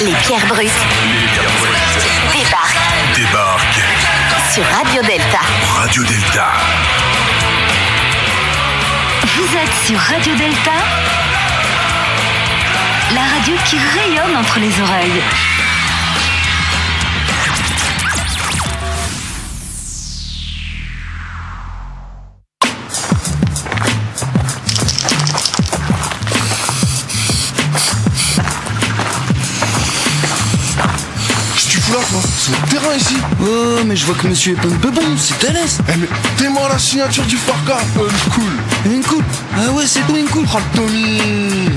Les pierres brutes débarquent Débarque sur Radio Delta. Radio Delta. Vous êtes sur Radio Delta, la radio qui rayonne entre les oreilles. Terrain ici Oh, mais je vois que monsieur est pas un peu bon, c'est Thalès. Eh, mais t'es moi la signature du Farca Euh, cool Une coupe Ah ouais, c'est toi une coupe Oh, Tony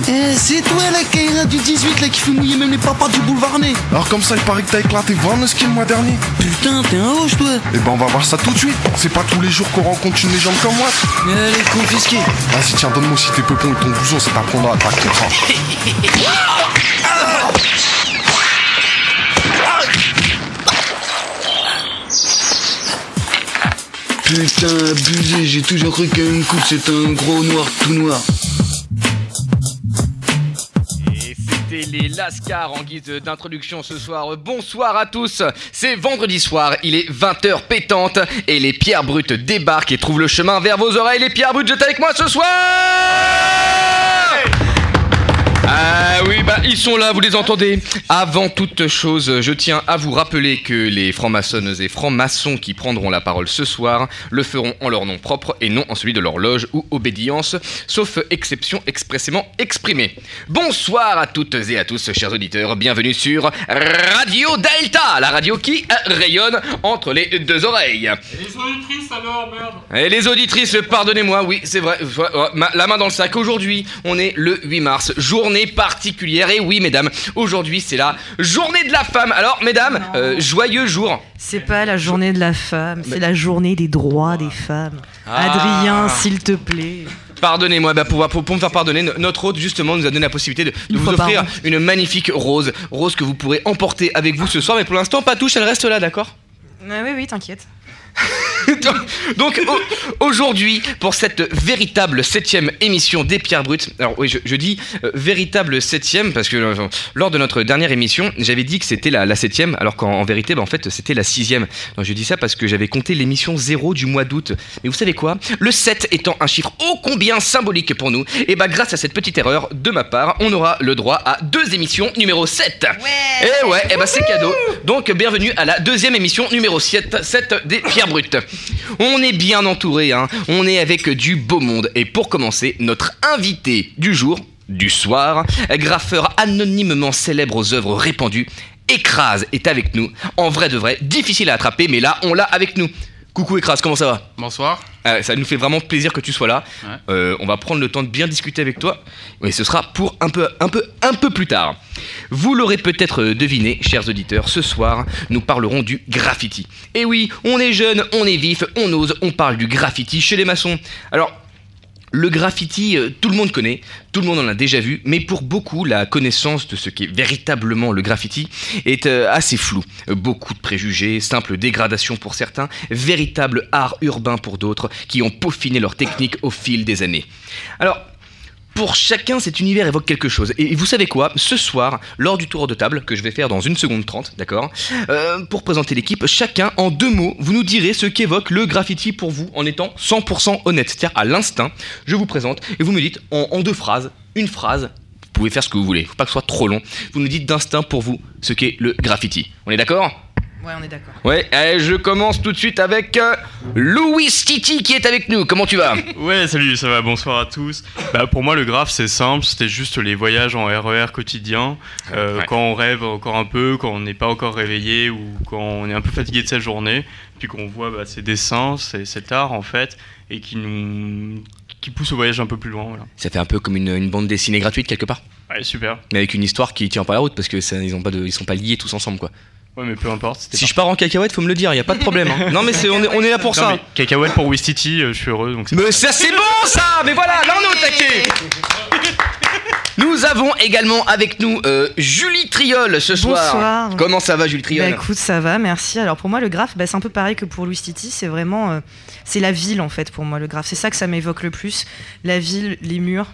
Eh, c'est toi la Kaira du 18 là qui fait mouiller même les papas du boulevard Ney. Alors, comme ça, il paraît que t'as éclaté 20 skills le mois dernier. Putain, t'es un hoche toi. Eh ben, on va voir ça tout de suite. C'est pas tous les jours qu'on rencontre une légende comme moi. Allez, confisqué. Vas-y, tiens, donne-moi aussi tes peupons et ton blouson, ça t'apprendra à traquer. Putain, abusé, j'ai toujours cru qu'une coupe c'était un gros noir tout noir. Et c'était les Lascars en guise d'introduction ce soir. Bonsoir à tous, c'est vendredi soir, il est 20h pétante et les pierres brutes débarquent et trouvent le chemin vers vos oreilles. Les pierres brutes, êtes avec moi ce soir ah oui, bah ils sont là, vous les entendez. Avant toute chose, je tiens à vous rappeler que les francs-maçonnes et francs-maçons qui prendront la parole ce soir le feront en leur nom propre et non en celui de leur loge ou obédience, sauf exception expressément exprimée. Bonsoir à toutes et à tous, chers auditeurs, bienvenue sur Radio Delta, la radio qui rayonne entre les deux oreilles. Les auditrices alors, merde Et les auditrices, pardonnez-moi, oui, c'est vrai, ma- la main dans le sac. Aujourd'hui, on est le 8 mars, journée particulière. Et oui, mesdames, aujourd'hui, c'est la journée de la femme. Alors, mesdames, euh, joyeux jour. C'est pas la journée de la femme, c'est la journée des droits des femmes. Ah. Adrien, s'il te plaît. Pardonnez-moi, bah, pour, pour, pour me faire pardonner, no- notre hôte, justement, nous a donné la possibilité de, vous offrir une magnifique rose. Rose que vous pourrez emporter avec vous ce soir. Mais pour l'instant, pas touche, elle reste là, d'accord? Ah oui, oui, t'inquiète. Donc au- aujourd'hui, pour cette véritable septième émission des Pierres Brutes, alors oui, je, je dis euh, véritable septième parce que euh, lors de notre dernière émission, j'avais dit que c'était la, la septième, alors qu'en en vérité, bah, en fait, c'était la sixième. Donc je dis ça parce que j'avais compté l'émission 0 du mois d'août. Mais vous savez quoi? Le 7 étant un chiffre ô combien symbolique pour nous, et bah grâce à cette petite erreur de ma part, on aura le droit à deux émissions numéro 7. Ouais Et ouais, et bah c'est cadeau. Donc bienvenue à la deuxième émission numéro 7, 7 des Pierres Brutes. On est bien entouré, hein. On est avec du beau monde. Et pour commencer, notre invité du jour, du soir, graffeur anonymement célèbre aux œuvres répandues, Écrase est avec nous. En vrai de vrai, difficile à attraper, mais là, on l'a avec nous. Coucou Écrase, comment ça va Bonsoir. Euh, Ça nous fait vraiment plaisir que tu sois là. Ouais. Euh, on va prendre le temps de bien discuter avec toi. Et ce sera pour un peu, un peu, un peu plus tard. Vous l'aurez peut-être deviné, chers auditeurs, ce soir, nous parlerons du graffiti. Et oui, on est jeune, on est vif, on ose, on parle du graffiti chez les maçons. Alors, le graffiti, euh, tout le monde connaît, tout le monde en a déjà vu, mais pour beaucoup, la connaissance de ce qu'est véritablement le graffiti est euh, assez floue. Euh, Beaucoup de préjugés, simple dégradation pour certains, véritable art urbain pour d'autres, qui ont peaufiné leur technique au fil des années. Alors, pour chacun, cet univers évoque quelque chose. Et vous savez quoi? Ce soir, lors du tour de table, que je vais faire dans une seconde trente, d'accord? Euh, Pour présenter l'équipe, chacun, en deux mots, vous nous direz ce qu'évoque le graffiti pour vous, en étant 100% honnête. C'est-à-dire, à l'instinct, je vous présente, et vous me dites, en, deux phrases, une phrase, vous pouvez faire ce que vous voulez, faut pas que ce soit trop long, vous nous dites d'instinct pour vous ce qu'est le graffiti. On est d'accord? Ouais, on est d'accord. Ouais, allez, je commence tout de suite avec euh, Louis Titi qui est avec nous. Comment tu vas? Ouais, salut, ça va, bonsoir à tous. Bah, pour moi, le graphe, c'est simple, c'était juste les voyages en RER quotidien. Euh, Ouais. Quand on rêve encore un peu, quand on n'est pas encore réveillé ou quand on est un peu fatigué de sa journée, puis qu'on voit bah, ces dessins, c'est cet art en fait, et qui nous qui pousse au voyage un peu plus loin. Voilà. Ça fait un peu comme une, une bande dessinée gratuite quelque part? Ouais, super. Mais avec une histoire qui tient pas la route parce que ça, ils ont pas de, ils sont pas liés tous ensemble quoi. Ouais, mais peu importe. Si je pars en cacahuète, faut me le dire, y a pas de problème. hein. Non mais c'est, on, est, on est là pour Non, ça. cacahuète pour Wistiti, euh, je suis heureux. Donc c'est Mais ça c'est bon ça Mais voilà, là on est au taquet Nous avons également avec nous euh, Julie Triol ce soir. Bonsoir. Comment ça va Julie Bah Triol écoute, ça va, merci. Alors pour moi, le graphe, bah, c'est un peu pareil que pour Louis Titi. C'est vraiment, euh, c'est la ville en fait pour moi le graphe. C'est ça que ça m'évoque le plus. La ville, les murs,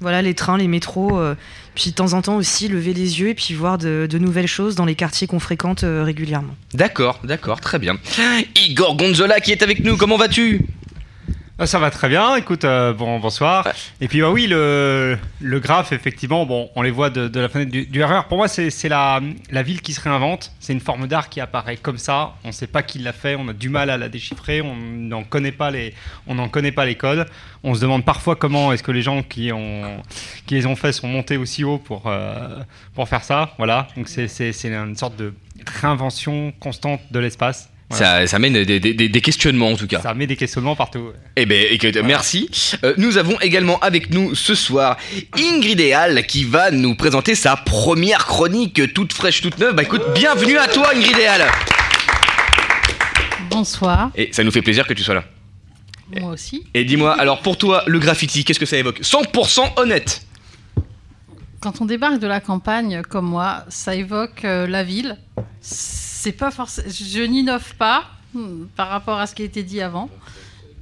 Voilà, les trains, les métros. euh, puis de temps en temps aussi, lever les yeux et puis voir de, nouvelles choses dans les quartiers qu'on fréquente euh, régulièrement. D'accord, d'accord, très bien. Igor Gonzola qui est avec nous, comment vas-tu? Ça va très bien, écoute, euh, bon, bonsoir. Et puis bah oui, le, le graphe, effectivement, bon, on les voit de, de la fenêtre du, du RER. Pour moi, c'est la, la ville qui se réinvente. C'est une forme d'art qui apparaît comme ça. On ne sait pas qui l'a fait, on a du mal à la déchiffrer, on n'en connaît, pas les- on connaît pas les codes. On se demande parfois comment est-ce que les gens qui, ont, qui les ont fait sont montés aussi haut pour, euh, pour faire ça. Voilà, donc c'est une sorte de réinvention constante de l'espace. Voilà. ça, ça mène des, des- des- des questionnements en tout cas. Ça met des questionnements partout. Eh ben, écoute, merci. Euh, nous avons également avec nous ce soir Ingrid Eal qui va nous présenter sa première chronique toute fraîche, toute neuve. Bah écoute, bienvenue à toi Ingrid Eal. Bonsoir, Et ça nous fait plaisir que tu sois là. moi aussi. Et dis-moi, alors pour toi, le graffiti, qu'est-ce que ça évoque? 100% honnête. Quand on débarque de la campagne comme moi, ça évoque euh, la ville. C'est pas forcément. Je n'innove pas hmm, par rapport à ce qui a été dit avant.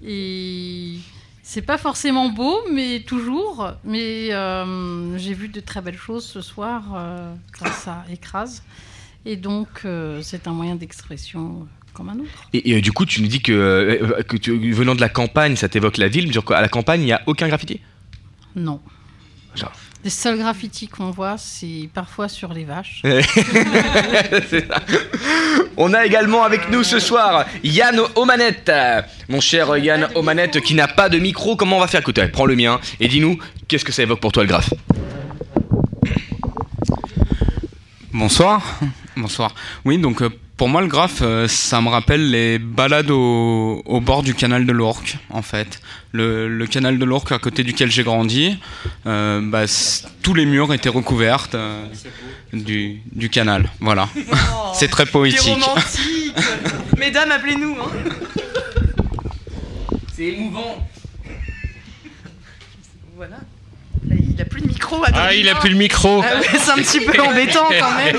Et c'est pas forcément beau, mais toujours. Mais euh, j'ai vu de très belles choses ce soir euh, grâce à Écrase. Et donc, euh, c'est un moyen d'expression comme un autre. Et, et, euh, du coup, tu nous dis que, euh, que tu, venant de la campagne, ça t'évoque la ville. Genre qu'à la campagne, il n'y a aucun graffiti? Non. Genre. Les seuls graffitis qu'on voit, c'est parfois sur les vaches. C'est ça. On a également avec nous ce soir Yann Omanette. Mon cher Yann Omanette qui n'a pas de micro, comment on va faire Écoute, allez, prends le mien et dis-nous, qu'est-ce que ça évoque pour toi le graphe Bonsoir. Bonsoir. Oui, donc euh, pour moi, le graphe, euh, ça me rappelle les balades au, au bord du canal de l'Ourcq, en fait. Le, le canal de l'Ourcq à côté duquel j'ai grandi, euh, bah, tous les murs étaient recouverts euh, du, du canal. Voilà. C'est très poétique. romantique Mesdames, appelez-nous hein. C'est émouvant. Voilà. Il a plus de micro. Ah, il a plus le micro. Ah ouais, c'est un petit peu embêtant quand même.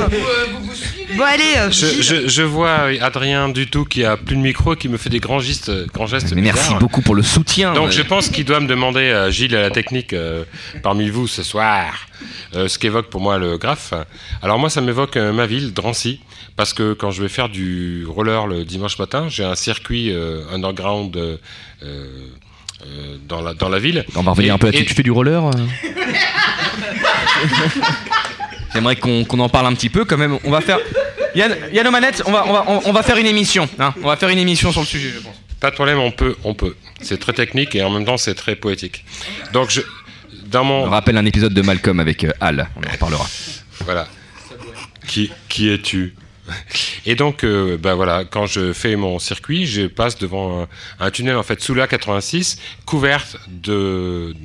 Bon allez, euh, Je, Gilles. je- je vois Adrien du tout qui a plus de micro et qui me fait des grands gestes, grands gestes Mais merci beaucoup pour le soutien. Donc Euh, je pense qu'il doit me demander, euh, Gilles à la technique, euh, parmi vous ce soir, euh, ce qu'évoque pour moi le graphe. Alors moi ça m'évoque euh, ma ville, Drancy, parce que quand je vais faire du roller le dimanche matin, j'ai un circuit euh, underground euh, euh, dans, la, dans la ville. On va revenir Et- un peu là-dessus. et- Tu fais du roller euh J'aimerais qu'on qu'on en parle un petit peu quand même. On va faire. Yann, Yann Omanette, on va, on, va, on, on va faire une émission. hein. On va faire une émission sur le sujet, je pense. Pas de problème, on peut, on peut. C'est très technique et en même temps c'est très poétique. Donc je, dans On mon, rappelle un épisode de Malcolm avec euh, Al. On en reparlera. Voilà. Qui, qui es-tu? Et donc, euh, bah voilà, quand je fais mon circuit, je passe devant un, un tunnel en fait sous la 86, couverte de,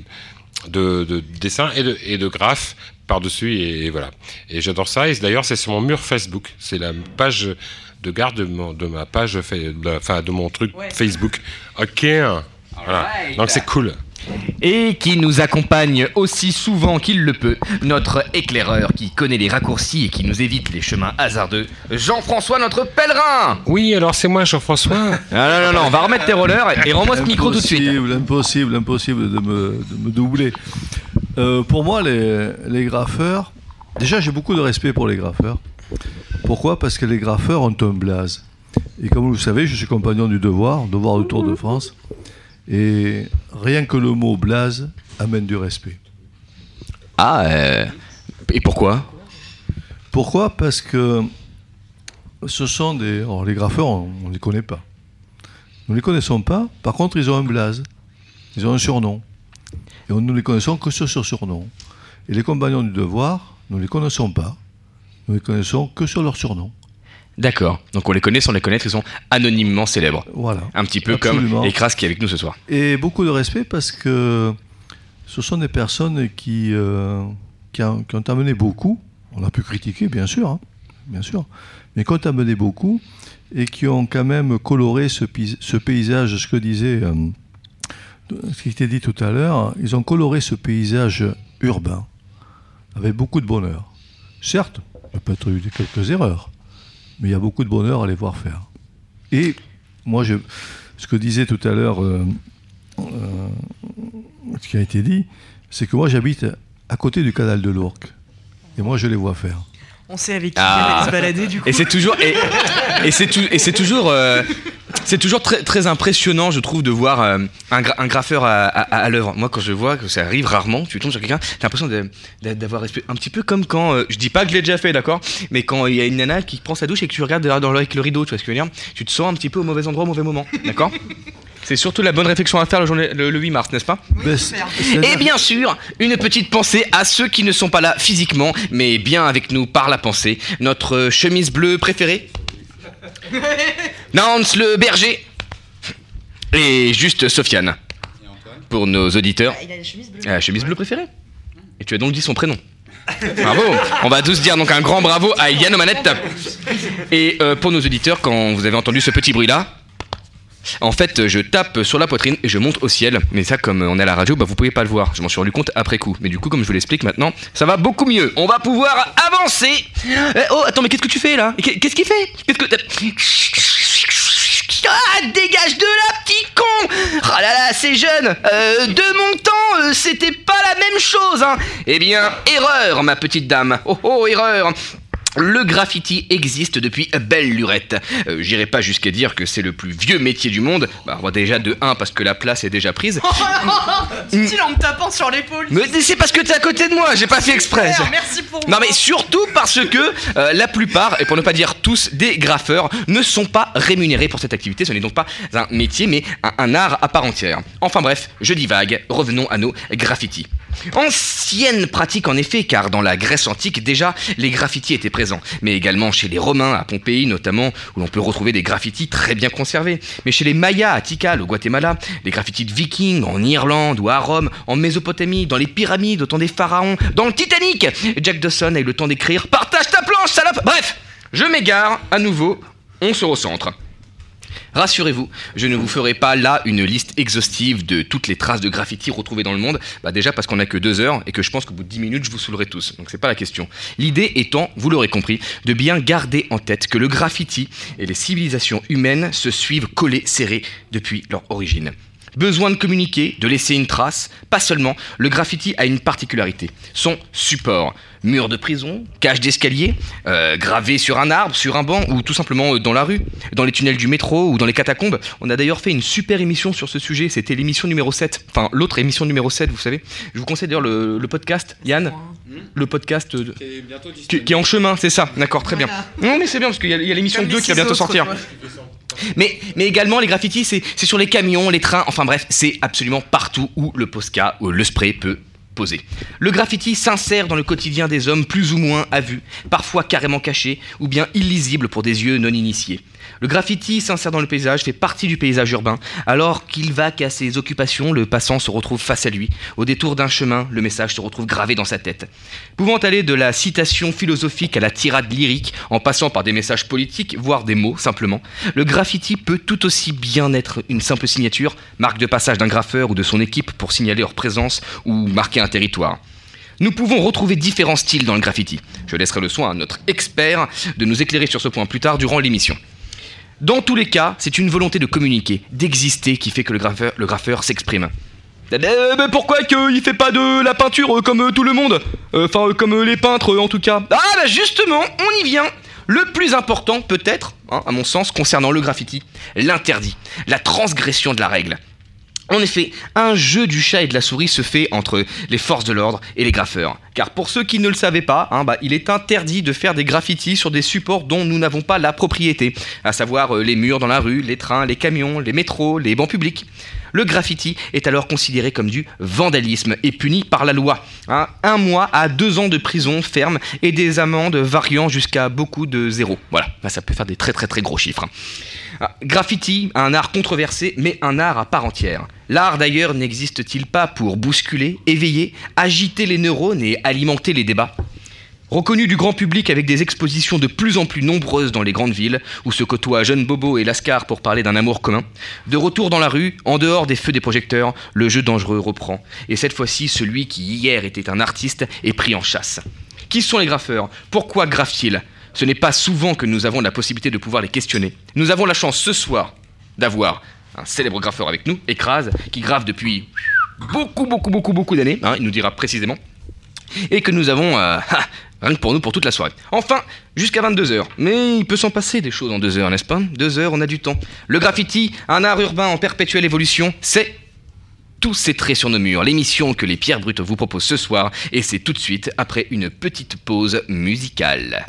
de, de dessins et de, et de graphes par-dessus et, et voilà. Et j'adore ça. Et d'ailleurs, c'est sur mon mur Facebook. C'est la page de garde de, mon- de ma page, fa- de, enfin de mon truc Facebook. Ok. Voilà. Donc c'est cool. Et qui nous accompagne aussi souvent qu'il le peut, notre éclaireur qui connaît les raccourcis et qui nous évite les chemins hasardeux, Jean-François, notre pèlerin Oui, alors c'est moi, Jean-François. Ah non, non, non, on va remettre tes rollers et, rends-moi ce micro tout de suite. Impossible, impossible, impossible de me, de me doubler. Euh, pour moi, les, les graffeurs, déjà j'ai beaucoup de respect pour les graffeurs. Pourquoi? Parce que les graffeurs ont un blaze. Et comme vous le savez, je suis compagnon du devoir, devoir du Tour de France. Et rien que le mot blaze amène du respect. Ah, euh, et pourquoi? Pourquoi? Parce que ce sont des. alors, les graffeurs, on ne les connaît pas. Nous ne les connaissons pas. Par contre, ils ont un blaze. Ils ont un surnom. Et nous ne les connaissons que sur ce surnom. Et les compagnons du devoir, nous ne les connaissons pas. Nous les connaissons que sur leur surnom. D'accord, donc on les connaît sans les connaître, ils sont anonymement célèbres. Voilà. Un petit peu Absolument. comme Ekras qui est avec nous ce soir. Et beaucoup de respect parce que ce sont des personnes qui, euh, qui, ont, qui ont amené beaucoup. On a pu critiquer, bien sûr, hein, bien sûr, mais qui ont amené beaucoup et qui ont quand même coloré ce paysage, ce que disait, euh, ce qui était dit tout à l'heure, ils ont coloré ce paysage urbain avec beaucoup de bonheur. Certes, il y a peut-être eu quelques erreurs, mais il y a beaucoup de bonheur à les voir faire. Et moi, je, ce que disait tout à l'heure, euh, euh, ce qui a été dit, c'est que moi j'habite à côté du canal de l'Ourcq. Et moi je les vois faire. On sait avec qui Ah. on se balader du coup. Et c'est toujours et, et c'est toujours euh, c'est toujours très, très impressionnant, je trouve, de voir euh, un, gra- un graffeur à, à- à l'œuvre. Moi, quand je vois que ça arrive rarement, tu tombes sur quelqu'un, t'as l'impression d'avoir respect- un petit peu comme quand, euh, je dis pas que je l'ai déjà fait, d'accord, mais quand il y a une nana qui prend sa douche et que tu regardes derrière dans le- avec le rideau, tu vois ce que je veux dire, tu te sens un petit peu au mauvais endroit au mauvais moment, d'accord C'est surtout la bonne réflexion à faire le, journée- le- le 8 mars, n'est-ce pas c'est- et bien sûr, une petite pensée à ceux qui ne sont pas là physiquement, mais bien avec nous par la pensée. Notre euh, chemise bleue préférée Nance le berger Et juste Sofiane. Pour nos auditeurs. Il a la chemise bleue. Ah, La chemise bleue préférée Et tu as donc dit son prénom. Bravo On va tous dire donc un grand bravo à Yann aux manettes. Et euh, pour nos auditeurs, quand vous avez entendu ce petit bruit-là, en fait, je tape sur la poitrine et je monte au ciel. Mais ça, comme on est à la radio, bah, vous pouvez pas le voir. Je m'en suis rendu compte après coup. Mais du coup, comme je vous l'explique maintenant, ça va beaucoup mieux. On va pouvoir avancer. Euh, oh, attends, mais qu'est-ce que tu fais là? Qu'est- Qu'est-ce qu'il fait? Qu'est-ce que ah, dégage de là, petit con Ah là là, c'est jeune Euh, De mon temps, euh, c'était pas la même chose, hein Eh bien, erreur, ma petite dame Oh oh, erreur le graffiti existe depuis belle lurette. Euh, J'irai pas jusqu'à dire que c'est le plus vieux métier du monde. Bah, bon, déjà de 1 parce que la place est déjà prise. Dit-il en me tapant sur l'épaule. Mais c'est parce que t'es à côté de moi, j'ai pas fait exprès. Super, Merci pour Non moi. mais surtout parce que euh, la plupart, et pour ne pas dire tous, des graffeurs ne sont pas rémunérés pour cette activité. Ce n'est donc pas un métier, mais un, un art à part entière. Enfin bref, je divague. Revenons à nos graffitis. Ancienne pratique en effet, car dans la Grèce antique déjà, les graffitis étaient présents, mais également chez les Romains, à Pompéi notamment, où l'on peut retrouver des graffitis très bien conservés, mais chez les Mayas à Tikal, au Guatemala, les graffitis de vikings en Irlande ou à Rome, en Mésopotamie, dans les pyramides au temps des pharaons, dans le Titanic Jack Dawson a eu le temps d'écrire Partage ta planche, salope! Bref, je m'égare, à nouveau, on se recentre. Rassurez-vous, je ne vous ferai pas là une liste exhaustive de toutes les traces de graffiti retrouvées dans le monde. Bah déjà parce qu'on n'a que deux heures et que je pense qu'au bout de 10 minutes, je vous saoulerai tous. Donc c'est pas la question. L'idée étant, vous l'aurez compris, de bien garder en tête que le graffiti et les civilisations humaines se suivent collés, serrés depuis leur origine. Besoin de communiquer, de laisser une trace. Pas seulement, le graffiti a une particularité. Son support. Mur de prison, cage d'escalier, euh, gravé sur un arbre, sur un banc ou tout simplement euh, dans la rue, dans les tunnels du métro ou dans les catacombes. On a d'ailleurs fait une super émission sur ce sujet, c'était l'émission numéro 7. Enfin, l'autre émission numéro 7, vous savez. Je vous conseille d'ailleurs le, le podcast, Yann. Le podcast euh, qui, qui est en chemin, c'est ça. D'accord, très bien. Non, mais c'est bien parce qu'il y a, l'émission Comme 2 les qui va bientôt sortir. quoi. Mais, également, les graffitis, c'est c'est sur les camions, les trains, enfin bref, c'est absolument partout où le Posca ou le spray peut poser. Le graffiti s'insère dans le quotidien des hommes plus ou moins à vue, parfois carrément caché ou bien illisible pour des yeux non initiés. Le graffiti s'insère dans le paysage, fait partie du paysage urbain. Alors qu'il va qu'à ses occupations, le passant se retrouve face à lui. Au détour d'un chemin, le message se retrouve gravé dans sa tête. Pouvant aller de la citation philosophique à la tirade lyrique, en passant par des messages politiques, voire des mots simplement, le graffiti peut tout aussi bien être une simple signature, marque de passage d'un graffeur ou de son équipe pour signaler leur présence ou marquer un territoire. Nous pouvons retrouver différents styles dans le graffiti. Je laisserai le soin à notre expert de nous éclairer sur ce point plus tard durant l'émission. Dans tous les cas, c'est une volonté de communiquer, d'exister qui fait que le graffeur, le graffeur s'exprime. Euh, mais pourquoi qu'il fait pas de la peinture euh, comme euh, tout le monde? Euh, Enfin, comme les peintres en tout cas. Ah bah justement, on y vient Le plus important peut-être, hein, à mon sens, concernant le graffiti, l'interdit, la transgression de la règle. En effet, un jeu du chat et de la souris se fait entre les forces de l'ordre et les graffeurs. Car pour ceux qui ne le savaient pas, hein, bah, il est interdit de faire des graffitis sur des supports dont nous n'avons pas la propriété, à savoir euh, les murs dans la rue, les trains, les camions, les métros, les bancs publics. Le graffiti est alors considéré comme du vandalisme et puni par la loi. hein. un mois à deux ans de prison ferme et des amendes variant jusqu'à beaucoup de zéro. Voilà, Là, ça peut faire des très très très gros chiffres. Ah, Graffiti, un art controversé, mais un art à part entière. L'art d'ailleurs n'existe-t-il pas pour bousculer, éveiller, agiter les neurones et alimenter les débats? Reconnu du grand public avec des expositions de plus en plus nombreuses dans les grandes villes, où se côtoient Jeune Bobo et Lascar pour parler d'un amour commun, de retour dans la rue, en dehors des feux des projecteurs, le jeu dangereux reprend. Et cette fois-ci, celui qui hier était un artiste est pris en chasse. Qui sont les graffeurs? Pourquoi graffent-ils? Ce n'est pas souvent que nous avons la possibilité de pouvoir les questionner. Nous avons la chance ce soir d'avoir un célèbre graffeur avec nous, Écrase, qui grave depuis beaucoup, beaucoup, beaucoup, beaucoup d'années, hein, il nous dira précisément, et que nous avons euh, ah, rien que pour nous pour toute la soirée. Enfin, jusqu'à 22h. Mais il peut s'en passer des choses en deux heures, n'est-ce pas? Deux heures, on a du temps. Le graffiti, un art urbain en perpétuelle évolution, c'est tous ces traits sur nos murs, l'émission que les Pierres Brutes vous proposent ce soir, et c'est tout de suite après une petite pause musicale.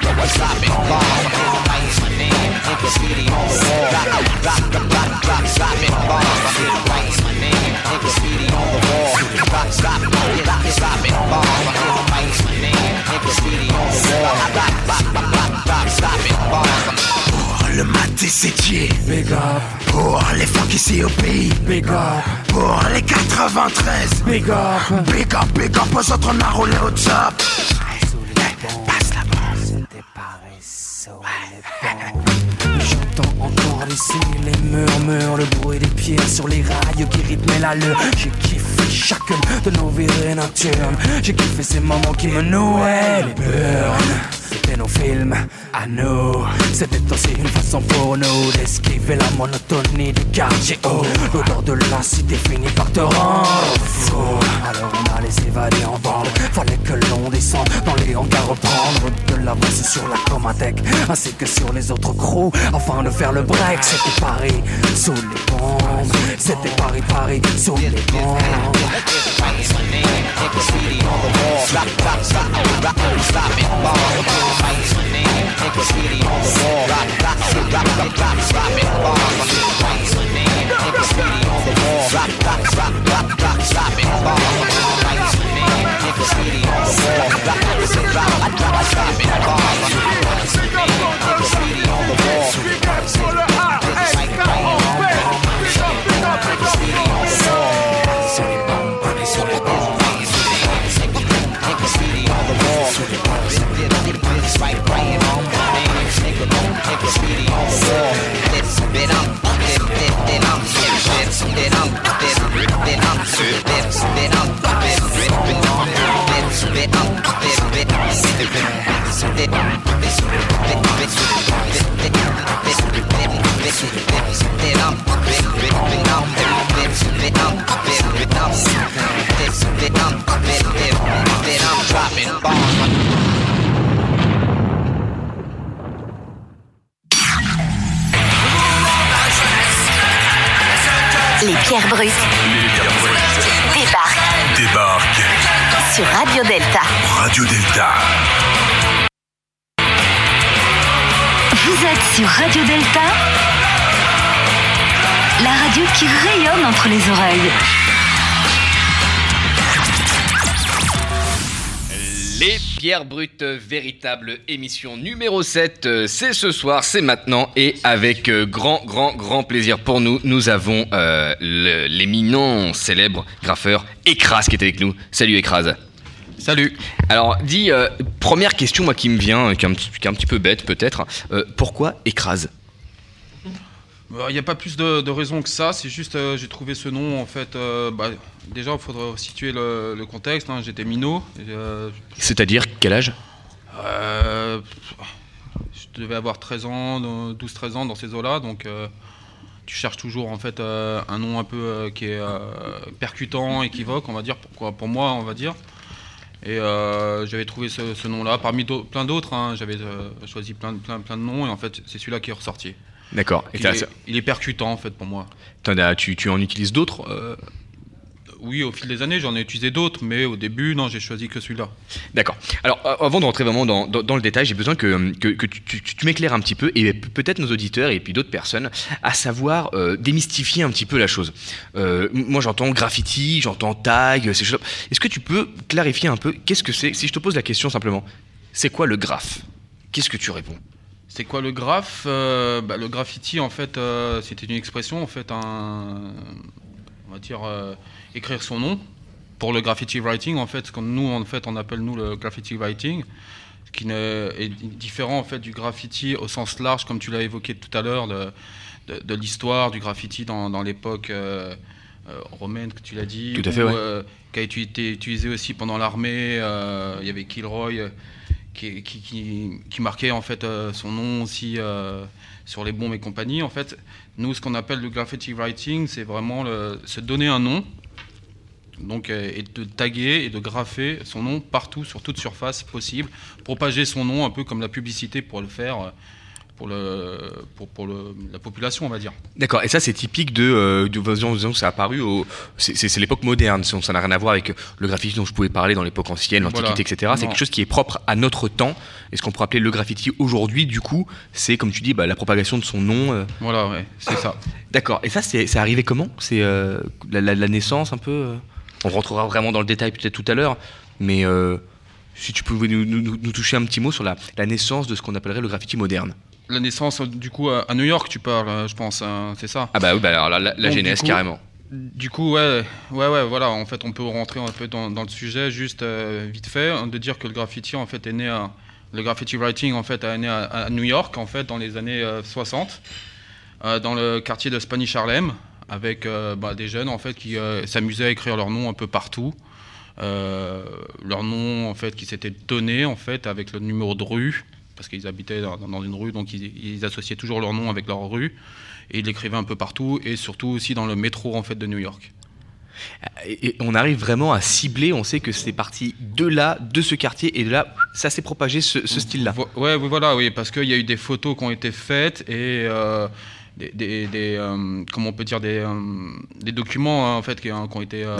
Drop, stop it. Bomb. Pour le maté sétier Big up Pour les funk ici au pays Big up Pour les 93 Big up. Big up, big up aux autres on a roulé au top Passe la bombe J'entends encore ici les murmures, le bruit des pierres sur les rails qui rythmaient l'allure. J'ai kiffé chacune de nos virées nocturnes. J'ai kiffé ces moments qui me nouaient les burns. C'était nos films C'était aussi une façon pour nous d'esquiver la monotonie du quartier haut. L'odeur de la cité finit par te rendre fou. Alors on allait s'évader en bande. Fallait que l'on descende dans les hangars reprendre de l'avance sur la Comatec ainsi que sur les autres crews afin de faire le break. C'était Paris sous les bombes. C'était Paris, Paris sous les bombes. name a graffiti on the wall. Rock, rock, rock, rock, rock, rock, it bomb. Write your name graffiti on the wall. Rock, rock, rock, rock, rock, it bomb. Write your name graffiti on the wall. Rock, rock, rock, I drop, I it bomb. Write name graffiti on the wall. Speak up for the high. Les pierres brutes. Sur Radio Delta. Radio Delta. Vous êtes sur Radio Delta, la radio qui rayonne entre les oreilles. Les Pierres Brutes, véritable émission numéro 7, euh, c'est ce soir, c'est maintenant, et avec euh, grand, grand, grand plaisir pour nous, nous avons euh, le- l'éminent, célèbre graffeur Ekras qui est avec nous. Salut Ekras. Salut. Alors, dis, euh, première question, moi qui me vient, euh, qui est un petit, qui est un petit peu bête peut-être, euh, pourquoi Ekras Il n'y a pas plus de, de raisons que ça, c'est juste euh, j'ai trouvé ce nom en fait. euh, bah, déjà, il faudrait situer le, le contexte. hein, J'étais minot. euh, C'est-à-dire quel âge je devais avoir 13 ans, 12-13 ans dans ces eaux-là, donc tu cherches toujours en fait un nom un peu qui est percutant, équivoque, on va dire, pour, pour moi, on va dire. Et euh, j'avais trouvé ce, ce nom-là, parmi plein d'autres, hein, j'avais euh, choisi plein, de- plein, plein de noms, et en fait, c'est celui-là qui est ressorti. D'accord. Il, il est percutant en fait pour moi. T'en as- tu, tu en utilises d'autres euh Oui, au fil des années, j'en ai utilisé d'autres, mais au début, non, j'ai choisi que celui-là. D'accord. Alors, euh, avant de rentrer vraiment dans, dans- dans le détail, j'ai besoin que, que, que tu, tu- tu m'éclaires un petit peu, et pe- peut-être nos auditeurs et puis d'autres personnes, à savoir euh, démystifier un petit peu la chose. Euh, moi, j'entends graffiti, j'entends tag, ces choses. Est-ce que tu peux clarifier un peu qu'est-ce que c'est? Si je te pose la question simplement, c'est quoi le graphe? Qu'est-ce que tu réponds? C'est quoi le graphe? Euh, bah, Le graffiti, en fait, c'était une expression, en fait, un, on va dire, euh, écrire son nom. Pour le graffiti writing, en fait, ce que nous, en fait, on appelle nous le graffiti writing, ce qui est différent en fait du graffiti au sens large, comme tu l'as évoqué tout à l'heure, de, de- de l'histoire du graffiti dans, dans l'époque euh, euh, romaine, que tu l'as dit, Tout à fait, ouais. euh, qui a été utilisé aussi pendant l'armée. euh, Il y avait Kilroy qui, qui, qui- qui marquait en fait son nom aussi sur les bombes et compagnie. En fait, nous, ce qu'on appelle le graffiti writing, c'est vraiment le- se donner un nom, donc euh, et de taguer et de graffer son nom partout sur toute surface possible, propager son nom un peu comme la publicité pour le faire. euh, Pour, le, pour, pour le- la population, on va dire. D'accord, et ça c'est typique de, euh, de disons, ça a apparu au, c'est- l'époque moderne, ça n'a rien à voir avec le graffiti dont je pouvais parler dans l'époque ancienne, l'antiquité, Voilà. etc. C'est quelque chose qui est propre à notre temps, et ce qu'on pourrait appeler le graffiti aujourd'hui, du coup, c'est comme tu dis, bah, la propagation de son nom. euh. Voilà, ouais, c'est ça. D'accord, et ça c'est arrivé comment? C'est euh, la, la- la naissance un peu On rentrera vraiment dans le détail peut-être tout à l'heure, mais euh, si tu pouvais nous, nous- nous toucher un petit mot sur la, la naissance de ce qu'on appellerait le graffiti moderne. La naissance, euh, du coup, à New York, tu parles, euh, je pense, hein, c'est ça? Ah bah oui, bah alors la, la- genèse carrément. Du coup, ouais, ouais, ouais, voilà. En fait, on peut rentrer un peu dans, dans le sujet, juste euh, vite fait, hein, de dire que le graffiti, en fait, est né à, le graffiti writing, en fait, est né à, à New York, en fait, dans les années euh, 60, euh, dans le quartier de Spanish Harlem, avec euh, bah, des jeunes, en fait, qui euh, s'amusaient à écrire leur nom un peu partout. Euh, leur nom, en fait, qui s'était donné, en fait, avec le numéro de rue, parce qu'ils habitaient dans, dans une rue, donc ils, ils associaient toujours leur nom avec leur rue, et ils l'écrivaient un peu partout, et surtout aussi dans le métro, en fait, de New York. Et, on arrive vraiment à cibler, on sait que c'est parti de là, de ce quartier, et de là, ça s'est propagé ce, ce style-là. Ouais, oui, voilà, oui, parce qu'il y a eu des photos qui ont été faites et euh, des, des- des, euh, comment on peut dire, des, euh, des documents hein, en fait qui, hein, qui ont été euh,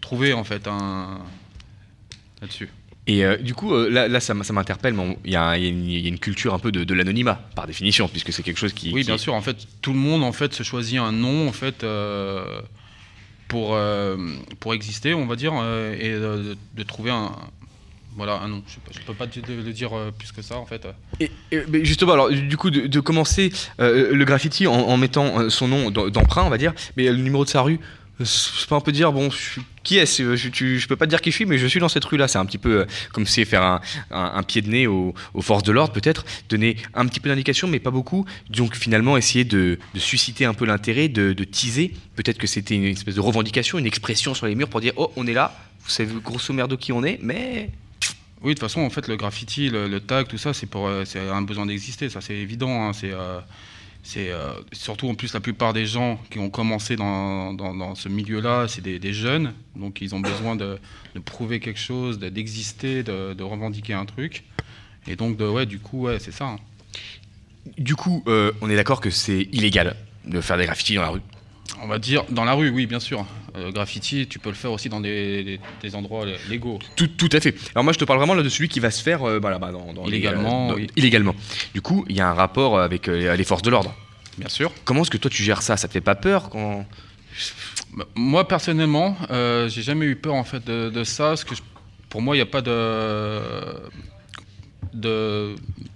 trouvés en fait hein, là-dessus. Et euh, du coup, euh, là, là, ça, m'interpelle, mais il y, y a une- culture un peu de, de l'anonymat, par définition, puisque c'est quelque chose qui... Oui, qui- bien sûr. En fait, tout le monde en fait se choisit un nom en fait euh, pour pour exister, on va dire, et de, de trouver un voilà un nom. Je, je peux pas le dire euh, plus que ça en fait. Et, justement, alors, du coup, de, commencer euh, le graffiti en, mettant euh, son nom d'em- d'emprunt, on va dire, mais le numéro de sa rue, je peux un peu dire, bon, qui est-ce? Je, tu- peux pas te dire qui je suis, mais je suis dans cette rue-là. C'est un petit peu comme si faire un, un- pied de nez aux, forces de l'ordre, peut-être, donner un petit peu d'indication, mais pas beaucoup. Donc finalement, essayer de, de susciter un peu l'intérêt, de, de teaser. Peut-être que c'était une espèce de revendication, une expression sur les murs pour dire, oh, on est là, vous savez grosso merdo qui on est, mais Oui, de toute façon, en fait, le graffiti, le, tag, tout ça, c'est pour, euh, c'est un besoin d'exister, ça, c'est évident. hein, c'est, euh, euh, surtout en plus la plupart des gens qui ont commencé dans, ce milieu-là, c'est des, jeunes, donc ils ont besoin de, de prouver quelque chose, de- d'exister, de, revendiquer un truc, et donc, du coup, ouais, c'est ça. hein. Du coup, on est d'accord que c'est illégal de faire des graffitis dans la rue. On va dire dans la rue, oui, bien sûr. Euh, graffiti, tu peux le faire aussi dans des, des- des endroits légaux. Tout, tout à fait. Alors moi je te parle vraiment là de celui qui va se faire euh, bah, là, bah, dans, dans Illégalement, dans- oui. illégalement. Du coup, il y a un rapport avec euh, les forces de l'ordre. Bien sûr. Comment est-ce que toi tu gères ça? Ça te fait pas peur quand Bah, Moi personnellement, euh, j'ai jamais eu peur en fait de, de ça, parce que je- pour moi il n'y a pas de de-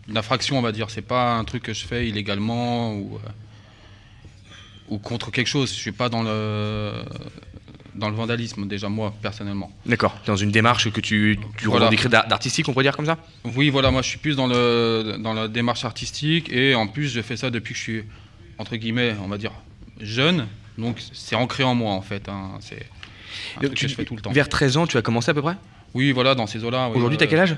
d'infraction, on va dire. C'est pas un truc que je fais illégalement ou euh, ou contre quelque chose. Je suis pas dans le dans le vandalisme déjà moi personnellement. D'accord. Dans une démarche que tu, tu Voilà. d'artistique, on pourrait dire comme ça? Oui, voilà, moi je suis plus dans, le, dans la démarche artistique et en plus je fais ça depuis que je suis, entre guillemets, on va dire, jeune. Donc c'est ancré en moi en fait. hein. C'est un truc que je fais tout le temps. Vers 13 ans, tu as commencé à peu près? Oui, voilà, dans ces eaux-là. oui, Aujourd'hui, euh, t'as quel âge?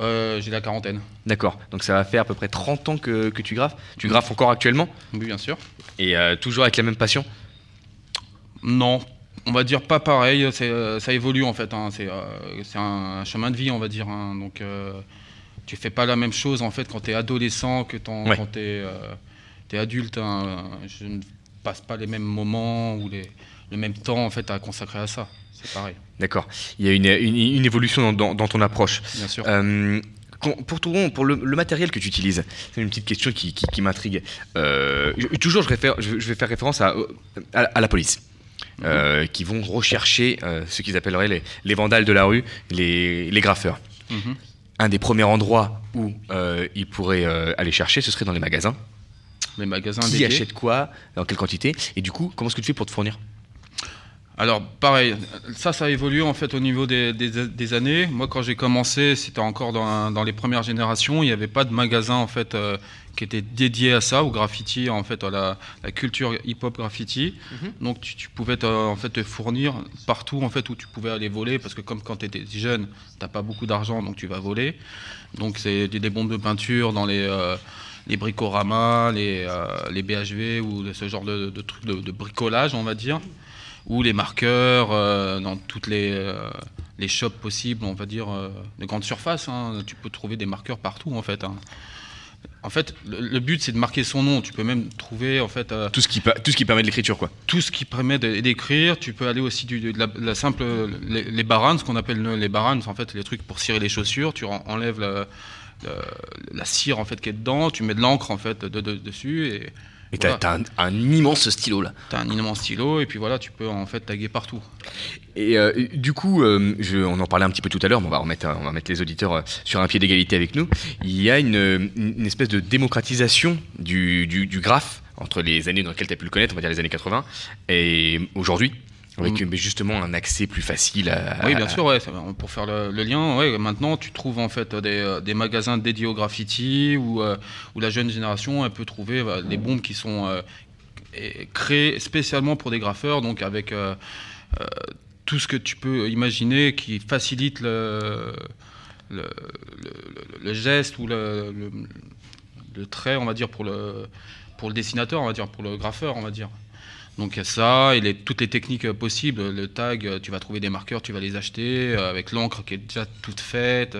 euh, J'ai la quarantaine. D'accord. Donc ça va faire à peu près 30 ans que, que tu graffes. Tu graffes encore actuellement? Oui, bien sûr. Et euh, toujours avec la même passion? Non, on va dire pas pareil. euh, ça évolue en fait. hein. C'est euh, c'est un chemin de vie, on va dire. hein. Donc euh, tu fais pas la même chose en fait quand tu es adolescent que Ouais. quand tu es, adulte. hein. Je ne passe pas les mêmes moments ou les, le même temps en fait à consacrer à ça. C'est pareil. D'accord. Il y a une, une- une évolution dans, dans- dans ton approche. Bien sûr. Euh, pour ton, pour le, le matériel que tu utilises, c'est une petite question qui, qui- qui m'intrigue. Euh, toujours, je, réfère- je- je vais faire référence à, à- à la police. euh, qui vont rechercher euh, ce qu'ils appelleraient les, les vandales de la rue, les, les graffeurs. Mhm. Un des premiers endroits où ils pourraient aller chercher, ce serait dans les magasins. Les magasins Qui dédiés. achète quoi, dans quelle quantité, et du coup, comment est-ce que tu fais pour te fournir? Alors, pareil, ça, ça a évolué en fait au niveau des, des- des années. Moi, quand j'ai commencé, c'était encore dans, dans les premières générations. Il n'y avait pas de magasin en fait euh, qui était dédié à ça, au graffiti, en fait, à la, la culture hip-hop graffiti. Mhm. Donc, tu, tu pouvais te, en fait te fournir partout en fait où tu pouvais aller voler, parce que comme quand tu étais jeune, t'as pas beaucoup d'argent, donc tu vas voler. Donc, c'est des, des bombes de peinture dans les euh, les bricoramas, les, euh, les BHV ou ce genre de, de trucs de, de bricolage, on va dire ou les marqueurs euh, dans toutes les, euh, les shops possibles, on va dire, euh, de grandes surfaces. hein. Tu peux trouver des marqueurs partout, en fait. hein. En fait, le, but, c'est de marquer son nom. Tu peux même trouver, en fait... euh, tout, ce qui, tout ce qui permet de l'écriture, quoi. Tout ce qui permet d'écrire. Tu peux aller aussi du, de la, de la simple... Les, les baranes, ce qu'on appelle le- les baranes, c'est en fait les trucs pour cirer les chaussures. Tu en- enlèves la, la, la cire, en fait, qui est dedans. Tu mets de l'encre, en fait, de- de- dessus. Et, Et t'as t'as un, un immense stylo, là. T'as un immense stylo, et puis voilà, tu peux, en fait, taguer partout. Et euh, du coup, euh, je- on en parlait un petit peu tout à l'heure, mais on va remettre, on va mettre les auditeurs euh, sur un pied d'égalité avec nous. Il y a une, une espèce de démocratisation du, du, du graphe entre les années dans lesquelles tu as pu le connaître, on va dire les années 80, et aujourd'hui, avec Mm. mais justement un accès plus facile à. Oui, bien sûr, ouais, pour faire le, le lien, ouais, maintenant tu trouves en fait des, euh, des magasins dédiés au graffiti où, euh, où la jeune génération elle peut trouver bah, des bombes qui sont euh, créées spécialement pour des graffeurs, donc avec euh, tout ce que tu peux imaginer qui facilite le, geste ou le trait, on va dire, pour le, pour le dessinateur, on va dire, pour le graffeur, on va dire. Donc il y a ça, et les- toutes les techniques euh, possibles. Le tag, euh, tu vas trouver des marqueurs, tu vas les acheter euh, avec l'encre qui est déjà toute faite.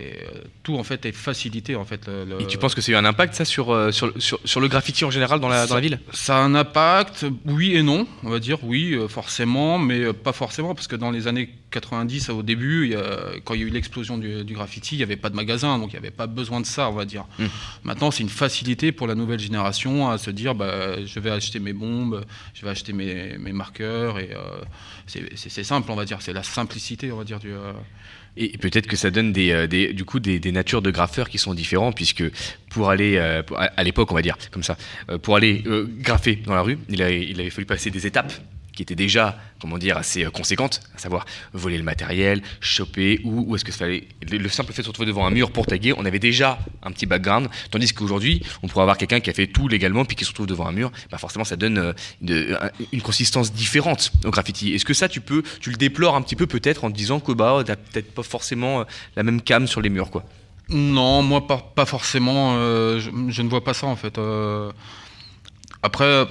Euh, et tout en fait est facilité en fait. le- Et tu penses que c'est eu un impact ça sur, euh, sur, sur, sur le graffiti en général dans la, dans la ville? Ça a un impact, oui et non, on va dire, oui, euh, forcément, mais pas forcément, parce que dans les années 90, au début, il y a- quand il y a eu l'explosion du, du graffiti, il n'y avait pas de magasin, donc il n'y avait pas besoin de ça, on va dire. Mm. Maintenant, c'est une facilité pour la nouvelle génération à se dire, bah, je vais acheter mes bombes, je vais acheter mes, mes marqueurs, et euh, c'est simple, on va dire, c'est la simplicité, on va dire, du... euh, Et peut-être que ça donne des, euh, du coup des, natures de graffeurs qui sont différents, puisque pour aller, euh, à, l'époque, on va dire, comme ça, euh, pour aller graffer dans la rue, il avait fallu passer des étapes qui étaient déjà, comment dire, assez euh, conséquentes, à savoir voler le matériel, choper, où est-ce que ça. Le, le simple fait de se retrouver devant un mur pour taguer, on avait déjà un petit background, tandis qu'aujourd'hui, on pourrait avoir quelqu'un qui a fait tout légalement, puis qui se retrouve devant un mur, bah forcément, ça donne euh, une consistance différente au graffiti. Est-ce que ça, tu peux, tu le déplores un petit peu peut-être en te disant que bah, t'as peut-être pas forcément euh, la même cam sur les murs, quoi? Non, moi pas, pas forcément. je, ne vois pas ça en fait. après,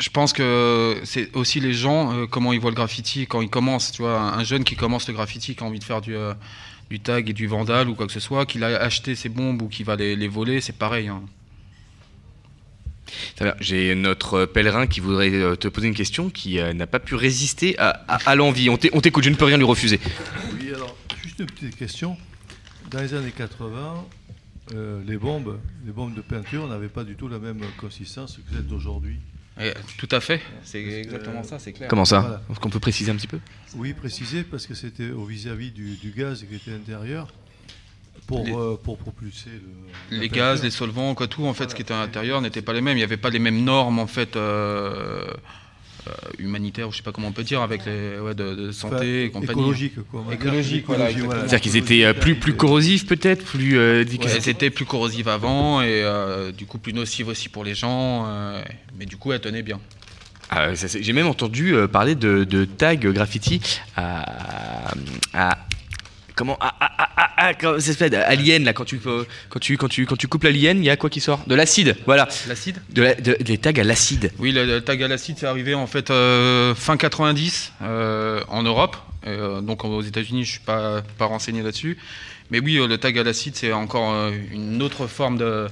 je pense que c'est aussi les gens euh, comment ils voient le graffiti quand ils commencent. Tu vois, un, un jeune qui commence le graffiti, qui a envie de faire du, euh, du tag et du vandal ou quoi que ce soit, qu'il a acheté ses bombes ou qu'il va les, les voler, c'est pareil. hein. J'ai notre pèlerin qui voudrait euh, te poser une question qui euh, n'a pas pu résister à, à- à l'envie. On t'é- on t'écoute, je ne peux rien lui refuser. Oui, alors, juste une petite question. Dans les années 80, euh, les bombes, les bombes de peinture n'avaient pas du tout la même consistance que celles d'aujourd'hui. Et, tout à fait, c'est exactement ça, c'est clair. Comment ça Voilà. Est-ce qu'on peut préciser un petit peu Oui, préciser, parce que c'était au vis-à-vis du, du gaz qui était à l'intérieur pour, euh, pour propulser le, Les gaz, les solvants, quoi, tout en fait, ce qui était à l'intérieur n'était pas les mêmes. Il n'y avait pas les mêmes normes en fait euh, euh, humanitaires, ou je sais pas comment on peut dire, avec les ouais, de, de santé Enfin, et compagnie. écologique, quoi. Écologique, voilà. C'est-à-dire qu'ils étaient euh, plus, plus corrosifs peut-être plus, euh, dis- Ouais, elles étaient plus corrosives avant et euh, du coup plus nocives aussi pour les gens, euh, mais du coup elles tenaient bien. Ah, J'ai même entendu euh, parler de, de tag graffiti à, à- comment à, à- à- comment ça s'appelle Alien là quand tu quand tu quand tu quand tu coupes l'alien il y a quoi qui sort? De l'acide voilà L'acide? De, la- de- des tags à l'acide Oui, le, le tag à l'acide c'est arrivé en fait euh, fin 90 euh, en Europe, Euh, donc aux États-Unis je suis pas pas renseigné là-dessus, mais oui le tag à l'acide c'est encore une autre forme de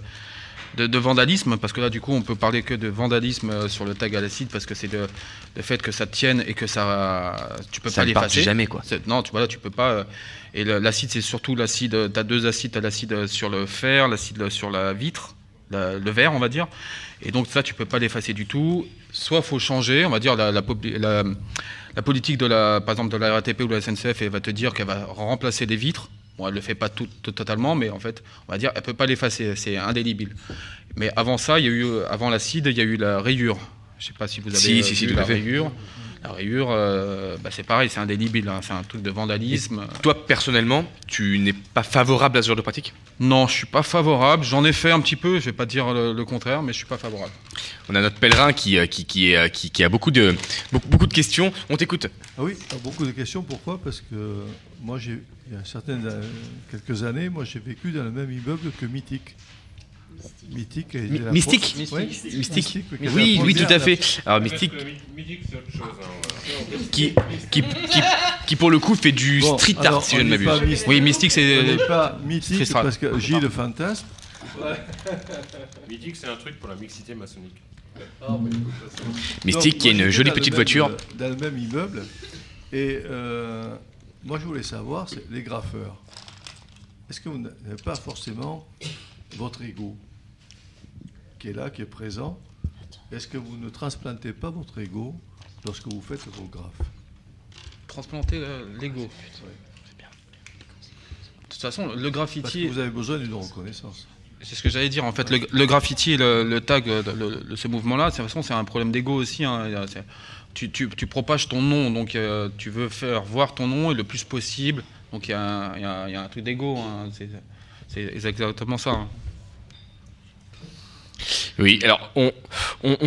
de, de vandalisme, parce que là, du coup, on peut parler que de vandalisme sur le tag à l'acide, parce que c'est le, le fait que ça tienne et que ça, tu peux Ça pas l'effacer. jamais, quoi. Non, tu voilà, tu peux pas. Et l'acide, c'est surtout l'acide. Tu as deux acides, t'as l'acide sur le fer, l'acide sur la vitre, la- le verre, on va dire. Et donc ça, tu peux pas l'effacer du tout. Soit faut changer, on va dire la, politique de la, par exemple de la RATP ou de la SNCF, elle va te dire qu'elle va remplacer les vitres. Bon, elle le fait pas tout, tout- totalement, mais en fait, on va dire, elle peut pas l'effacer, c'est indélébile. Mais avant ça, il y a eu, avant l'acide, il y a eu la rayure. Je sais pas si vous avez Si, euh, si, si, vu la fait. La rayure, euh, bah, c'est pareil, c'est indélébile, hein, c'est un truc de vandalisme. toi personnellement tu n'es pas favorable à ce genre de pratique? Non, je suis pas favorable. J'en ai fait un petit peu. Je vais pas dire le, le contraire, mais je suis pas favorable. on a notre pèlerin qui euh, qui, qui, est, euh, qui, qui a beaucoup de beaucoup, beaucoup de questions on t'écoute Ah oui, beaucoup de questions. Pourquoi? Parce que moi, j'ai, il y a certaines, quelques années, moi, j'ai vécu dans le même immeuble que Mythique. La Mystique Mystique. la Oui, oui, tout à fait. Alors Mystique, qui, qui, qui, qui pour le coup fait du Bon, street alors, art si je ne m'abuse. mystique. Oui, mystique, c'est- pas art. parce que Gilles le fantasme. Mythique, c'est un truc pour la mixité maçonnique. Mystique Donc, qui a moi, une jolie petite voiture. Dans le même immeuble. Et euh, moi, je voulais savoir, c'est les graffeurs. Est-ce que vous n'avez pas forcément votre ego? Qui est là, qui est présent Est-ce que vous ne transplantez pas votre ego lorsque vous faites vos graphes Transplanter le- l'ego. De toute façon, le Parce que graffiti. vous avez besoin d'une reconnaissance. C'est ce que j'allais dire. En fait, le, le graffiti le, le tag euh, le- le- ce mouvement-là, de toute façon, c'est un problème d'ego aussi. hein. Tu, tu- tu propages ton nom, donc euh, tu veux faire voir ton nom et le plus possible. Donc il y, a un- il y a- il y a un truc d'ego. hein. C'est- C'est exactement ça. hein. Oui, alors on,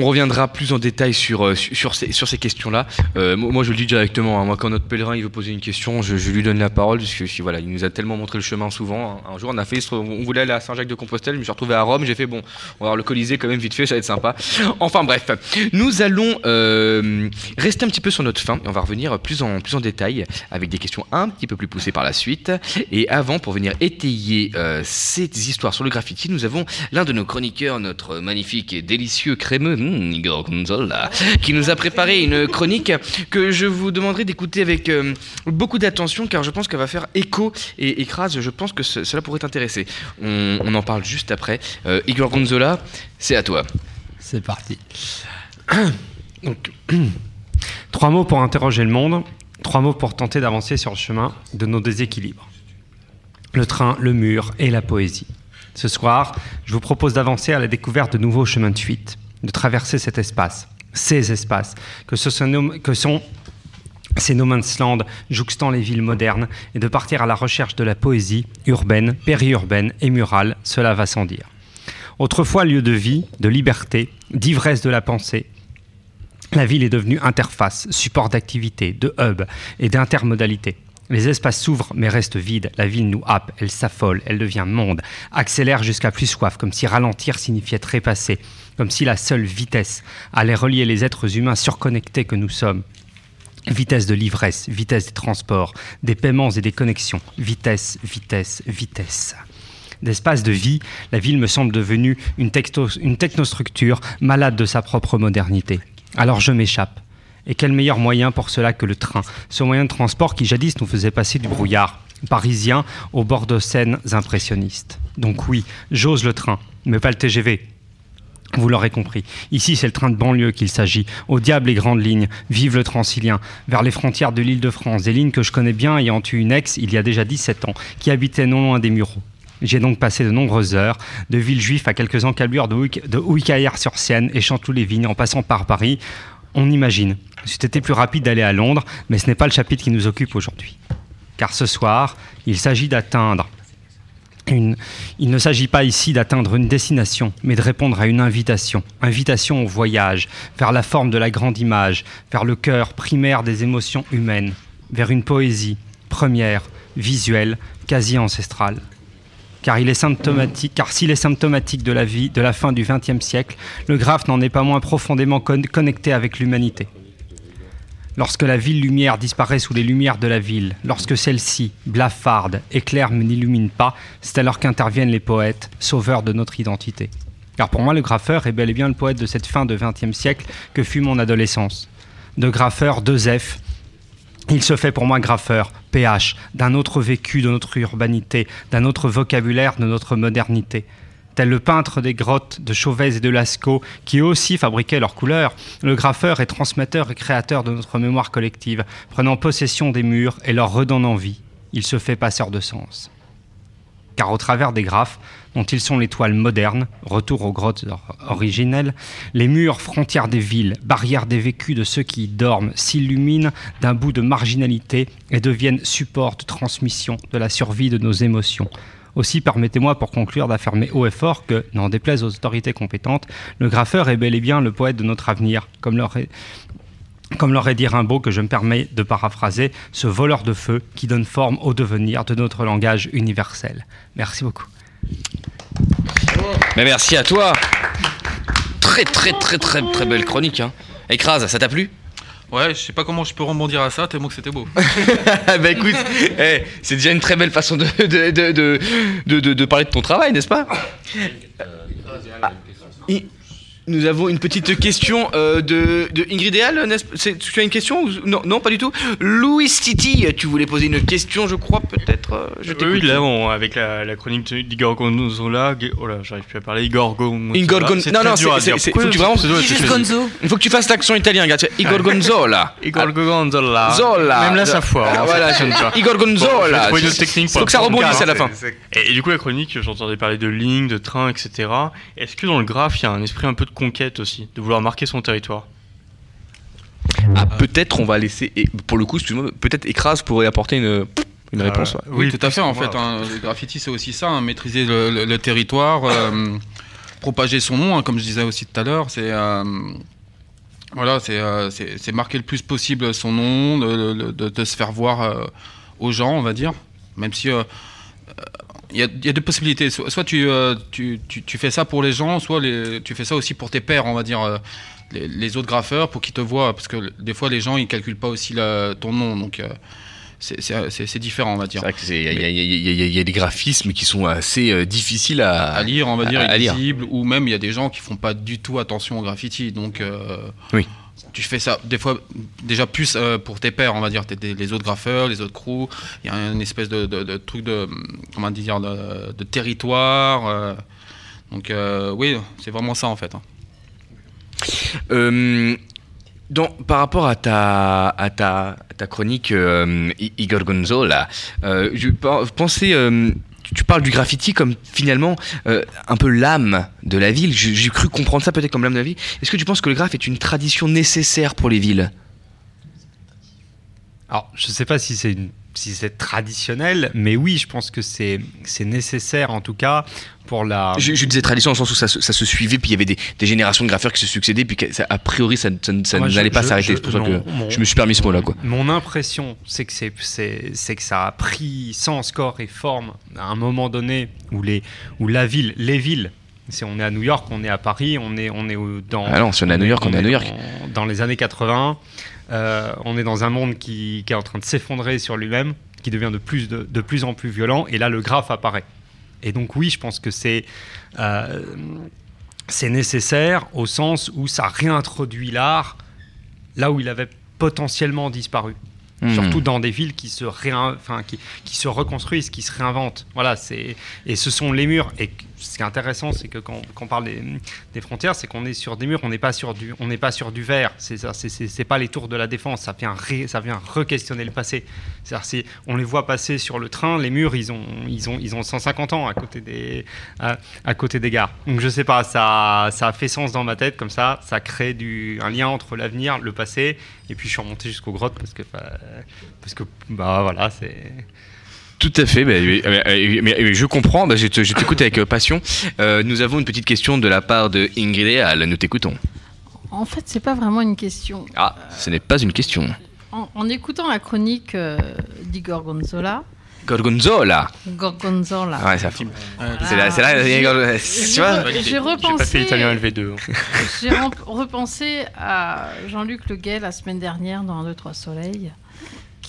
reviendra plus en détail sur, euh, sur, ces, questions-là. Euh, moi, je le dis directement, hein, moi, quand notre pèlerin il veut poser une question, je, lui donne la parole, parce que voilà, il nous a tellement montré le chemin souvent. hein. Un jour, on a fait, on voulait aller à Saint-Jacques-de-Compostelle, je me suis retrouvé à Rome, j'ai fait, bon, on va voir le Colisée quand même vite fait, ça va être sympa. Enfin bref, nous allons euh, rester un petit peu sur notre fin, et on va revenir plus en, plus en détail, avec des questions un petit peu plus poussées par la suite. Et avant, pour venir étayer euh, ces histoires sur le graffiti, nous avons l'un de nos chroniqueurs, notre magnifique et délicieux crémeux, hmm, Igor Gonzola, qui nous a préparé une chronique que je vous demanderai d'écouter avec euh, beaucoup d'attention, car je pense qu'elle va faire écho et écrase. Je pense que ce- cela pourrait t'intéresser. On, on en parle juste après. Euh, Igor Gonzola, c'est à toi. C'est parti. Donc, trois mots pour interroger le monde, trois mots pour tenter d'avancer sur le chemin de nos déséquilibres. Le train, le mur et la poésie. Ce soir, je vous propose d'avancer à la découverte de nouveaux chemins de fuite, de traverser cet espace, ces espaces, que, sont ces no man's land jouxtant les villes modernes, et de partir à la recherche de la poésie urbaine, périurbaine et murale, cela va sans dire. Autrefois lieu de vie, de liberté, d'ivresse de la pensée, la ville est devenue interface, support d'activité, de hub et d'intermodalité. Les espaces s'ouvrent mais restent vides. La ville nous happe, elle s'affole, elle devient monde, accélère jusqu'à plus soif, comme si ralentir signifiait trépasser, comme si la seule vitesse allait relier les êtres humains surconnectés que nous sommes. Vitesse de l'ivresse, vitesse des transports, des paiements et des connexions. Vitesse, vitesse, vitesse. d'espace de vie, la ville me semble devenue une, une technostructure malade de sa propre modernité. Alors je m'échappe. Et quel meilleur moyen pour cela que le train, ce moyen de transport qui jadis nous faisait passer du brouillard parisien au bord de scènes impressionnistes. Donc oui, j'ose le train, mais pas le TGV. Vous l'aurez compris. Ici, c'est le train de banlieue qu'il s'agit. Au diable les grandes lignes. Vive le Transilien. Vers les frontières de l'île de France. Des lignes que je connais bien ayant eu une ex, il y a déjà 17 ans, qui habitait non loin des Mureaux. J'ai donc passé de nombreuses heures, de Villejuif à quelques encablures de, Ouic- de Ouicaillère-sur-Seine et Chanteloup-les-Vignes en passant par Paris. On imagine. C'eût été plus rapide d'aller à Londres, mais ce n'est pas le chapitre qui nous occupe aujourd'hui. Car ce soir, il s'agit d'atteindre une- il ne s'agit pas ici d'atteindre une destination, mais de répondre à une invitation. Invitation au voyage, vers la forme de la grande image, vers le cœur primaire des émotions humaines, vers une poésie première, visuelle, quasi ancestrale. Car s'il est symptomatique de la vie de la fin du XXe siècle, le graphe n'en est pas moins profondément con- connecté avec l'humanité. Lorsque la ville lumière disparaît sous les lumières de la ville, lorsque celle-ci, blafarde, éclaire mais n'illumine pas, c'est alors qu'interviennent les poètes, sauveurs de notre identité. Car pour moi, le graffeur est bel et bien le poète de cette fin de XXe siècle que fut mon adolescence. De graffeur, deux F, il se fait pour moi graffeur, PH, d'un autre vécu de notre urbanité, d'un autre vocabulaire de notre modernité. Tel le peintre des grottes de Chauvet et de Lascaux, qui aussi fabriquaient leurs couleurs, le graffeur est transmetteur et créateur de notre mémoire collective, prenant possession des murs et leur redonnant vie. Il se fait passeur de sens. Car au travers des graphes, dont ils sont l'étoile moderne, retour aux grottes or- originelles, les murs frontières des villes, barrières des vécus de ceux qui y dorment, s'illuminent d'un bout de marginalité et deviennent support de transmission de la survie de nos émotions. Aussi, permettez-moi pour conclure d'affirmer haut et fort que, n'en déplaise aux autorités compétentes, le graffeur est bel et bien le poète de notre avenir, comme l'aurait comme l'aurait dit Rimbaud, que je me permets de paraphraser, ce voleur de feu qui donne forme au devenir de notre langage universel. Merci beaucoup. Mais merci à toi. Très très très très très belle chronique. Hein. Écrase, ça t'a plu? Ouais, je sais pas comment je peux rebondir à ça, tellement que c'était beau. Bah écoute, eh, c'est déjà une très belle façon de, de, de, de, de- de- de parler de ton travail, n'est-ce pas? Ah, Nous avons une petite question euh, de, de Ingrid Eal, n'est-ce pas C'est- Tu as une question ou- non, non, pas du tout? Louis Titi, tu voulais poser une question, je crois, peut-être euh, Je Oui, là, on- avec la, la chronique d'Igor Gonzola, oh là, j'arrive plus à parler, Igor Gonzola. Igor Non, non, dur à c'est- faut que tu vraiment. facile Il faut que tu fasses l'accent italien, regarde. tu- Igor Gonzola. Igor Gonzola. Zola. Même là, ça foire. Ah, hein, voilà, ça fonctionne pas. Igor Gonzola. trouver une autre technique pour Faut que ça rebondisse à la fin. Et, et du coup, la chronique, j'entendais parler de lignes, de trains, etc. Est-ce que dans le graphe, il y a un esprit un peu de conquête aussi, de vouloir marquer son territoire Ah, peut-être on va laisser. et pour le coup, excuse-moi, peut-être Écrase pourrait apporter une, une réponse. ouais. Oui, tout à fait. En fait, hein, le graffiti, c'est aussi ça, hein, maîtriser le, le- le territoire, euh, propager son nom, hein, comme je disais aussi tout à l'heure. C'est euh, voilà, c'est euh, marquer le plus possible son nom, de, de- de- de se faire voir euh, aux gens, on va dire. Même si euh, il y, a, il y a deux possibilités. Soit, tu, euh, tu, tu- tu fais ça pour les gens, soit les- tu fais ça aussi pour tes pairs, on va dire, euh, les, les autres graffeurs, pour qu'ils te voient. Parce que des fois, les gens, ils calculent pas aussi la- ton nom. Donc, euh, c'est- différent, on va dire. Il y y y a- des graphismes qui sont assez euh, difficiles à, à lire, on va dire, à- à lire. ou même il y a des gens qui font pas du tout attention au graffiti. Donc, Oui. Tu fais ça des fois déjà plus euh, pour tes pairs, on va dire, les autres graffeurs, les autres crews. Il y a une espèce de, truc de comment dire de, territoire. euh, donc euh, oui, c'est vraiment ça en fait. hein. Par rapport à ta, à ta, à ta chronique Igor Gonzola, je pensais, tu- parles du graffiti comme finalement euh, un peu l'âme de la ville. J'ai j'ai cru comprendre ça peut-être comme l'âme de la ville. Est-ce que tu penses que le graphe est une tradition nécessaire pour les villes? Alors, je ne sais pas si c'est une- si c'est traditionnel, mais oui, je pense que c'est nécessaire en tout cas pour la. je, je disais tradition dans le sens où ça, se- ça se suivait, puis il y avait des, des générations de graffeurs qui se succédaient, puis ça- a priori ça, ça- n'allait pas s'arrêter. je- C'est pour ça que mon- je me suis permis ce mot-là. quoi. Mon impression, c'est que, c'est que ça a pris sens, corps et forme à un moment donné où, les, où la ville, les villes, si on est à New York, on est à Paris, on est, on est dans. Ah non, si on est à New York, on est à New York. Dans, dans les années 80, euh, on est dans un monde qui, qui est en train de s'effondrer sur lui-même, qui devient de plus, de, de plus en plus violent, et là le graphe apparaît. Et donc oui, je pense que c'est euh, c'est nécessaire au sens où ça réintroduit l'art là où il avait potentiellement disparu. Mhm. Surtout dans des villes qui se, réin- enfin, qui, qui se reconstruisent, qui se réinventent. Voilà, c'est et ce sont les murs. Et ce qui est intéressant, c'est que quand, on parle des, frontières, c'est qu'on est sur des murs, on n'est pas sur du, on n'est pas sur du verre. C'est ça, c'est- pas les tours de la défense. Ça vient, ça vient re-questionner le passé. C'est-à-dire, c'est- on les voit passer sur le train, les murs, ils ont, ils ont, ils ont 150 ans à côté des, à, à côté des gares. Donc je sais pas, ça, ça a fait sens dans ma tête comme ça. Ça crée du, un lien entre l'avenir, le passé. Et puis je suis remonté jusqu'aux grottes parce que, bah, parce que, bah voilà, c'est. Tout à fait, euh, euh, mais, euh, je comprends, bah, je te- je t'écoute avec euh, passion. Euh, nous avons une petite question de la part de Ingrid Leal, nous t'écoutons. En fait, c'est pas vraiment une question. Ah, ce n'est pas une question. En, en écoutant la chronique euh, d'Igor Gonzola, Gorgonzola Gorgonzola, Ouais, ça C'est là, c'est là, J'ai- tu vois j'ai re- j'ai repensé- pas fait italien LV2. J'ai rem- repensé à Jean-Luc Leguet la semaine dernière dans 1, 2, 3 Soleil,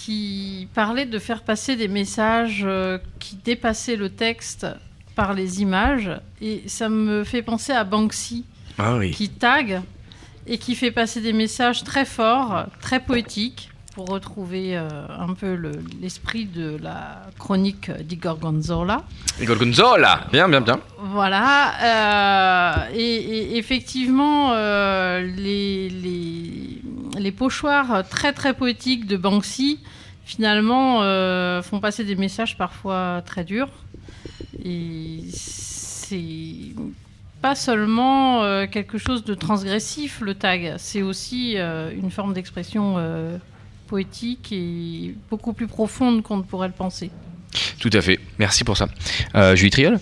qui parlait de faire passer des messages euh, qui dépassaient le texte par les images. Et ça me fait penser à Banksy, Ah oui. qui tag et qui fait passer des messages très forts, très poétiques, pour retrouver euh, un peu le- l'esprit de la chronique d'Igor Gonzola. Gorgonzola Bien, bien, bien. Voilà. euh, et, et effectivement, euh, les, les, les pochoirs très très poétiques de Banksy, finalement, euh, font passer des messages parfois très durs. Et c'est pas seulement euh, quelque chose de transgressif, le tag, c'est aussi euh, une forme d'expression euh, poétique et beaucoup plus profonde qu'on ne pourrait le penser. Tout à fait, merci pour ça. Euh, Julie Triol?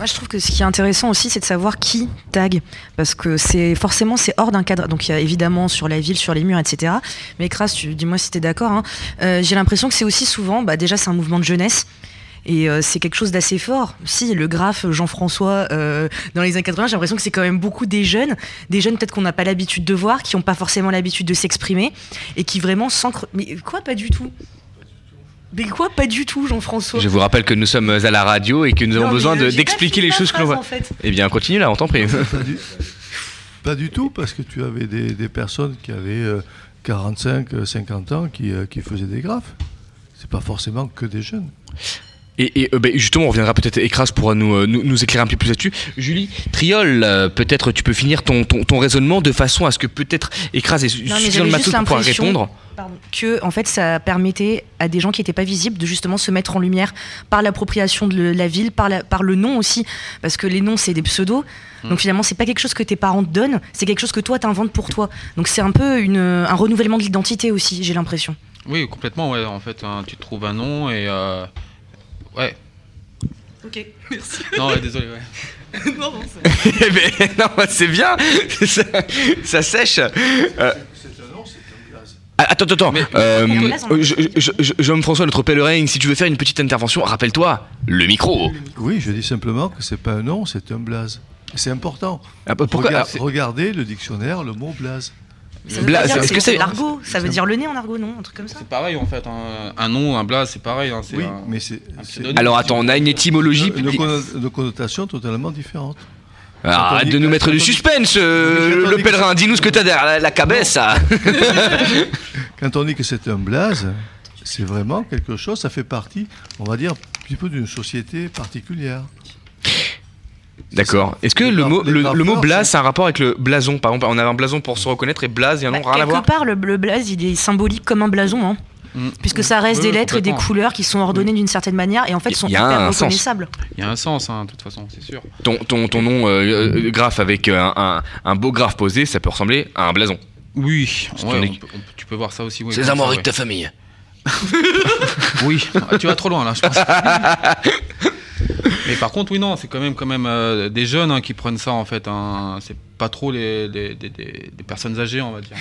Moi, je trouve que ce qui est intéressant aussi, c'est de savoir qui tag, parce que c'est forcément c'est hors d'un cadre. Donc il y a évidemment sur la ville, sur les murs, etc. Mais Kras, tu dis-moi si t'es d'accord. hein. Euh, J'ai l'impression que c'est aussi souvent, bah, déjà c'est un mouvement de jeunesse. Et euh, c'est quelque chose d'assez fort. Si le graphe Jean-François euh, dans les années 80, j'ai l'impression que c'est quand même beaucoup des jeunes, des jeunes peut-être qu'on n'a pas l'habitude de voir, qui n'ont pas forcément l'habitude de s'exprimer et qui vraiment s'ancrent. Mais quoi, pas du tout Mais quoi, pas du tout, Jean-François Je vous rappelle que nous sommes à la radio et que nous avons Non, besoin euh, de- d'expliquer les choses que l'on voit. en fait. Eh bien, continue là, on t'en prie. Pas du, pas du tout, parce que tu avais des, des personnes qui avaient euh, 45, euh, 50 ans qui, euh, qui faisaient des graphes. C'est pas forcément que des jeunes. Et, et, euh, ben, justement, on reviendra peut-être, Écras pourra nous, euh, nous, nous éclairer un peu plus là-dessus. Julie, Triol, euh, peut-être tu peux finir ton, ton, ton raisonnement de façon à ce que peut-être Écras ait Non, mais suffisamment de matos pour pouvoir répondre. que en fait ça permettait à des gens qui n'étaient pas visibles de justement se mettre en lumière par l'appropriation de la ville, par, la- par le nom aussi, parce que les noms c'est des pseudos. Hmm. Donc finalement c'est pas quelque chose que tes parents te donnent, c'est quelque chose que toi t'inventes pour toi. Donc c'est un peu une, un renouvellement de l'identité aussi, j'ai l'impression. Oui, complètement, ouais. En fait, hein, tu trouves un nom et. euh, Ouais. Ok, merci. Non, ouais, désolé, ouais. non, non, non, bah, c'est bien, ça, ça sèche. Euh, ah, Attends, attends, attends. Euh, je- je- je- Jean-François, notre pèlerin, si tu veux faire une petite intervention, rappelle-toi, le micro. Oui, je dis simplement que c'est pas un nom, c'est un blaze. C'est important. Ah, bah, pourquoi- Regarde- ah, c'est- regardez le dictionnaire, le mot blaze. Ça veut pas dire que c'est l'argot, ça veut dire le nez en argot, non Un truc comme ça C'est pareil en fait. Un, un nom, un blaze, c'est pareil. hein, Oui, un- mais c'est. Alors attends, on a une étymologie. De, de conno- de connotations totalement différentes. Ah, arrête de nous mettre du suspense, euh, le pèlerin. Dis-nous ce que t'as derrière la, la cabesse. ça. Quand on dit que c'est un blaze, c'est vraiment quelque chose, ça fait partie, on va dire, un petit peu d'une société particulière. D'accord. Est-ce que le mot, le, le mot blaze, c'est un rapport avec le blason Par exemple, on a un blason pour se reconnaître et blaze, il y a un nom, rien à voir? Quelque part, le, le blaze, il est symbolique comme un blason, hein. puisque ça reste Mm. Oui, des lettres et des couleurs qui sont ordonnées d'une certaine manière et en fait sont Il y a hyper un sens. reconnaissables. Il y a un sens, hein, de toute façon, c'est sûr. Ton, ton, ton nom euh, euh, graphe avec euh, un, un, un beau graphe posé, ça peut ressembler à un blason. Oui, on peut- on tu peux voir ça aussi. Oui, C'est un ouais. ta famille. Oui, Ah, tu vas trop loin là, je pense. Mais par contre, oui, non, c'est quand même, quand même euh, des jeunes hein, qui prennent ça en fait. hein. C'est pas trop les, personnes âgées, on va dire.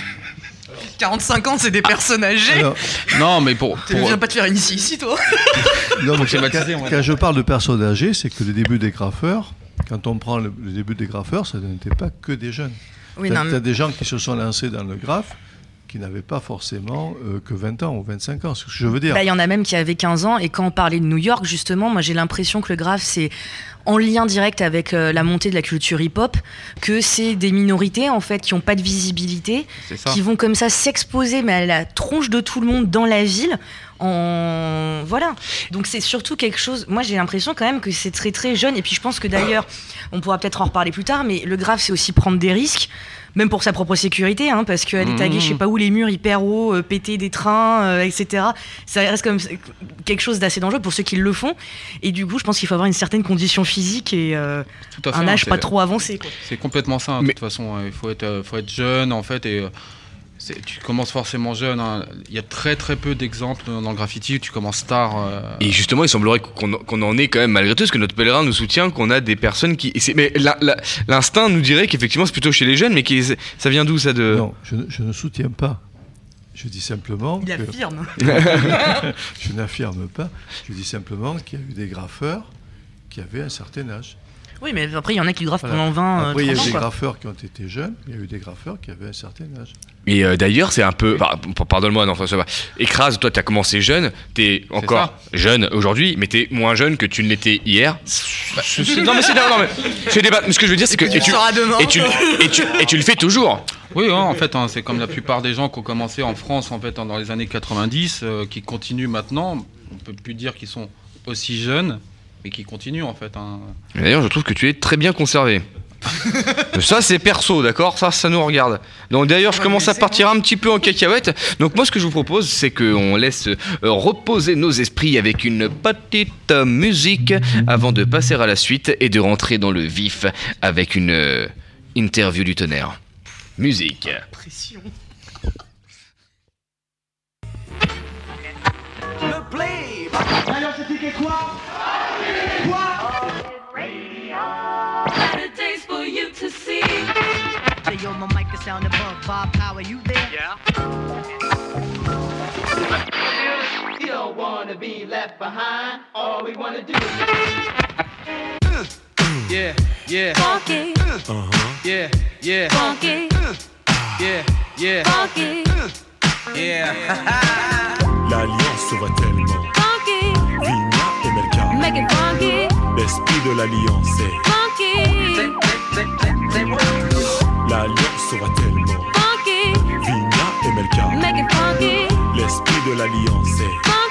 45 ans, c'est des personnes âgées. Alors, Non, mais pour. Tu viens pas te faire initier ici, toi non, mais quand, quand je parle de personnes âgées, c'est que le début des graffeurs, quand on prend le, le début des graffeurs, ça n'était pas que des jeunes. Oui, mais- t'as des gens qui se sont lancés dans le graphe qui n'avaient pas forcément euh, que 20 ans ou 25 ans. Ce que je veux dire. Bah, Il y en a même qui avaient 15 ans. Et quand on parlait de New York, justement, moi j'ai l'impression que le graphe, c'est en lien direct avec euh, la montée de la culture hip-hop, que c'est des minorités en fait qui n'ont pas de visibilité, qui vont comme ça s'exposer mais à la tronche de tout le monde dans la ville. En... Voilà. Donc c'est surtout quelque chose. Moi j'ai l'impression quand même que c'est très très jeune. Et puis je pense que d'ailleurs, on pourra peut-être en reparler plus tard, mais le graphe c'est aussi prendre des risques. Même pour sa propre sécurité, hein, parce qu'elle est taguée, Mhm. je sais pas où, les murs hyper hauts, euh, péter des trains, euh, etc. Ça reste comme quelque chose d'assez dangereux pour ceux qui le font. Et du coup, je pense qu'il faut avoir une certaine condition physique et euh, Tout à fait, un hein, âge pas trop avancé. C'est complètement ça, hein, de toute façon. hein. Il faut être, euh, faut être jeune, en fait, et euh, tu commences forcément jeune. hein. Il y a très très peu d'exemples dans le graffiti où tu commences tard. euh, Et justement, il semblerait qu'on qu'on en ait quand même malgré tout, parce que notre pèlerin nous soutient, qu'on a des personnes qui. Mais la- la- l'instinct nous dirait qu'effectivement c'est plutôt chez les jeunes, mais qui, ça vient d'où ça de? Non, je, ne- je ne soutiens pas. Je dis simplement. Il que- affirme. je n'affirme pas. Je dis simplement qu'il y a eu des graffeurs qui avaient un certain âge. Oui, mais après, il y en a qui graffent Voilà. pendant 20, euh, Après, il y a 30 eu ans. des quoi. graffeurs qui ont été jeunes, il y a eu des graffeurs qui avaient un certain âge. Et euh, d'ailleurs, c'est un peu. Pardonne-moi, non, ça va. Écrase, toi, t'as commencé jeune, t'es encore jeune aujourd'hui, mais t'es moins jeune que tu ne l'étais hier. C'est- non, mais c'est non, mais c'est débat. Mais ce que je veux dire, c'est que. Et tu et tu, sauras demain. et, tu, et, tu, et tu le fais toujours. Oui, hein, en fait, hein, c'est comme la plupart des gens qui ont commencé en France en fait, hein, dans les années 90, euh, qui continuent maintenant. On peut plus dire qu'ils sont aussi jeunes, mais qui continuent en fait. hein. D'ailleurs, je trouve que tu es très bien conservé. ça, c'est perso, d'accord Ça, ça nous regarde. Donc, d'ailleurs, je commence à partir un petit peu en cacahuète. Donc, moi, ce que je vous propose, c'est qu'on laisse euh, reposer nos esprits avec une petite euh, musique avant de passer à la suite et de rentrer dans le vif avec une euh, interview du tonnerre. Musique. Pression. Le play Alors quoi Quoi? To see. Yo, my mic is sound above. Bob Power, you there? Yeah. You don't wanna be left behind All we wanna do Yeah, yeah. Funky. Yeah, yeah. Funky. Yeah, yeah. Funky. Yeah. L'alliance se voit tellement. Funky. Vigna et Melka. Make it funky. L'esprit de l'alliance est. Funky. L'alliance se voit tellement. Funky. Vigna et Melka. Make it funky. L'esprit de l'alliance est. Funky.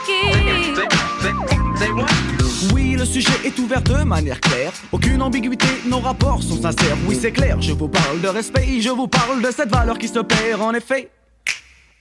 Oui, le sujet est ouvert de manière claire. Aucune ambiguïté, nos rapports sont sincères. Oui, c'est clair, je vous parle de respect, je vous parle de cette valeur qui se perd en effet.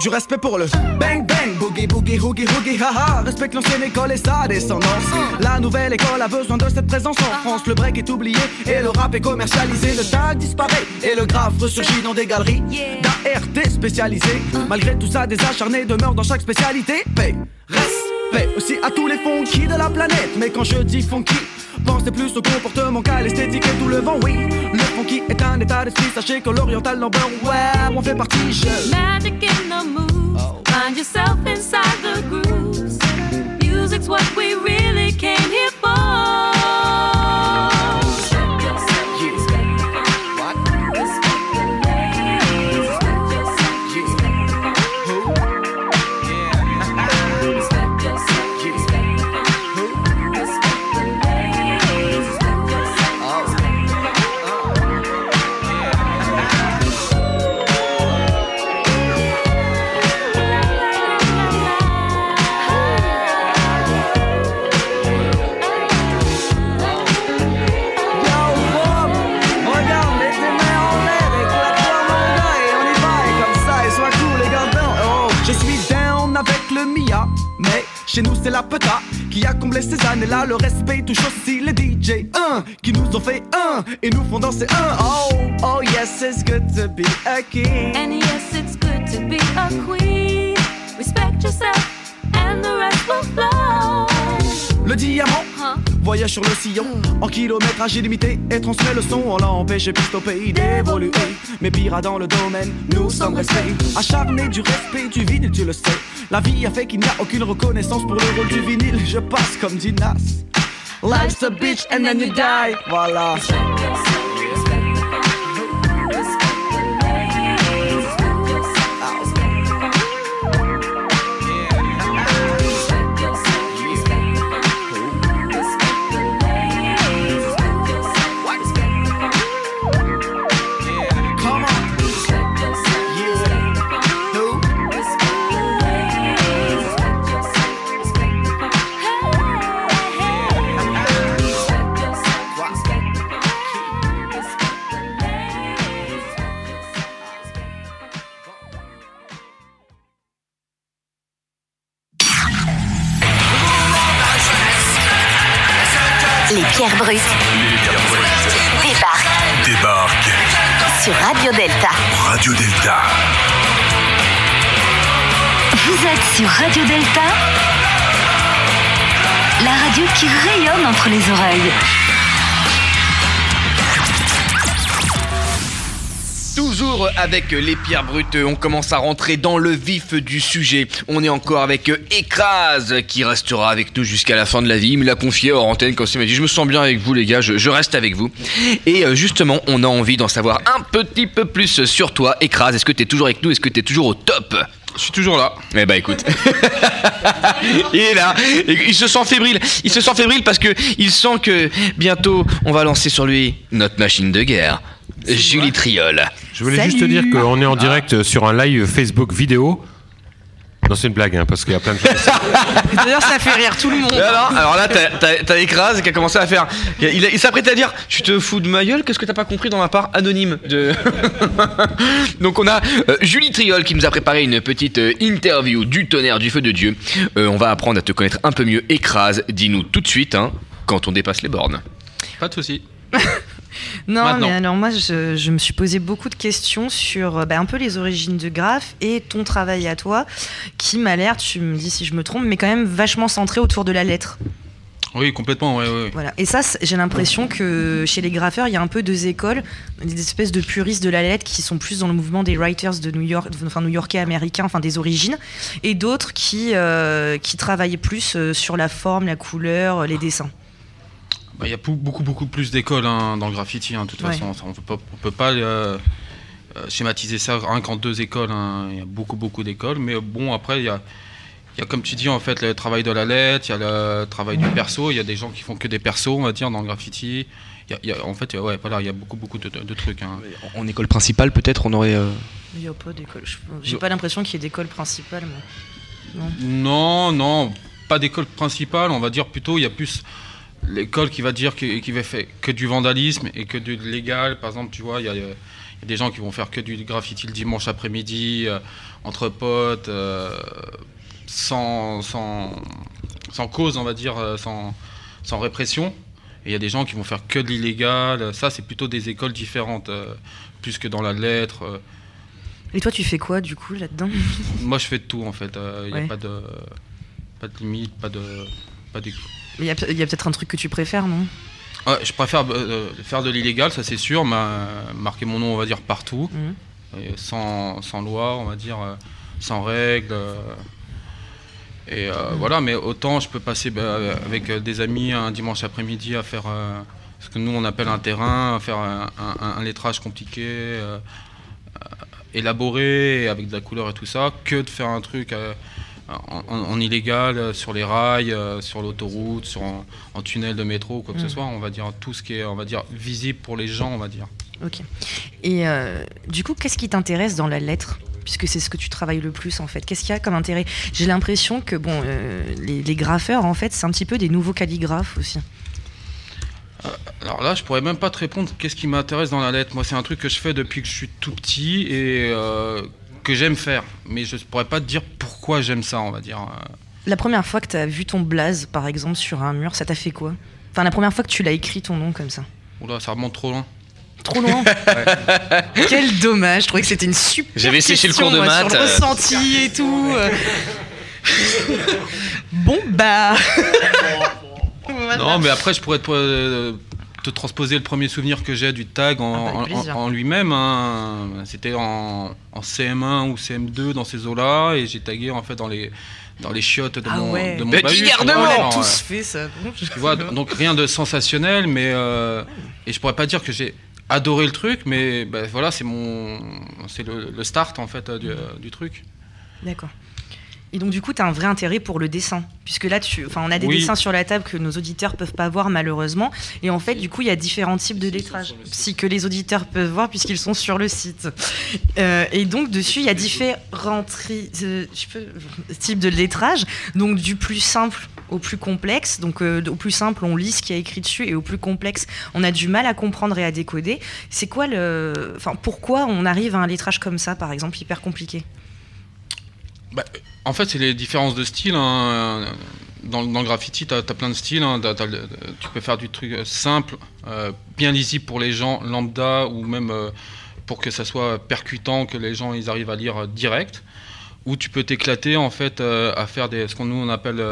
du respect pour le bang bang, boogie boogie hoogie hoogie haha. Respecte l'ancienne école et sa descendance. La nouvelle école a besoin de cette présence en France. Le break est oublié et le rap est commercialisé. Le tag disparaît et le graphe ressurgit dans des galeries d'ART spécialisées. Malgré tout ça, des acharnés demeurent dans chaque spécialité. Paix, respect aussi à tous les funky de la planète. Mais quand je dis funky, Pensez plus au comportement qu'à l'esthétique et tout le vent, oui. Le funky est un état d'esprit, sachez que l'oriental number, ouais, on fait partie, je. Magic in the moves. Find yourself inside the grooves. Music's what we really c'est la peta qui a comblé ces années-là. Le respect touche aussi les DJ. Un qui nous ont fait un et nous font danser un. Oh, oh yes, it's good to be a king. And yes, it's good to be a queen. Respect yourself, and the rest will flow. Le diamant voyage sur le sillon en kilométrage illimité et transmet le son. On piste au pays d'évoluer. Mais pire dans le domaine, nous sommes restés acharnés du respect du vinyle, tu le sais. La vie a fait qu'il n'y a aucune reconnaissance pour le rôle du vinyle. Je passe comme dit Nas. Life's a bitch and then you die. Voilà. Les pierres brutes débarquent Débarque sur Radio Delta. Radio Delta. Vous êtes sur Radio Delta, la radio qui rayonne entre les oreilles. Toujours avec les pierres brutes, on commence à rentrer dans le vif du sujet. On est encore avec Écrase qui restera avec nous jusqu'à la fin de la vie. Il me l'a confié hors antenne quand il m'a dit Je me sens bien avec vous, les gars, je, je reste avec vous. Et euh, justement, on a envie d'en savoir un petit peu plus sur toi, Écrase. Est-ce que tu es toujours avec nous? Est-ce que tu es toujours au top? Je suis toujours là. Eh bah écoute, il est là, il se sent fébrile, il se sent fébrile parce que il sent que bientôt on va lancer sur lui notre machine de guerre, Julie Triol. Je voulais juste te dire qu'on est en direct sur un live Facebook vidéo. Non, c'est une blague, hein, parce qu'il y a plein de gens. D'ailleurs, ça fait rire tout le monde. Alors, alors là, t'as- t'as t'as Écrase qui a commencé à faire. Il, il- il s'apprête à dire Tu te fous de ma gueule Qu'est-ce que t'as pas compris dans ma part anonyme de... Donc, on a euh, Julie Triol qui nous a préparé une petite euh, interview du tonnerre du feu de Dieu. Euh, on va apprendre à te connaître un peu mieux. Écrase, dis-nous tout de suite hein, quand on dépasse les bornes. Pas de soucis. Non, Maintenant. mais alors moi, je, je me suis posé beaucoup de questions sur euh, bah, un peu les origines de Graph et ton travail à toi, qui m'a l'air, tu me dis si je me trompe, mais quand même vachement centré autour de la lettre. Oui, complètement, ouais, ouais. Voilà. Et ça, j'ai l'impression que chez les graffeurs, il y a un peu deux écoles, des espèces de puristes de la lettre qui sont plus dans le mouvement des writers de New York, enfin new-yorkais américains, enfin des origines, et d'autres qui, euh, qui travaillaient plus euh, sur la forme, la couleur, les dessins. Bah, Il y a beaucoup, beaucoup plus d'écoles hein, dans le graffiti, hein, de toute Ouais. façon. Ça, On peut pas, on peut pas euh, euh, schématiser ça rien qu'en deux écoles. hein. Il y a beaucoup, beaucoup d'écoles. Mais bon, après, il y a, il y a, comme tu dis, en fait, le travail de la lettre, il y a le travail du perso. Il y a des gens qui font que des persos, on va dire, dans le graffiti. Il y a- il y a- en fait, ouais, voilà, il y a beaucoup, beaucoup de, de trucs. hein. En école principale, peut-être, on aurait. euh, Il n'y a pas d'école. je- J'ai pas l'impression qu'il y ait d'école principale. Non. Non, non, pas d'école principale, on va dire plutôt, il y a plus l'école qui va dire que- qui va faire que du vandalisme et que du légal. Par exemple, tu vois, il y a, il y a des gens qui vont faire que du graffiti le dimanche après-midi, euh, entre potes, euh, sans, sans, sans cause, on va dire, euh, sans, sans répression. Et il y a des gens qui vont faire que de l'illégal. Ça, c'est plutôt des écoles différentes, euh, plus que dans la lettre. Et toi, tu fais quoi du coup là-dedans? Moi, je fais de tout en fait. Il n'y Ouais. a pas de, pas de limite, pas de, pas de. Il y a, peut-être un truc que tu préfères, non? Ouais, je préfère euh, faire de l'illégal, ça c'est sûr, ma- marquer mon nom, on va dire, partout, Mhm. Et sans, sans loi, on va dire, euh, sans règles. euh, et euh, voilà, mais autant je peux passer bah, avec euh, des amis un dimanche après-midi à faire euh, ce que nous on appelle un terrain, à faire un, un- un lettrage compliqué, euh, euh, élaboré, avec de la couleur et tout ça, que de faire un truc euh, en, illégal euh, sur les rails, euh, sur l'autoroute, sur en, en tunnel de métro, quoi que Mm. ce soit. On va dire tout ce qui est, on va dire, visible pour les gens, on va dire. Ok. Et euh, du coup, qu'est-ce qui t'intéresse dans la lettre? Puisque c'est ce que tu travailles le plus en fait. Qu'est-ce qu'il y a comme intérêt? J'ai l'impression que bon, euh, les, les graffeurs en fait, c'est un petit peu des nouveaux calligraphes aussi. Alors là, je pourrais même pas te répondre qu'est-ce qui m'intéresse dans la lettre. Moi, c'est un truc que je fais depuis que je suis tout petit et euh, que j'aime faire. Mais je pourrais pas te dire pourquoi j'aime ça, on va dire. La première fois que tu as vu ton blaze, par exemple, sur un mur, ça t'a fait quoi? Enfin, la première fois que tu l'as écrit ton nom comme ça. Oula, ça remonte trop loin. Trop loin? Quel dommage, je trouvais que c'était une super J'avais séché le cours de moi, maths, Sur le euh. ressenti et tout. bon, bah... Voilà. Non, mais après, je pourrais te, euh, te transposer le premier souvenir que j'ai du tag en, Ah bah, en- en lui-même. hein. C'était en, en CM1 ou CM2 dans ces eaux-là, et j'ai tagué en fait dans les dans les chiottes de Ah mon, ouais. de mon Petit bahut, vois, genre, tous euh, fait, ça. Tu vois, donc rien de sensationnel, mais euh, et je pourrais pas dire que j'ai adoré le truc, mais bah, voilà, c'est mon, c'est le, le start en fait euh, du, du truc. D'accord. Et donc, du coup, tu as un vrai intérêt pour le dessin. Puisque là, tu... on a des Oui. dessins sur la table que nos auditeurs peuvent pas voir, malheureusement. Et en fait, du coup, il y a différents types de lettrage. Si que les auditeurs peuvent voir, puisqu'ils sont sur le site. Euh, et donc, dessus, il y a différents tri- euh, peux- types de lettrage. Donc, du plus simple au plus complexe. Donc, euh, au plus simple, on lit ce qu'il y a écrit dessus. Et au plus complexe, on a du mal à comprendre et à décoder. C'est quoi le. Enfin, pourquoi on arrive à un lettrage comme ça, par exemple, hyper compliqué? Bah, en fait, c'est les différences de style. hein. Dans, le graffiti, tu as, plein de styles. hein. Tu peux faire du truc euh, simple, euh, bien lisible pour les gens lambda, ou même euh, pour que ça soit percutant, que les gens ils arrivent à lire direct. Ou tu peux t'éclater en fait à faire des, ce qu'on nous on appelle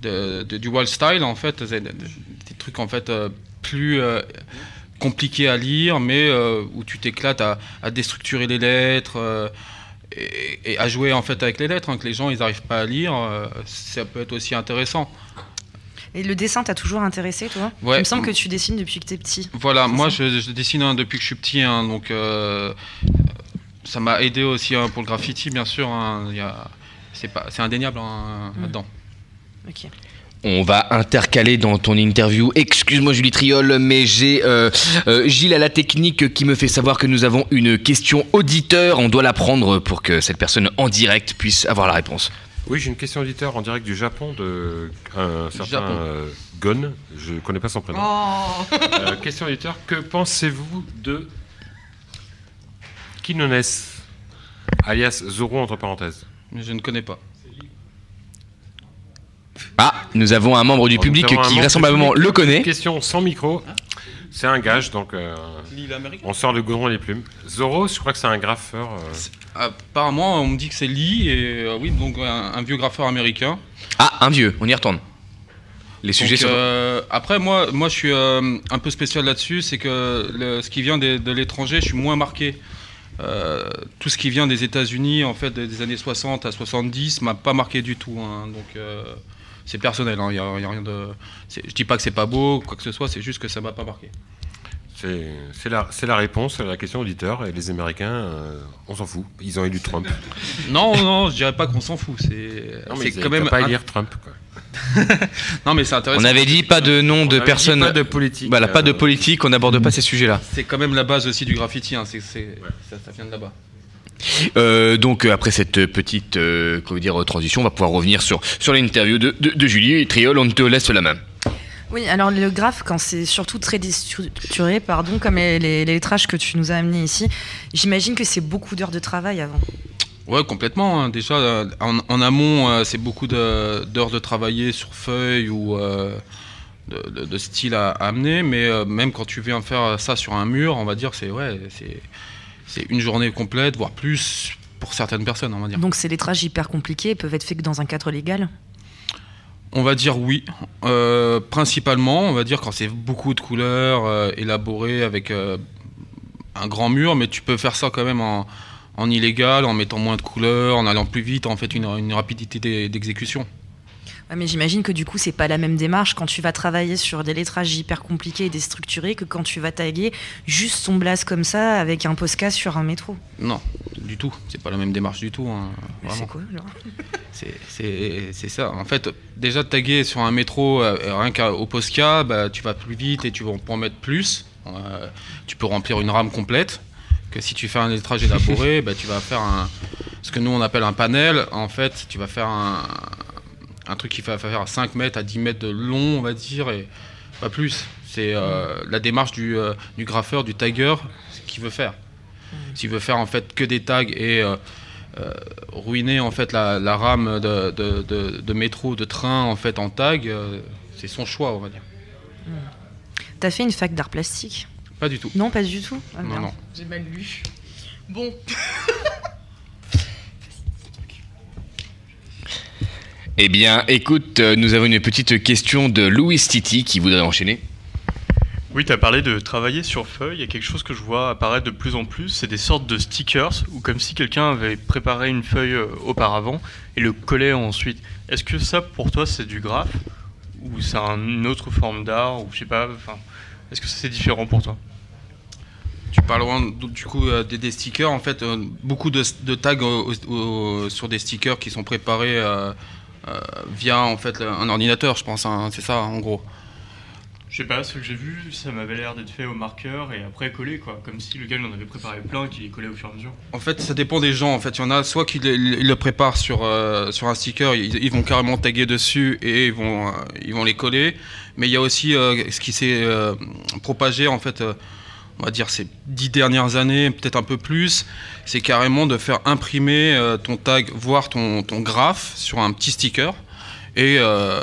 du wall style en fait, des, trucs en fait plus compliqués à lire, mais où tu t'éclates à déstructurer les lettres. Et, et à jouer en fait avec les lettres, hein, que les gens ils n'arrivent pas à lire, euh, ça peut être aussi intéressant. Et le dessin t'a toujours intéressé, toi? Ouais. Il me semble que tu dessines depuis que t'es petit. Voilà, moi je, je dessine hein, depuis que je suis petit, hein, donc euh, ça m'a aidé aussi pour le graffiti, bien sûr. c'est pas, c'est indéniable Mm. là-dedans. Ok. On va intercaler dans ton interview, excuse-moi Julie Triol, mais j'ai euh, euh, Gilles à la technique qui me fait savoir que nous avons une question auditeur. On doit la prendre pour que cette personne en direct puisse avoir la réponse. Oui, j'ai une question auditeur en direct du Japon de un certain Japon. euh, Gon. Je connais pas son prénom. Oh. Euh, question auditeur que pensez-vous de Kinones, alias Zoro entre parenthèses? Je ne connais pas. Ah, nous avons un membre du public qui vraisemblablement le connaît. Question sans micro. C'est un gage, donc euh, on sort le goudron et les plumes. Zoro, je crois que c'est un graffeur. euh, Apparemment, on me dit que c'est Lee, et euh, oui, donc un, un vieux graffeur américain. Ah, un vieux, on y retourne. Les sujets Donc, sont... euh, après, moi, moi, je suis euh, un peu spécial là-dessus, c'est que le- ce qui vient de, l'étranger, je suis moins marqué. Euh, tout ce qui vient des États-Unis, en fait, des années 60 à 70, m'a pas marqué du tout. hein. donc, euh, c'est personnel. Il y a, y a rien de. Je dis pas que c'est pas beau, quoi que ce soit. C'est juste que ça m'a pas marqué. C'est la, réponse à la question auditeur. Et les Américains, euh, on s'en fout. Ils ont élu Trump. Non, non, je dirais pas qu'on s'en fout. C'est quand même. pas élire Trump, quoi. non, mais c'est intéressant. On avait dit pas de nom de personne. pas de politique, Voilà, pas de euh, politique, on n'aborde pas ces sujets-là. C'est quand même la base aussi du graffiti. hein, ça, ça vient de là-bas. Euh, donc euh, après cette petite euh, comment dire, transition, on va pouvoir revenir sur, sur l'interview de, de, de Julie et Triol, on te laisse la main. Oui, alors le graphe, quand c'est surtout très déstructuré, pardon, comme les, les, que tu nous as amenés ici, j'imagine que c'est beaucoup d'heures de travail avant. Ouais, complètement. hein. Déjà, en, en amont, euh, c'est beaucoup d'heures de, travailler sur feuille ou euh, de, de- de style à, à amener. Mais euh, même quand tu viens faire ça sur un mur, on va dire, c'est ouais, c'est c'est une journée complète, voire plus pour certaines personnes, on va dire. Donc ces lettrages hyper compliqués peuvent être faits que dans un cadre légal? On va dire oui. Euh, principalement, on va dire quand c'est beaucoup de couleurs euh, élaborées avec euh, un grand mur, mais tu peux faire ça quand même en, en illégal, en mettant moins de couleurs, en allant plus vite, en fait une, une rapidité d'e- d'exécution. Ouais, mais j'imagine que du coup, c'est pas la même démarche quand tu vas travailler sur des lettrages hyper compliqués et déstructurés que quand tu vas taguer juste ton blaze comme ça avec un Posca sur un métro. Non, du tout. C'est pas la même démarche du tout. hein, c'est quoi, genre C'est- C'est c'est ça. En fait, déjà taguer sur un métro, euh, rien qu'au Posca, bah, tu vas plus vite et tu vas en mettre plus. Euh, tu peux remplir une rame complète. Que si tu fais un lettrage élaboré, bah, tu vas faire un, ce que nous on appelle un panel. En fait, tu vas faire un, un truc qui va faire 5 mètres à 10 mètres de long, on va dire, et pas plus. C'est euh, la démarche du, euh, du graffeur, du tagger, ce qu'il veut faire. S'il veut faire en fait que des tags et euh, euh, ruiner en fait la, la rame de, de- de- de métro, de train en fait en tag, euh, c'est son choix, on va dire. T'as fait une fac d'art plastique? Pas du tout. Non, pas du tout. Ah, Non, non. J'ai mal lu. Bon. Eh bien, écoute, euh, nous avons une petite question de Louis Titi qui voudrait enchaîner. Oui, tu as parlé de travailler sur feuille. Il y a quelque chose que je vois apparaître de plus en plus, c'est des sortes de stickers, ou comme si quelqu'un avait préparé une feuille euh, auparavant et le collait ensuite. Est-ce que ça, pour toi, c'est du graphe Ou c'est un- une autre forme d'art Ou je sais pas, enfin, est-ce que ça, c'est différent pour toi? Tu parles du coup euh, des, des stickers, en fait, euh, beaucoup de, de tags au- au- sur des stickers qui sont préparés euh, via en fait un ordinateur, je pense, hein, c'est ça en gros. Je sais pas, ce que j'ai vu, ça m'avait l'air d'être fait au marqueur et après collé, quoi. Comme si le gars il en avait préparé plein et qu'il les collait au fur et à mesure. En fait, ça dépend des gens. En fait, il y en a soit qui le, préparent sur, euh, sur un sticker, ils, ils vont carrément taguer dessus et ils vont, euh, ils vont les coller. Mais il y a aussi euh, ce qui s'est euh, propagé, en fait, euh, on va dire ces dix dernières années, peut-être un peu plus, c'est carrément de faire imprimer euh, ton tag, voire ton, ton graphe sur un petit sticker. Et euh,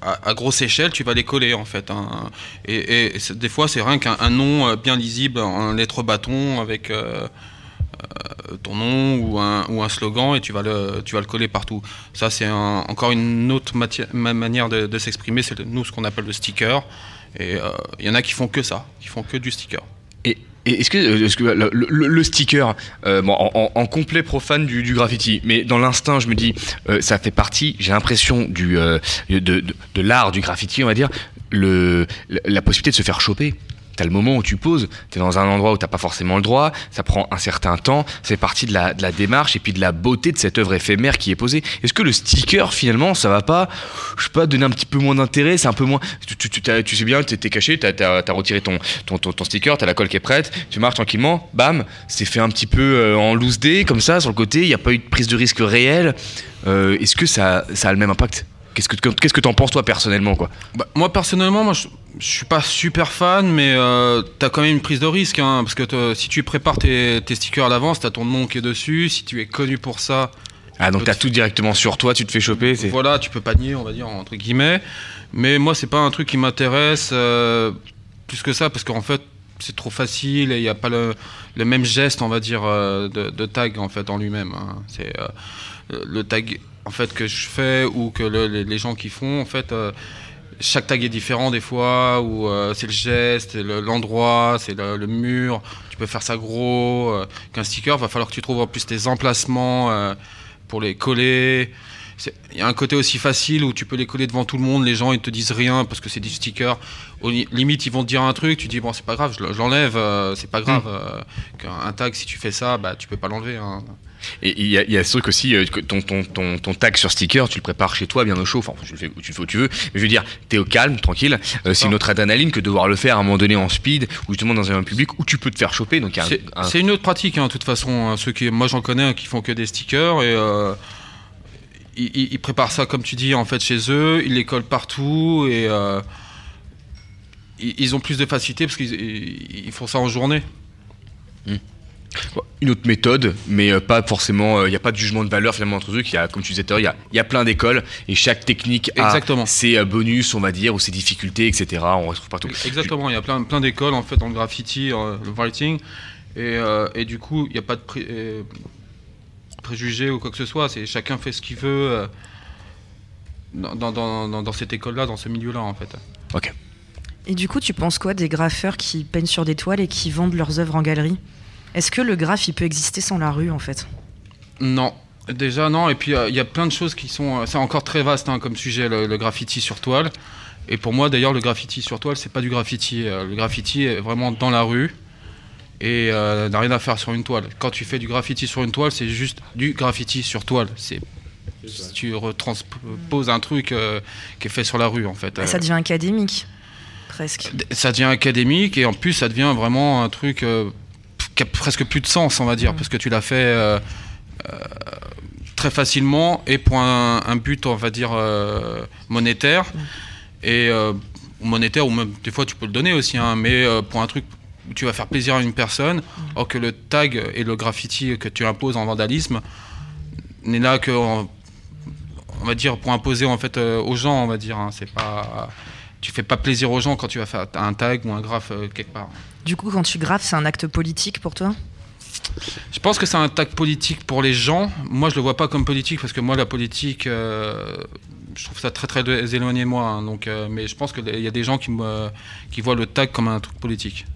à, grosse échelle, tu vas les coller en fait. hein. Et, des fois, c'est rien qu'un un nom euh, bien lisible en lettres bâton avec ton nom ou un, ou un slogan et tu vas le, tu vas le coller partout. Ça, c'est encore une autre manière de, s'exprimer. C'est nous ce qu'on appelle le sticker. Et il y en a qui font que ça, qui font que du sticker. Et, est-ce que, euh, le, sticker, euh, en, complet profane du, graffiti, mais dans l'instinct, je me dis, euh, ça fait partie, j'ai l'impression, du, de, l'art du graffiti, on va dire, la possibilité de se faire choper. T'as le moment où tu poses, t'es dans un endroit où t'as pas forcément le droit, ça prend un certain temps, c'est partie de la, de la démarche et puis de la beauté de cette œuvre éphémère qui est posée. Est-ce que le sticker, finalement, ça va pas, je sais pas, donner un petit peu moins d'intérêt, c'est un peu moins. Tu, tu, tu- tu sais bien, t'es caché, t'as as, retiré ton, ton, ton, ton sticker, t'as la colle qui est prête, tu marches tranquillement, bam, c'est fait un petit peu euh, en loose day, comme ça, sur le côté, il n'y a pas eu de prise de risque réelle. Euh, Est-ce que ça, ça a le même impact? Qu'est-ce que qu'est-ce que t'en penses toi personnellement quoi? Bah, moi personnellement, moi je, je suis pas super fan, mais euh, t'as quand même une prise de risque, hein, parce que si tu prépares tes, tes stickers à l'avance, t'as ton nom qui est dessus. Si tu es connu pour ça, Ah donc t'as tout directement sur toi, tu te fais choper. c'est- voilà, tu peux pas nier, on va dire entre guillemets. Mais moi, c'est pas un truc qui m'intéresse euh, plus que ça, parce qu'en fait, c'est trop facile et il n'y a pas le, le même geste, on va dire, euh, de, de tag en fait en lui-même. hein. C'est euh, le tag en fait que je fais ou que le- les, les gens qui font, en fait. euh, chaque tag est différent des fois, ou euh, c'est le geste, c'est le- l'endroit, c'est le, le mur. Tu peux faire ça gros. euh, Qu'un sticker, va falloir que tu trouves en plus tes emplacements pour les coller. Il y a un côté aussi facile où tu peux les coller devant tout le monde, les gens ils te disent rien parce que c'est du sticker. Au li- limite ils vont te dire un truc, tu dis bon c'est pas grave, je l'enlève, c'est pas grave. euh, qu'un un tag si tu fais ça, bah tu peux pas l'enlever. hein. Et il y, a- il y a ce truc aussi, euh, ton, ton, ton, ton tag sur sticker, tu le prépares chez toi bien au chaud, enfin tu le fais, tu le fais où tu veux, mais je veux dire, t'es au calme, tranquille, euh, c'est une autre adrénaline que de devoir le faire à un moment donné en speed, ou justement dans un public où tu peux te faire choper, donc C'est un- c'est une autre pratique, hein, de toute façon. hein. Ceux qui, moi, j'en connais hein, qui font que des stickers et euh, ils, préparent ça, comme tu dis, en fait, chez eux. Ils les collent partout et ils, ils ont plus de facilité parce qu'ils ils- ils font ça en journée. Une autre méthode, mais euh, pas forcément, il n'y a pas de jugement de valeur finalement entre trucs, il y a, comme tu disais tout à l'heure, il y a, plein d'écoles, et chaque technique a ses euh, bonus, on va dire, ou ses difficultés, etc. On retrouve partout. Exactement, il y a plein, plein d'écoles en fait dans le graffiti, euh, le writing, et, euh, et du coup, il n'y a pas de pré- euh, préjugés ou quoi que ce soit. C'est chacun fait ce qu'il veut euh, dans, dans, dans, dans- dans cette école-là, dans ce milieu-là en fait. Ok. Et du coup, tu penses quoi des graffeurs qui peignent sur des toiles et qui vendent leurs œuvres en galerie? Est-ce que le graphe, il peut exister sans la rue, en fait? Non, déjà non. Et puis euh, il y a plein de choses qui sont. euh, C'est encore très vaste hein, comme sujet, le, le graffiti sur toile. Et pour moi, d'ailleurs, le graffiti sur toile, c'est pas du graffiti. Euh, Le graffiti est vraiment dans la rue et n'a rien à faire sur une toile. Quand tu fais du graffiti sur une toile, c'est juste du graffiti sur toile. C'est tu retransposes un truc qui est fait sur la rue en fait. Bah, Ça devient académique, presque. ça devient académique et en plus ça devient vraiment un truc qui a presque plus de sens on va dire parce que tu l'as fait euh, euh, très facilement et pour un, un but on va dire euh, monétaire et euh, monétaire ou même des fois tu peux le donner aussi hein, mais pour un truc où tu vas faire plaisir à une personne or que le tag et le graffiti que tu imposes en vandalisme n'est là que, on, on va dire, pour imposer en fait aux gens, on va dire. hein. c'est pas, tu fais pas plaisir aux gens quand tu vas faire un tag ou un graphe quelque part. Du coup, quand tu graphes, c'est un acte politique pour toi? Je pense que c'est un tag politique pour les gens. Moi, je le vois pas comme politique parce que moi, la politique, euh, je trouve ça très très éloigné de moi. hein. donc, euh, mais je pense qu'il y a des gens qui, qui voient le tag comme un truc politique.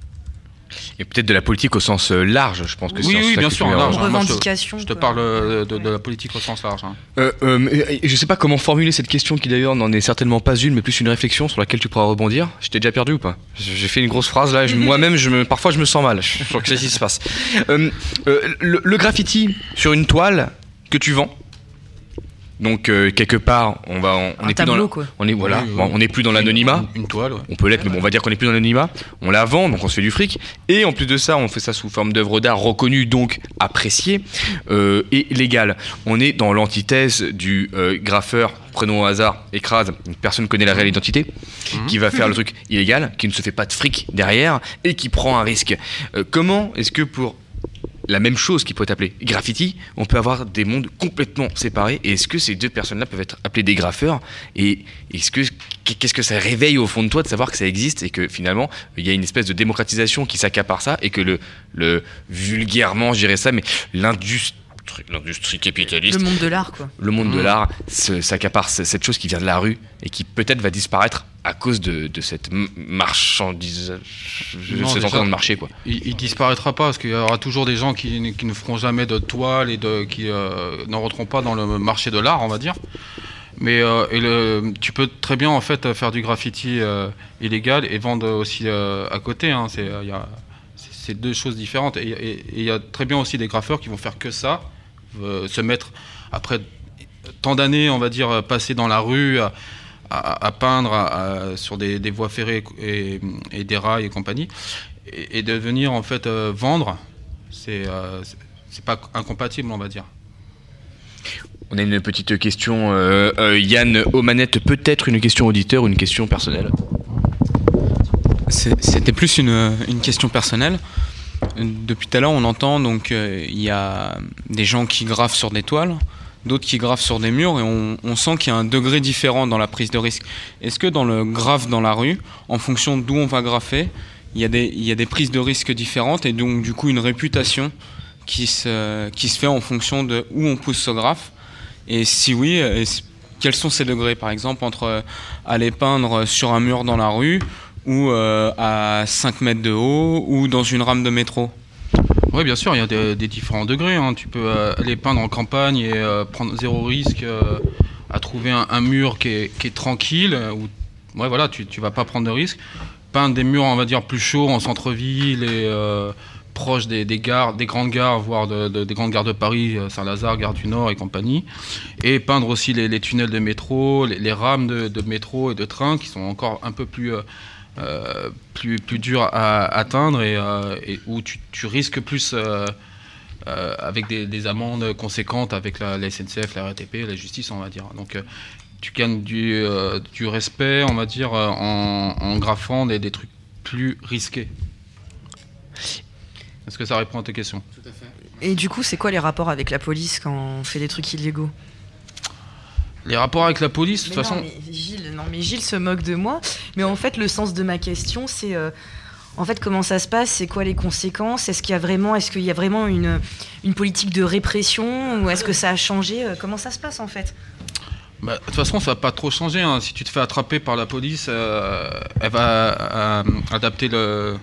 Et peut-être de la politique au sens euh, large, je pense que c'est Oui, oui, bien sûr, large. hein. Moi, je te- Revendication, Je te quoi. parle euh, de, de la politique au sens large. hein. Euh, je sais pas comment formuler cette question qui d'ailleurs n'en est certainement pas une, mais plus une réflexion sur laquelle tu pourras rebondir. Je t'ai déjà perdu ou pas? J'ai fait une grosse phrase là, moi-même, je me, parfois je me sens mal. Je crois que c'est ce qui se passe. Euh, euh, le, le graffiti sur une toile que tu vends. Donc euh, quelque part, on va, on, est plus dans, quoi. on est voilà, Oui, oui. bon, on est plus dans l'anonymat. Une, une toile, ouais. On peut l'être, mais bon, on va dire qu'on est plus dans l'anonymat. On la vend, donc on se fait du fric. Et en plus de ça, on fait ça sous forme d'œuvre d'art reconnue, donc appréciée euh, et légale. On est dans l'antithèse du euh, graffeur, prenons au hasard, écrase, personne connaît la réelle identité, qui va faire le truc illégal, qui ne se fait pas de fric derrière et qui prend un risque. Euh, comment est-ce que pour la même chose qui peut être appelée graffiti, on peut avoir des mondes complètement séparés. Et est-ce que ces deux personnes-là peuvent être appelées des graffeurs? Et est-ce que qu'est-ce que ça réveille au fond de toi de savoir que ça existe et que finalement il y a une espèce de démocratisation qui s'accapare ça et que le, le vulgairement, je dirais ça, mais l'industrie l'industrie capitaliste Le monde de l'art, quoi. le monde de Mmh. l'art s'accapare cette chose qui vient de la rue et qui peut-être va disparaître à cause de, de cette marchandise Non, déjà, train de marcher quoi Il, il disparaîtra pas parce qu'il y aura toujours des gens qui, qui ne feront jamais de toile et de, qui euh, n'en rentreront pas dans le marché de l'art, on va dire. Mais euh, et le, tu peux très bien en fait faire du graffiti euh, illégal et vendre aussi euh, à côté. hein. C'est deux choses différentes. Et il y a très bien aussi des graffeurs qui vont faire que ça, euh, se mettre après tant d'années, on va dire, passées dans la rue à, à- à peindre à- à- sur des, des voies ferrées et, et des rails et compagnie, et, et de venir en fait euh, vendre, c'est euh, c'est- pas incompatible, on va dire. On a une petite question, euh, euh, Yann aux manettes, peut-être une question auditeur ou une question personnelle? C'était plus une, une question personnelle. Depuis tout à l'heure, on entend donc euh, il y a des gens qui graffent sur des toiles, d'autres qui graffent sur des murs, et on, sent qu'il y a un degré différent dans la prise de risque. Est-ce que dans le graphe dans la rue, en fonction d'où on va graffer, il y, a des, y a des prises de risques différentes et donc du coup une réputation qui se, fait en fonction de où on pousse ce graphe? Et si oui, quels sont ces degrés? Par exemple entre aller peindre sur un mur dans la rue ou euh, à 5 mètres de haut ou dans une rame de métro Oui, bien sûr, il y a des, différents degrés. hein. Tu peux euh, aller peindre en campagne et euh, prendre zéro risque à trouver un, mur qui est, qui est tranquille. Où, ouais, voilà, tu, tu vas pas prendre de risque. Peindre des murs, on va dire, plus chauds en centre-ville et proche des, gares, des grandes gares, voire de- de- des grandes gares de Paris, Saint-Lazare, Gare du Nord et compagnie. Et peindre aussi les, tunnels de métro, les, les rames de, de métro et de train qui sont encore un peu plus. Euh, plus, plus dur à atteindre et, euh, et où tu, tu risques plus euh, euh, avec des, des amendes conséquentes avec la, la SNCF, la RATP, la justice, on va dire. Donc euh, tu gagnes du, euh, du respect, on va dire, en, en graffant des, des trucs plus risqués. Est-ce que ça répond à tes questions? Et du coup, c'est quoi les rapports avec la police quand on fait des trucs illégaux? Les rapports avec la police, de toute façon. mais mais Gilles se moque de moi. Mais en fait, le sens de ma question, c'est euh, en fait comment ça se passe, c'est quoi les conséquences? Est-ce qu'il y a vraiment, est-ce qu'il y a vraiment une, une politique de répression? Ou est-ce que ça a changé? Euh, Comment ça se passe en fait? Bah, de toute façon, ça va pas trop changer. hein. Si tu te fais attraper par la police, euh, elle va adapter le,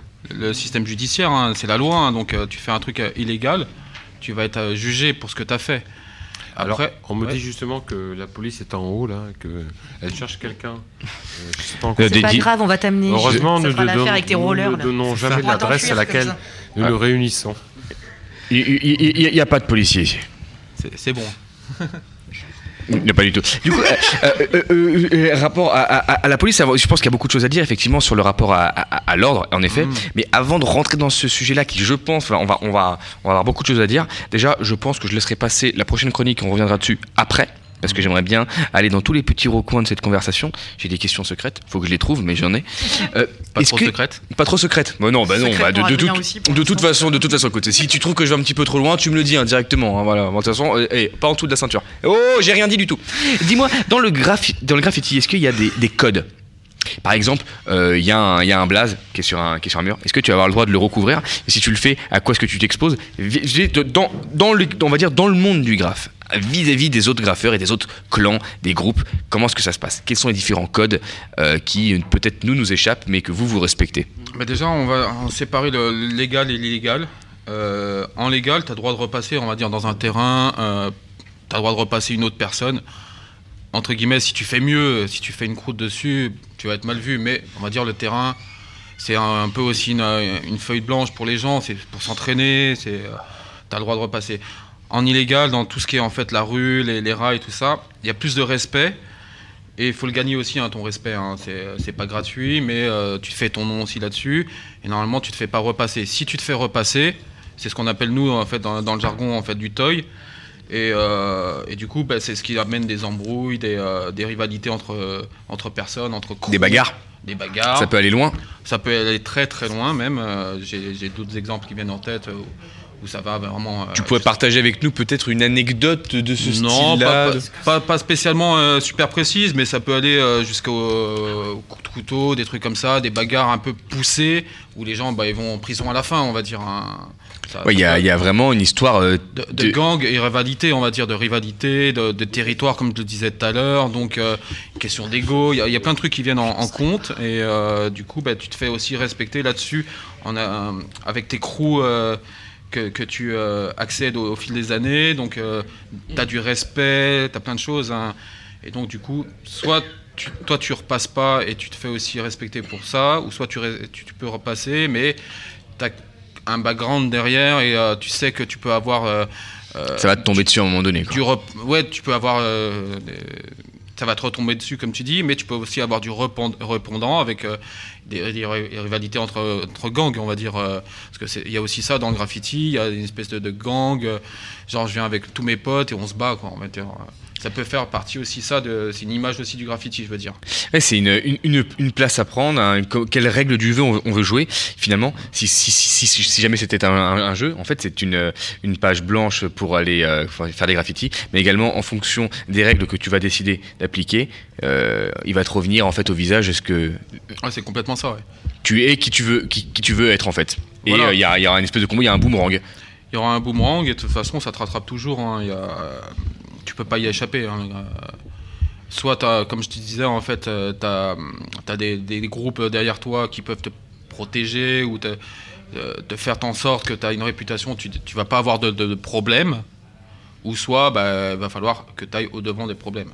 système judiciaire. hein. C'est la loi. hein. Donc, tu fais un truc illégal, tu vas être jugé pour ce que tu as fait. Alors, Après, on me ouais. dit justement que la police est en haut, là, qu'elle cherche quelqu'un. Euh. C'est pas grave, on va t'amener. Heureusement, nous ne donnons- nous jamais On va l'adresse à laquelle ça. nous Ah. nous réunissons. Il n'y a pas de policier ici. C'est bon. Non, pas du tout. Du coup, euh, euh, euh, rapport à, à- à la police, je pense qu'il y a beaucoup de choses à dire effectivement sur le rapport à, l'ordre, en effet. Mais avant de rentrer dans ce sujet-là, qui je pense, on va, on va, on va avoir beaucoup de choses à dire. Déjà, je pense que je laisserai passer la prochaine chronique, on reviendra dessus après. Parce que j'aimerais bien aller dans tous les petits recoins de cette conversation. J'ai des questions secrètes, faut que je les trouve, mais j'en ai. Euh, Pas trop que- secrètes Pas trop secrètes. Bah non, bah non. Bah de, toute- de façon, de toute façon, écoute, si tu trouves que je vais un petit peu trop loin, tu me le dis hein, directement. hein, voilà. De toute façon, euh, eh, pas en dessous de la ceinture. Oh, j'ai rien dit du tout. Dis-moi, dans le dans le graffiti, est-ce qu'il y a des, des codes? Par exemple, euh, il y, a un- il y a un blaze qui est sur un, qui est sur un mur. Est-ce que tu vas avoir le droit de le recouvrir? Et si tu le fais, à quoi est-ce que tu t'exposes? Dans le, on va dire dans le monde du graphe, vis-à-vis des autres graffeurs et des autres clans, des groupes, comment est-ce que ça se passe? Quels sont les différents codes euh, qui euh, peut-être nous nous échappent, mais que vous vous respectez? Bah déjà, on va en séparer le légal et l'illégal. Euh, en légal, tu as droit de repasser, on va dire, dans un terrain, euh, tu as droit de repasser une autre personne. Entre guillemets, si tu fais mieux, si tu fais une croûte dessus, tu vas être mal vu, mais on va dire le terrain, c'est un, peu aussi une, une feuille blanche pour les gens, c'est pour s'entraîner, c'est, tu as le droit de repasser. En illégal, dans tout ce qui est en fait la rue, les, les rails, tout ça, il y a plus de respect. Et il faut le gagner aussi, hein, ton respect. Hein. C'est, pas gratuit, mais euh, tu fais ton nom aussi là-dessus. Et normalement, tu te fais pas repasser. Si tu te fais repasser, c'est ce qu'on appelle nous en fait dans, dans le jargon en fait du toy. Et, euh, et du coup, bah, c'est ce qui amène des embrouilles, des, euh, des rivalités entre, entre personnes, entre crews. Des bagarres Des bagarres. Ça peut aller loin Ça peut aller très très loin même. Euh, j'ai, d'autres exemples qui viennent en tête où, ça va vraiment. euh, Tu pourrais partager avec nous peut-être une anecdote de ce non, style-là pas, pas, spécialement euh, super précise, mais ça peut aller euh, jusqu'au au coup de couteau, des trucs comme ça, des bagarres un peu poussées où les gens bah, ils vont en prison à la fin, on va dire. hein. Ouais, il y, a- il y a vraiment une histoire euh, de, de gang et rivalité, on va dire, de rivalité, de, de territoire, comme je le disais tout à l'heure. Donc, euh, question d'ego, il y, a- il y a plein de trucs qui viennent en, en compte. Et euh, du coup, bah, tu te fais aussi respecter là-dessus avec tes crews que, que tu euh, accèdes au, au fil des années. Donc, tu as du respect, tu as plein de choses. hein. Et donc, du coup, soit tu- toi, tu repasses pas et tu te fais aussi respecter pour ça, ou soit tu, re- tu, tu peux repasser, mais tu as un background derrière et euh, tu sais que tu peux avoir. euh, euh, Ça va te tomber dessus à un moment donné. quoi. ouais, tu peux avoir. euh, ça va te retomber dessus, comme tu dis, mais tu peux aussi avoir du répondant avec euh, des, des ri- rivalités entre, gangs, on va dire. euh, parce que c'est- il y a aussi ça dans le graffiti, il y a une espèce de, de gang. euh, genre, je viens avec tous mes potes et on se bat, quoi. Dire. euh, ça peut faire partie aussi, ça, de, c'est une image aussi du graffiti, je veux dire. Ouais, c'est une, une, une- une place à prendre. hein, quelles règles du jeu on, on veut jouer Finalement, si, si, si, si, jamais c'était un, un- un jeu, en fait, c'est une, une page blanche pour aller euh, faire des graffitis, mais également en fonction des règles que tu vas décider d'appliquer, euh, il va te revenir en fait au visage ce que Ouais, c'est complètement ça, ouais. tu es, qui tu veux, qui, qui tu veux être en fait. Et euh, il Voilà. y, a, il y aura une espèce de combo, il y a un boomerang. Il y aura un boomerang et de toute façon ça te rattrape toujours. hein. Il y a- tu peux pas y échapper. hein. Euh, Soit, comme je te disais, en fait, tu as, des, des groupes derrière toi qui peuvent te protéger ou te, euh, te faire en sorte que tu as une réputation, tu, tu vas pas avoir de, de, de problème. Ou soit, bah, il va falloir que tu ailles au-devant des problèmes.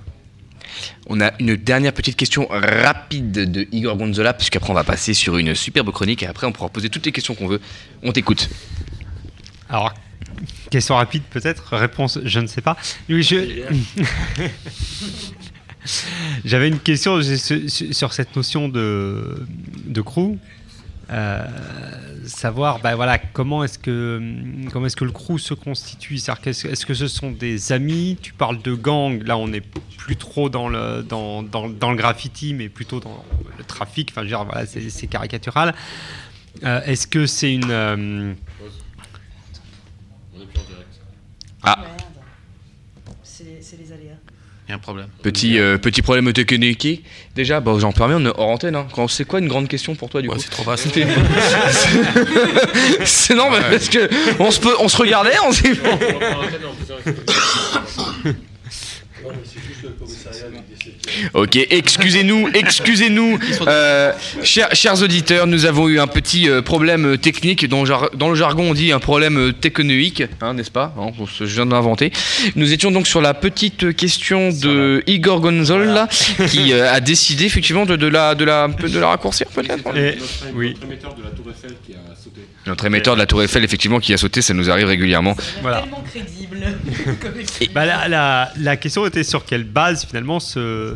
On a une dernière petite question rapide de Igor Gonzola, puisqu'après on va passer sur une superbe chronique et après on pourra poser toutes les questions qu'on veut. On t'écoute. Alors, question rapide peut-être, réponse je ne sais pas. Oui, je- J'avais une question sur cette notion de, de crew. Euh, savoir bah, voilà, comment est-ce que, est que le crew se constitue? Est-ce que ce sont des amis? Tu parles de gang, là on n'est plus trop dans le, dans, dans, dans le graffiti, mais plutôt dans le trafic. Enfin, je veux dire, voilà, c'est c'est caricatural. Euh, est-ce que c'est une. euh, Ah, C'est les aléas. Il y a un problème. petit, euh, petit problème technique. Déjà, bah, j'en permets, on est hors antenne. Hein. Quand- C'est quoi une grande question pour toi du coup C'est trop vaste. C'est normal Ouais. parce que on se, peut, on se regardait, on s'est Ok, excusez-nous, excusez-nous, euh, chers, chers auditeurs, nous avons eu un petit euh, problème technique, dans, jar- dans le jargon on dit un problème euh, technoïque, hein, n'est-ce pas? Hein, on se- Je viens d'inventer. Nous étions donc sur la petite question de Igor Gonzola qui euh, a décidé effectivement de, de la, de, la, de la raccourcir peut-être oui. Notre émetteur de la Tour Eiffel qui a sauté. Notre émetteur de la Tour Eiffel, effectivement, qui a sauté, ça nous arrive régulièrement. Voilà. Tellement crédible. Bah, la, la- la question était sur quelle base finalement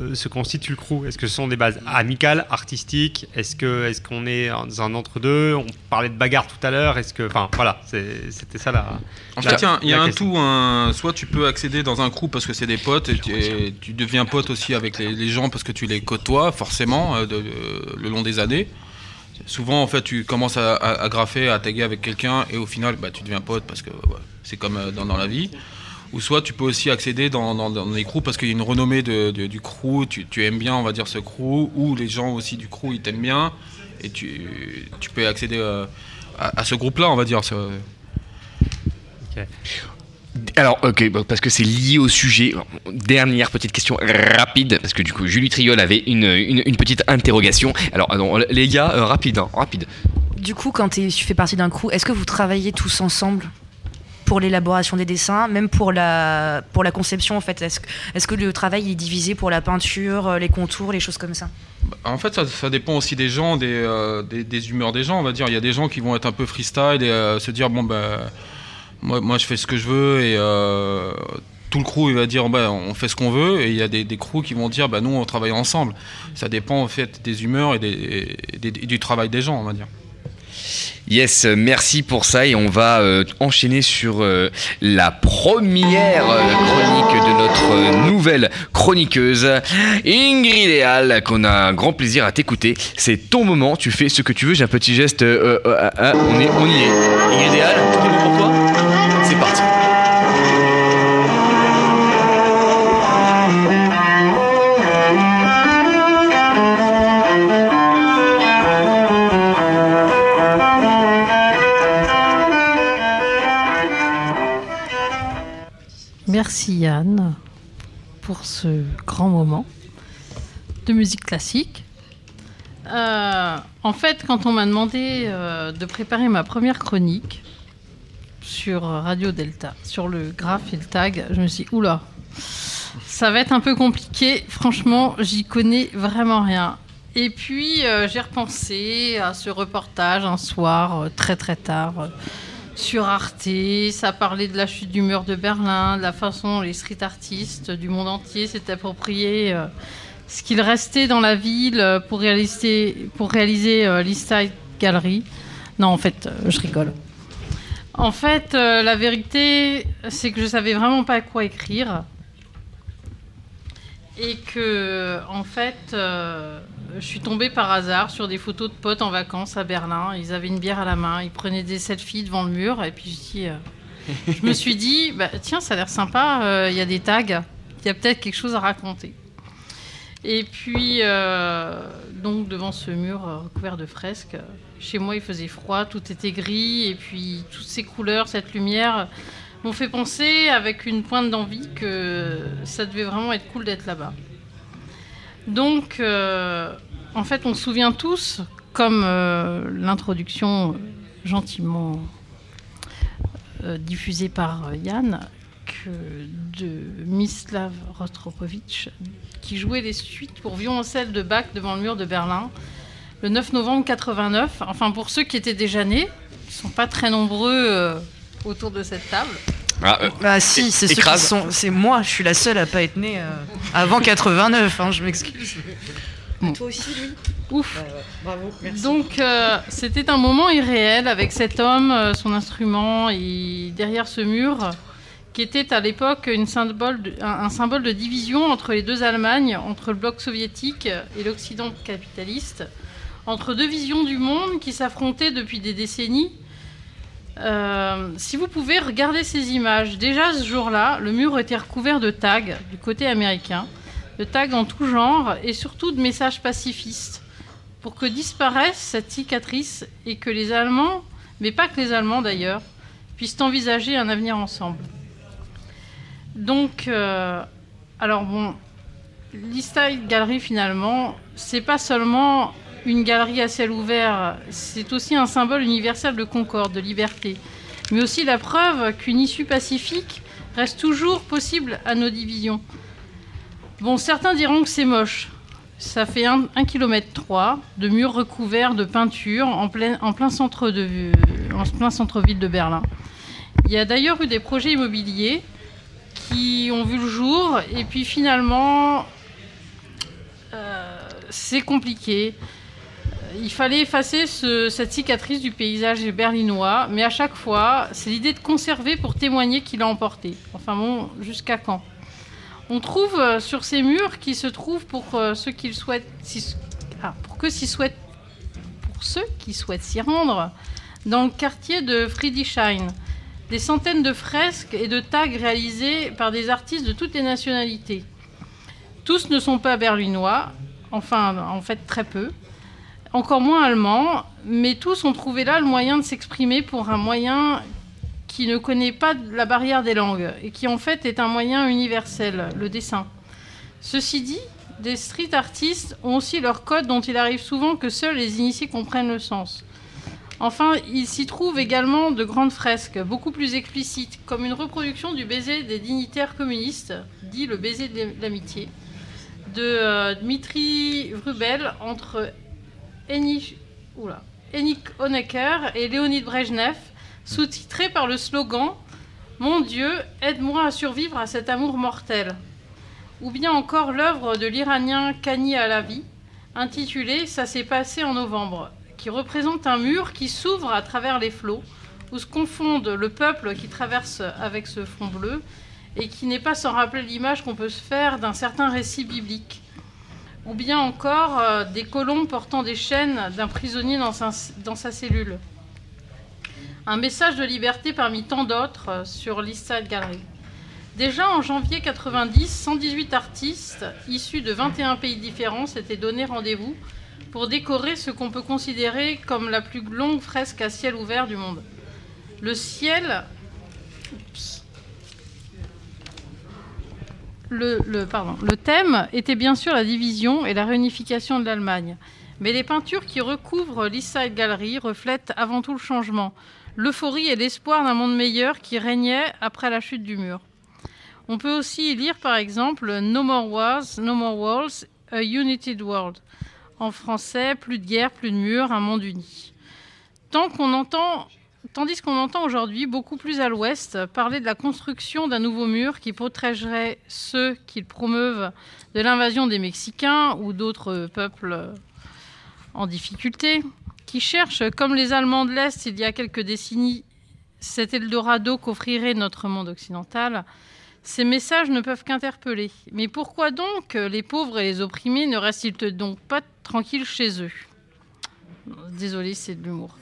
se, se constitue le crew? Est-ce que ce sont des bases amicales, artistiques? Est-ce que est-ce qu'on est dans un entre-deux? On parlait de bagarre tout à l'heure. Est-ce que, enfin voilà, c'était ça la. En la- fait, il y a un- il y a, la un question. tout. un- soit tu peux accéder dans un crew parce que c'est des potes et tu, et tu deviens pote aussi avec les, les gens parce que tu les côtoies forcément euh, de- de- le long des années. Souvent, en fait, tu commences à, à- à graffer, à taguer avec quelqu'un et au final, bah, tu deviens pote parce que ouais, c'est comme euh, dans, dans la vie. Ou soit tu peux aussi accéder dans, dans, dans les crews parce qu'il y a une renommée de- de- du crew, tu, tu aimes bien, on va dire, ce crew, ou les gens aussi du crew, ils t'aiment bien, et tu, tu peux accéder euh, à, à ce groupe-là, on va dire. ça- Alors, ok, parce que c'est lié au sujet. Dernière petite question rapide, parce que du coup, Julie Triol avait une, une, une petite interrogation. Alors, non, les gars, euh, rapide, hein, rapide. Du coup, quand tu fais partie d'un crew, est-ce que vous travaillez tous ensemble? Pour l'élaboration des dessins, même pour la, pour la conception en fait Est-ce que, le travail est divisé pour la peinture, euh, les contours, les choses comme ça? En fait, ça, dépend aussi des gens, des, euh, des, des humeurs des gens, on va dire. Il y a des gens qui vont être un peu freestyle et euh, se dire bon ben moi, moi je fais ce que je veux et tout le crew il va dire bah, on fait ce qu'on veut et il y a des, des crews qui vont dire bah nous on travaille ensemble. Ça dépend en fait des humeurs et, et du travail des gens, on va dire. Yes, merci pour ça et on va euh, enchaîner sur euh, la première euh, chronique de notre nouvelle chroniqueuse, Ingrid Idéal, qu'on a un grand plaisir à t'écouter. C'est ton moment, tu fais ce que tu veux, j'ai un petit geste, on, est, on y est. Ingrid tout pour toi? Merci Yann pour ce grand moment de musique classique. Euh, en fait, quand on m'a demandé euh, de préparer ma première chronique sur Radio Delta, sur le graphe et le tag, je me suis dit, oula, ça va être un peu compliqué. Franchement, j'y connais vraiment rien. Et puis, euh, j'ai repensé à ce reportage un soir, très très tard, sur Arte. Ça parlait de la chute du mur de Berlin, de la façon dont les street artistes du monde entier s'étaient appropriés euh, ce qu'il restait dans la ville euh, pour réaliser, pour réaliser euh, Gallery. Non, en fait, je rigole. En fait, la vérité, c'est que je savais vraiment pas quoi écrire. Et que, en fait, je suis tombée par hasard sur des photos de potes en vacances à Berlin. Ils avaient une bière à la main, ils prenaient des selfies devant le mur. Et puis, je, euh, me suis dit, bah, tiens, ça a l'air sympa, euh, il y a des tags, il y a peut-être quelque chose à raconter. Et puis, euh, donc, devant ce mur euh, recouvert de fresques, chez moi, il faisait froid, tout était gris, et puis toutes ces couleurs, cette lumière, m'ont fait penser, avec une pointe d'envie, que ça devait vraiment être cool d'être là-bas. Donc, euh, en fait, on se souvient tous, comme euh, l'introduction euh, gentiment diffusée par Yann, de Mislav Rostropovitch, qui jouait les suites pour violoncelle de Bach devant le mur de Berlin le 9 novembre 89. Enfin, pour ceux qui étaient déjà nés, ils ne sont pas très nombreux autour de cette table. Ah, euh, Bah si, c'est ceux qui sont. C'est moi, je suis la seule à pas être née euh, avant 89. hein, je m'excuse. Toi aussi, lui Ouf. Bravo. Merci. Donc, euh, c'était un moment irréel avec cet homme, euh, son instrument, et derrière ce mur, qui était à l'époque une symbole de- un, un symbole de division entre les deux Allemagnes, entre le bloc soviétique et l'Occident capitaliste, entre deux visions du monde qui s'affrontaient depuis des décennies. Euh, si vous pouvez regarder ces images, déjà ce jour-là, le mur était recouvert de tags du côté américain, de tags en tout genre et surtout de messages pacifistes pour que disparaisse cette cicatrice et que les Allemands, mais pas que les Allemands d'ailleurs, puissent envisager un avenir ensemble. Donc, euh, alors bon, l'East Gallery finalement, c'est pas seulement une galerie à ciel ouvert, c'est aussi un symbole universel de concorde, de liberté, mais aussi la preuve qu'une issue pacifique reste toujours possible à nos divisions. Bon, certains diront que c'est moche. Ça fait 1 km 3 de murs recouverts de peinture en plein centre-ville de Berlin. Il y a d'ailleurs eu des projets immobiliers qui ont vu le jour. Et puis finalement, euh, c'est compliqué. Il fallait effacer ce- cette cicatrice du paysage berlinois, mais à chaque fois, c'est l'idée de conserver pour témoigner qu'il a emporté. Enfin bon, jusqu'à quand? On trouve euh, sur ces murs qui se trouvent pour euh, ceux qui souhaitent, ah, pour s'y pour ceux qui souhaitent s'y rendre, dans le quartier de Friedrichshain, des centaines de fresques et de tags réalisés par des artistes de toutes les nationalités. Tous ne sont pas berlinois, enfin en fait très peu, encore moins allemands, mais tous ont trouvé là le moyen de s'exprimer pour un moyen qui ne connaît pas la barrière des langues et qui en fait est un moyen universel, le dessin. Ceci dit, des street artistes ont aussi leur code dont il arrive souvent que seuls les initiés comprennent le sens. Enfin, il s'y trouve également de grandes fresques, beaucoup plus explicites, comme une reproduction du baiser des dignitaires communistes, dit le baiser de l'amitié, de euh, Dmitri Vrubel entre Henrik Honecker et Léonid Brejnev, sous-titré par le slogan Mon Dieu, aide-moi à survivre à cet amour mortel. Ou bien encore l'œuvre de l'Iranien Kani Alavi, intitulée Ça s'est passé en novembre, qui représente un mur qui s'ouvre à travers les flots, où se confondent le peuple qui traverse avec ce front bleu, et qui n'est pas sans rappeler l'image qu'on peut se faire d'un certain récit biblique. Ou bien encore euh, des colombes portant des chaînes d'un prisonnier dans sa, cellule. Un message de liberté parmi tant d'autres euh, sur l'East Side Gallery. Déjà en janvier 90, 118 artistes issus de 21 pays différents s'étaient donné rendez-vous pour décorer ce qu'on peut considérer comme la plus longue fresque à ciel ouvert du monde. Le ciel. Le, thème était bien sûr la division et la réunification de l'Allemagne. Mais les peintures qui recouvrent l'East Side Gallery reflètent avant tout le changement, l'euphorie et l'espoir d'un monde meilleur qui régnait après la chute du mur. On peut aussi lire par exemple No More Wars, No More Walls, A United World. En français, plus de guerre, plus de murs, un monde uni. Tant qu'on entend, tandis qu'on entend aujourd'hui beaucoup plus à l'ouest parler de la construction d'un nouveau mur qui protégerait ceux qui le promeuvent de l'invasion des Mexicains ou d'autres peuples en difficulté, qui cherchent, comme les Allemands de l'Est il y a quelques décennies, cet Eldorado qu'offrirait notre monde occidental, ces messages ne peuvent qu'interpeller. Mais pourquoi donc les pauvres et les opprimés ne restent-ils donc pas tranquilles chez eux? Désolé, c'est de l'humour.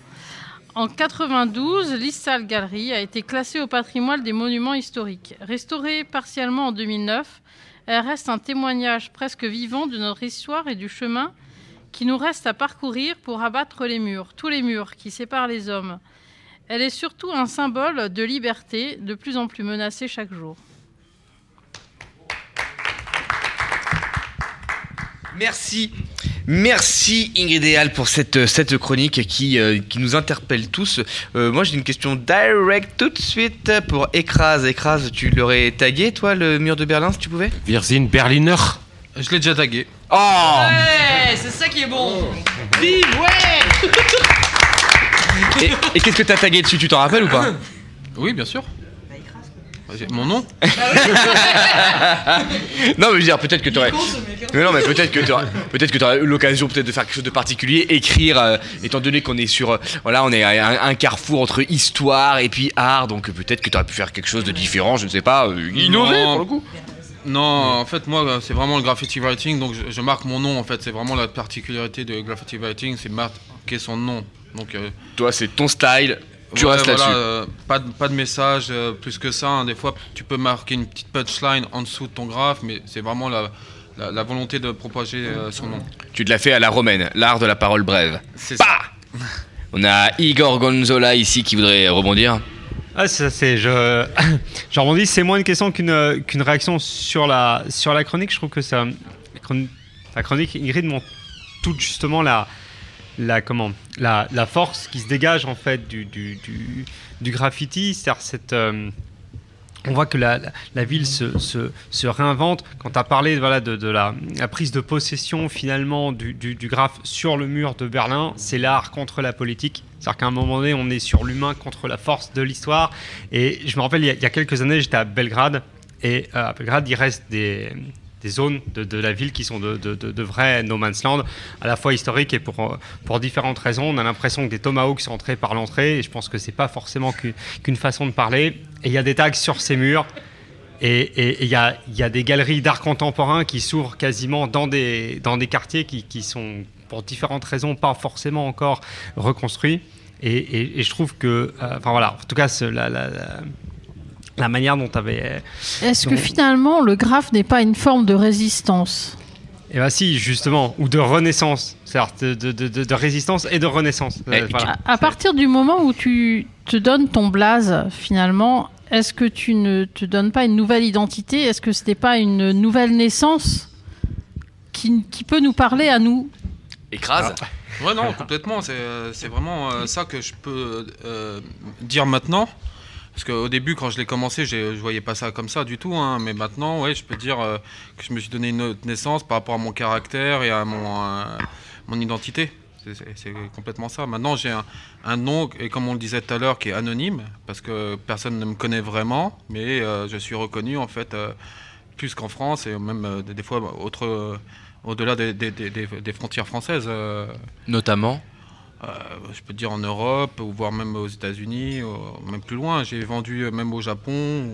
En 92, l'Issal Gallery a été classée au patrimoine des monuments historiques. Restaurée partiellement en 2009, elle reste un témoignage presque vivant de notre histoire et du chemin qui nous reste à parcourir pour abattre les murs, tous les murs qui séparent les hommes. Elle est surtout un symbole de liberté de plus en plus menacée chaque jour. Merci. Merci Ingrid et Al pour cette, cette chronique qui, euh, qui nous interpelle tous. Euh, moi j'ai une question direct tout de suite pour Écrase. Écrase, tu l'aurais tagué toi le mur de Berlin si tu pouvais? Virzin Berliner. Je l'ai déjà tagué. Oh Ouais, c'est ça qui est bon. Vive, ouais Et, et qu'est-ce que t'as tagué dessus, tu t'en rappelles ou pas? Oui, bien sûr. Mon nom Non mais je veux dire peut-être que tu aurais... hein. Mais non mais peut-être que tu aurais peut-être que tu eu l'occasion peut-être de faire quelque chose de particulier, écrire euh, étant donné qu'on est sur euh, voilà, on est à un, un carrefour entre histoire et puis art donc euh, peut-être que tu aurais pu faire quelque chose de différent, je ne sais pas, euh, innover Non. pour le coup. Non, en fait, moi, c'est vraiment le graffiti writing, donc je, je marque mon nom, en fait. C'est vraiment la particularité de graffiti writing, c'est marquer son nom. Donc, euh, Toi, c'est ton style, tu ouais, restes voilà, là-dessus. euh, pas, de, pas de message euh, plus que ça. hein. Des fois, tu peux marquer une petite punchline en dessous de ton graphe, mais c'est vraiment la, la, la volonté de propager euh, son nom. Tu te l'as fait à la romaine, l'art de la parole brève. C'est ça. On a Igor Gonzola ici qui voudrait rebondir. Ah, ça, c'est, je, je rebondis, c'est moins une question qu'une, qu'une réaction sur la, sur la chronique. Je trouve que ça, la, chron- la chronique Ingrid montre tout justement la, la, comment, la, la force qui se dégage en fait du, du, du, graffiti. Euh, on voit que la, la, ville se, se, se réinvente. Quand tu as parlé voilà, de, de la, prise de possession finalement du, du, du graphe sur le mur de Berlin, c'est l'art contre la politique. C'est-à-dire qu'à un moment donné, on est sur l'humain contre la force de l'histoire. Et je me rappelle, il y a, il y a quelques années, j'étais à Belgrade Et euh, à Belgrade, il reste des, des zones de, la ville qui sont de, vrais no man's land, à la fois historiques et pour, euh, pour différentes raisons. On a l'impression que des tomahawks sont entrés par l'entrée, et je pense que c'est pas forcément qu'u- qu'une façon de parler. Et il y a des tags sur ces murs. Et il y a, des galeries d'art contemporain qui s'ouvrent quasiment dans des, quartiers qui, sont, pour différentes raisons, pas forcément encore reconstruits. Et, je trouve que, euh, enfin voilà, en tout cas, la- la manière dont tu avais. Est-ce que finalement le graphe n'est pas une forme de résistance? Et bah si, justement, ou de renaissance, c'est-à-dire de, de- de- de- de résistance et de renaissance. Euh, voilà. À partir du moment où tu te donnes ton blaze, finalement, est-ce que tu ne te donnes pas une nouvelle identité? Est-ce que ce n'est pas une nouvelle naissance qui, qui peut nous parler à nous? Écrase Ouais, non, complètement. C'est euh, c'est vraiment euh, ça que je peux euh, dire maintenant. Parce qu'au début, quand je l'ai commencé, je voyais pas ça comme ça du tout. hein. Mais maintenant, ouais, je peux dire euh, que je me suis donné une autre naissance par rapport à mon caractère et à mon, euh, mon identité. C'est- complètement ça. Maintenant, j'ai un, un nom, et comme on le disait tout à l'heure, qui est anonyme, parce que personne ne me connaît vraiment, mais euh, je suis reconnu en fait plus qu'en France et même des, fois au-delà des, des- des- des- frontières françaises. Notamment je peux dire en Europe, ou voire même aux États-Unis, même plus loin. J'ai vendu euh, même au Japon.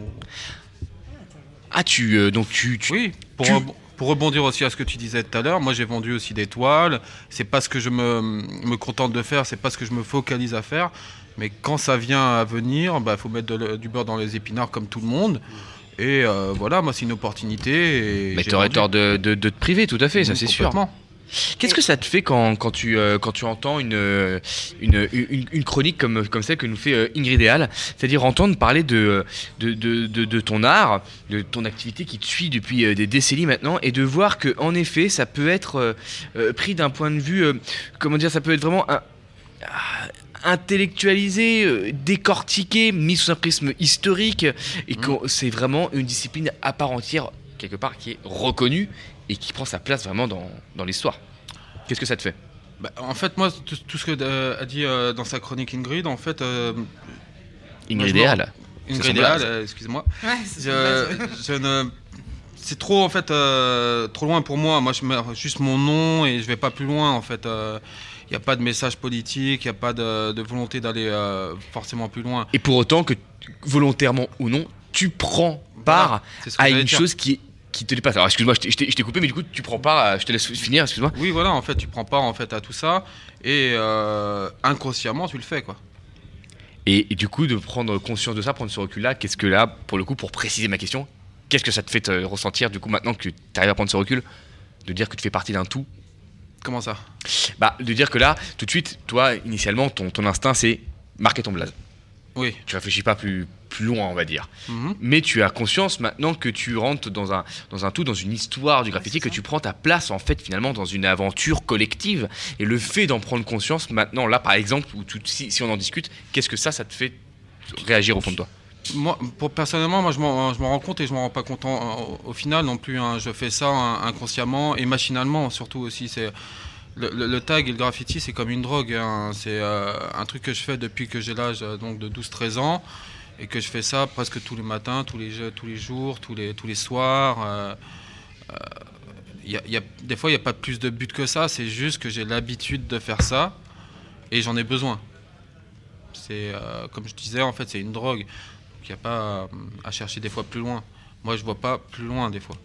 Ah, tu. euh, donc tu. tu- oui, pour, tu- pour rebondir aussi à ce que tu disais tout à l'heure, moi j'ai vendu aussi des toiles. C'est pas ce que je me, me contente de faire, c'est pas ce que je me focalise à faire. Mais quand ça vient à venir, il faut mettre de du beurre dans les épinards comme tout le monde. Et euh, voilà, moi c'est une opportunité. et Mais j'ai tu aurais vendu. tort de, de- de te priver, tout à fait, ça c'est sûr. Qu'est-ce que ça te fait quand, quand, tu, euh, quand tu entends une, euh, une, une, une chronique comme, comme celle que nous fait euh, Ingrid Eal C'est-à-dire entendre parler de, de, de, de- de ton art, de ton activité qui te suit depuis euh, des décennies maintenant, et de voir que en effet, ça peut être pris d'un point de vue, comment dire, ça peut être vraiment un, ah, intellectualisé, décortiqué, mis sous un prisme historique, et que c'est vraiment une discipline à part entière, quelque part, qui est reconnue et qui prend sa place vraiment dans, dans l'histoire. Qu'est-ce que ça te fait? Bah, en fait, moi, tout, tout ce que euh, a dit euh, dans sa chronique Ingrid, en fait. euh, Ingrid moi, je me- Eal. C'est son Ingrid Eal, blaze. euh, excuse-moi. Ouais, c'est ne- trop, en fait, euh, trop loin pour moi. Moi, je mets juste mon nom et je vais pas plus loin, en fait. Il n'y a pas de message politique, il n'y a pas de, de volonté d'aller euh, forcément plus loin. Et pour autant que, volontairement ou non, tu prends part à une dire. chose qui, qui te dépasse. Alors excuse-moi, je t'ai- coupé, mais du coup, tu prends part, à- je te laisse finir, excuse-moi. Oui, voilà, en fait, tu prends part en fait à tout ça et euh, inconsciemment, tu le fais, quoi. Et, et du coup, de prendre conscience de ça, prendre ce recul-là, qu'est-ce que là, pour le coup, pour préciser ma question, qu'est-ce que ça te fait te ressentir, du coup, maintenant que tu arrives à prendre ce recul, de dire que tu fais partie d'un tout? Comment ça? Bah, de dire que là, tout de suite, toi, initialement, ton, ton instinct, c'est marquer ton blaze. Oui. Tu réfléchis pas plus, plus loin, on va dire. Mhm. Mais tu as conscience maintenant que tu rentres dans un, dans un tout, dans une histoire du graffiti, que tu prends ta place, en fait, finalement, dans une aventure collective. Et le fait d'en prendre conscience, maintenant, là, par exemple, où tu- si, si on en discute, qu'est-ce que ça, ça te fait réagir au fond de toi? Moi, pour, personnellement, moi, je m'en rends compte et je m'en rends pas compte au, au final non plus. hein. Je fais ça hein, inconsciemment et machinalement, surtout aussi. C'est le, le- le tag et le graffiti, c'est comme une drogue. hein. C'est euh, un truc que je fais depuis que j'ai l'âge euh, donc de 12-13 ans et que je fais ça presque tous les matins, tous les, tous les jours, tous les, tous les soirs. euh, euh, y a- des fois, il n'y a pas plus de but que ça. C'est juste que j'ai l'habitude de faire ça et j'en ai besoin. C'est euh, comme je disais, en fait, c'est une drogue. Il n'y a pas à chercher des fois plus loin. Moi, je vois pas plus loin des fois.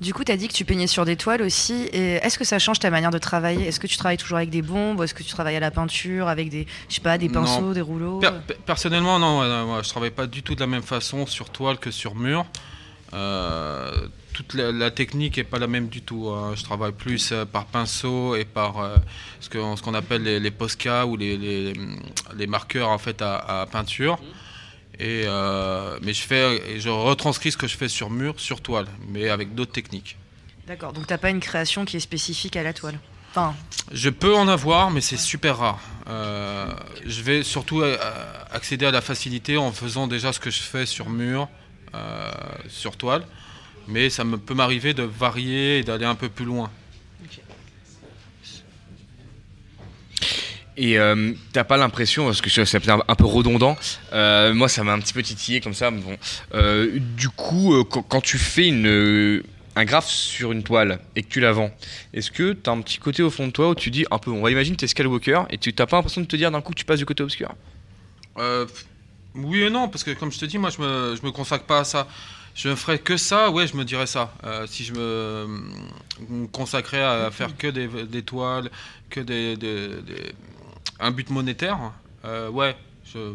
Du coup, tu as dit que tu peignais sur des toiles aussi. Et est-ce que ça change ta manière de travailler? Est-ce que tu travailles toujours avec des bombes? Ou Est-ce que tu travailles à la peinture avec des, je sais pas, des pinceaux, Non. des rouleaux? Per- per- personnellement, non, moi, je travaille pas du tout de la même façon sur toile que sur mur. Euh, toute la, la technique est pas la même du tout. hein. Je travaille plus euh, par pinceau et par euh, ce qu'on ce qu'on appelle les, les Posca ou les, les, les marqueurs en fait à, à peinture. Et, euh, mais je fais, et je retranscris ce que je fais sur mur, sur toile, mais avec d'autres techniques. D'accord, donc t'as pas une création qui est spécifique à la toile. Enfin, Je peux en avoir, mais c'est super rare. Euh, je vais surtout euh, accéder à la facilité en faisant déjà ce que je fais sur mur, euh, sur toile. Mais ça me peut m'arriver de varier et d'aller un peu plus loin. Et euh, t'as pas l'impression, parce que c'est un, peu redondant, euh, moi ça m'a un petit peu titillé comme ça. mais Bon. Euh, du coup, euh, quand, tu fais un graphe sur une toile et que tu la vends, est-ce que t'as un petit côté au fond de toi où tu dis un peu, on va imaginer t'es Skywalker et tu t'as pas l'impression de te dire d'un coup que tu passes du côté obscur? Oui et non, parce que comme je te dis, moi je me, me consacre pas à ça. Je ne ferais que ça, ouais, je me dirais ça. Si je me, consacrais à faire que des, toiles, que des- un but monétaire, euh, ouais, je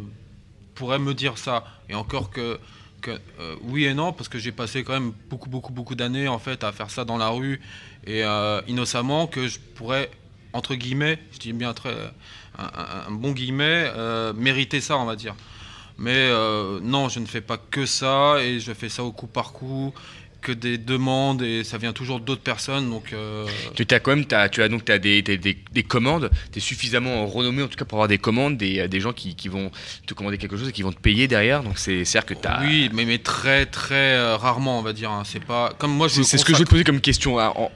pourrais me dire ça. Et encore que, euh, oui et non, parce que j'ai passé quand même beaucoup, beaucoup, beaucoup d'années en fait à faire ça dans la rue et euh, innocemment que je pourrais entre guillemets, je dis bien très un, un- bon guillemet, mériter ça, on va dire. Mais non, je ne fais pas que ça et je fais ça au coup par coup, que des demandes et ça vient toujours d'autres personnes. Donc euh, Tu as quand même, t'as- tu as donc t'as des, des, des, des commandes, tu es suffisamment renommé en tout cas pour avoir des commandes, des, des gens qui, qui vont te commander quelque chose et qui vont te payer derrière. Donc c'est c'est-à-dire que tu as. oui, mais, mais très très euh, rarement, on va dire. hein. C'est pas comme moi. C'est ce que je veux te poser comme question. hein, en-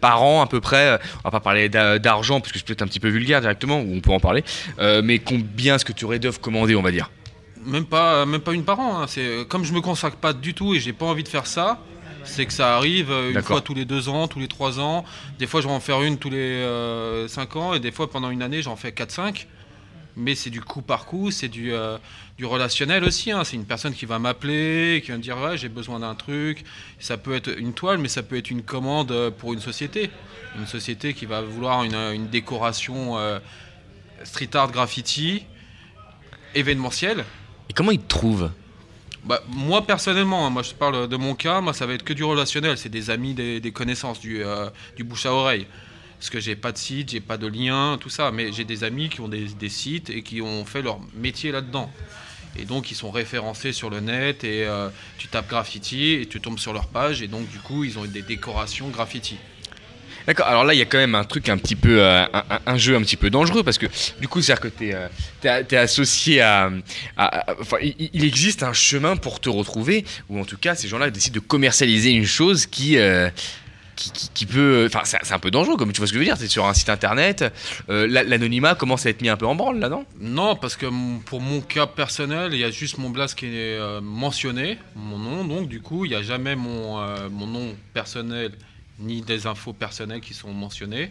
par an à peu près, euh, on va pas parler d'a- d'argent parce que c'est peut-être un petit peu vulgaire directement, ou on peut en parler, euh, mais combien est-ce que tu aurais d'œuvres commandées, on va dire? Même pas, même pas une par an. hein. C'est comme je me consacre pas du tout et j'ai pas envie de faire ça. C'est que ça arrive euh, une fois tous les deux ans, tous les trois ans. Des fois, je vais en faire une tous les euh, cinq ans et des fois pendant une année, j'en fais 4-5. Mais c'est du coup par coup, c'est du, euh, du relationnel aussi. hein. C'est une personne qui va m'appeler, qui va me dire ouais, j'ai besoin d'un truc. Ça peut être une toile, mais ça peut être une commande pour une société. Une société qui va vouloir une, une décoration euh, street art graffiti événementielle. Et comment ils te trouvent bah, moi personnellement, hein, moi je parle de mon cas, moi ça va être que du relationnel, c'est des amis, des, connaissances, du, euh, du bouche à oreille. Parce que j'ai pas de site, j'ai pas de lien, tout ça, mais j'ai des amis qui ont des, des sites et qui ont fait leur métier là-dedans. Et donc ils sont référencés sur le net et euh, tu tapes graffiti et tu tombes sur leur page et donc du coup ils ont des décorations graffiti. D'accord, alors là il y a quand même un truc un petit peu, euh, un, jeu un petit peu dangereux parce que du coup c'est-à-dire que tu es, associé à... Enfin, il, existe un chemin pour te retrouver, ou en tout cas ces gens-là décident de commercialiser une chose qui... euh, qui, peut. Enfin, c'est un peu dangereux, comme tu vois ce que je veux dire. C'est sur un site internet, euh, la- l'anonymat commence à être mis un peu en branle là, non? Non, parce que pour mon cas personnel, il y a juste mon blast qui est euh, mentionné, mon nom, donc du coup, il n'y a jamais mon, euh, mon nom personnel ni des infos personnelles qui sont mentionnées.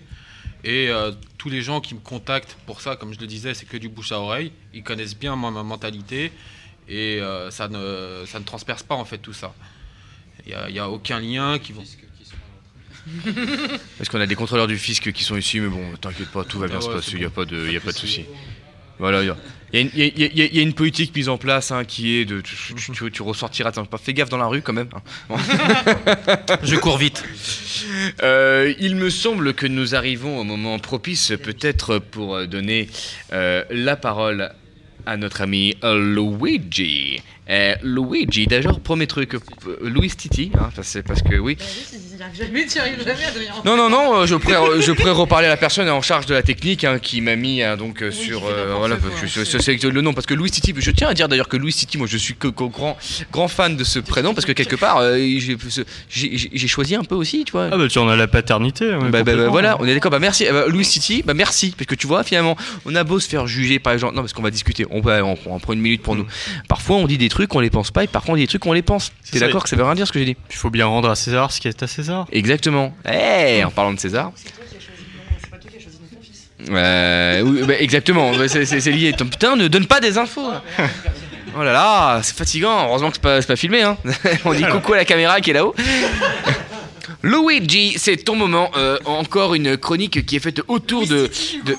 Et euh, tous les gens qui me contactent pour ça, comme je le disais, c'est que du bouche à oreille. Ils connaissent bien ma, ma mentalité et euh, ça, ne, ça ne transperce pas en fait tout ça. Il n'y a, il y a aucun lien qui vont. Parce qu'on a des contrôleurs du fisc qui sont ici, mais bon, t'inquiète pas, tout va bien Ah se ouais, passer, il n'y a pas de, y a pas de souci. Voilà, il y a, y une- y y a- politique mise en place hein, qui est de. Tu, tu- tu- tu ressortiras, attends, pas fais gaffe dans la rue quand même. hein. Je cours vite. Euh, il me semble que nous arrivons au moment propice, peut-être pour euh, donner euh, la parole à notre ami Luigi. Euh, Luigi, d'ailleurs, premier truc, euh, Louis Titi, hein, parce, parce que oui. Jamais, tu arrives jamais à devenir. Non, non, non, euh, je pourrais, je pourrais reparler à la personne en charge de la technique hein, qui m'a mis hein, donc euh, sur. euh, voilà, je, je- je sais le nom parce que Louis Titi, je tiens à dire d'ailleurs que Louis Titi, moi je suis que, que grand, grand fan de ce prénom parce que quelque part, euh, j'ai- choisi un peu aussi, tu vois. Ah bah tu en as la paternité. ouais, Bah, bah, bah, voilà, on est d'accord. Bah merci, bah, Louis City. Bah merci, parce que tu vois, finalement, on a beau se faire juger par les gens. Non, parce qu'on va discuter. On va, on, on prend une minute pour nous. Parfois, on dit des trucs, on les pense pas, et parfois, on dit des trucs, on les pense. T'es d'accord que ça veut rien dire ce que j'ai dit? Il faut bien rendre à César ce qui est à César. Exactement. Eh, en parlant de César. Euh, oui, bah, exactement, c'est- lié. Putain, ne donne pas des infos. Oh là là, c'est fatigant. Heureusement que c'est pas, c'est pas filmé. Hein. On dit coucou à la caméra qui est là-haut. Luigi, c'est ton moment. Euh, encore une chronique qui est faite autour de. de...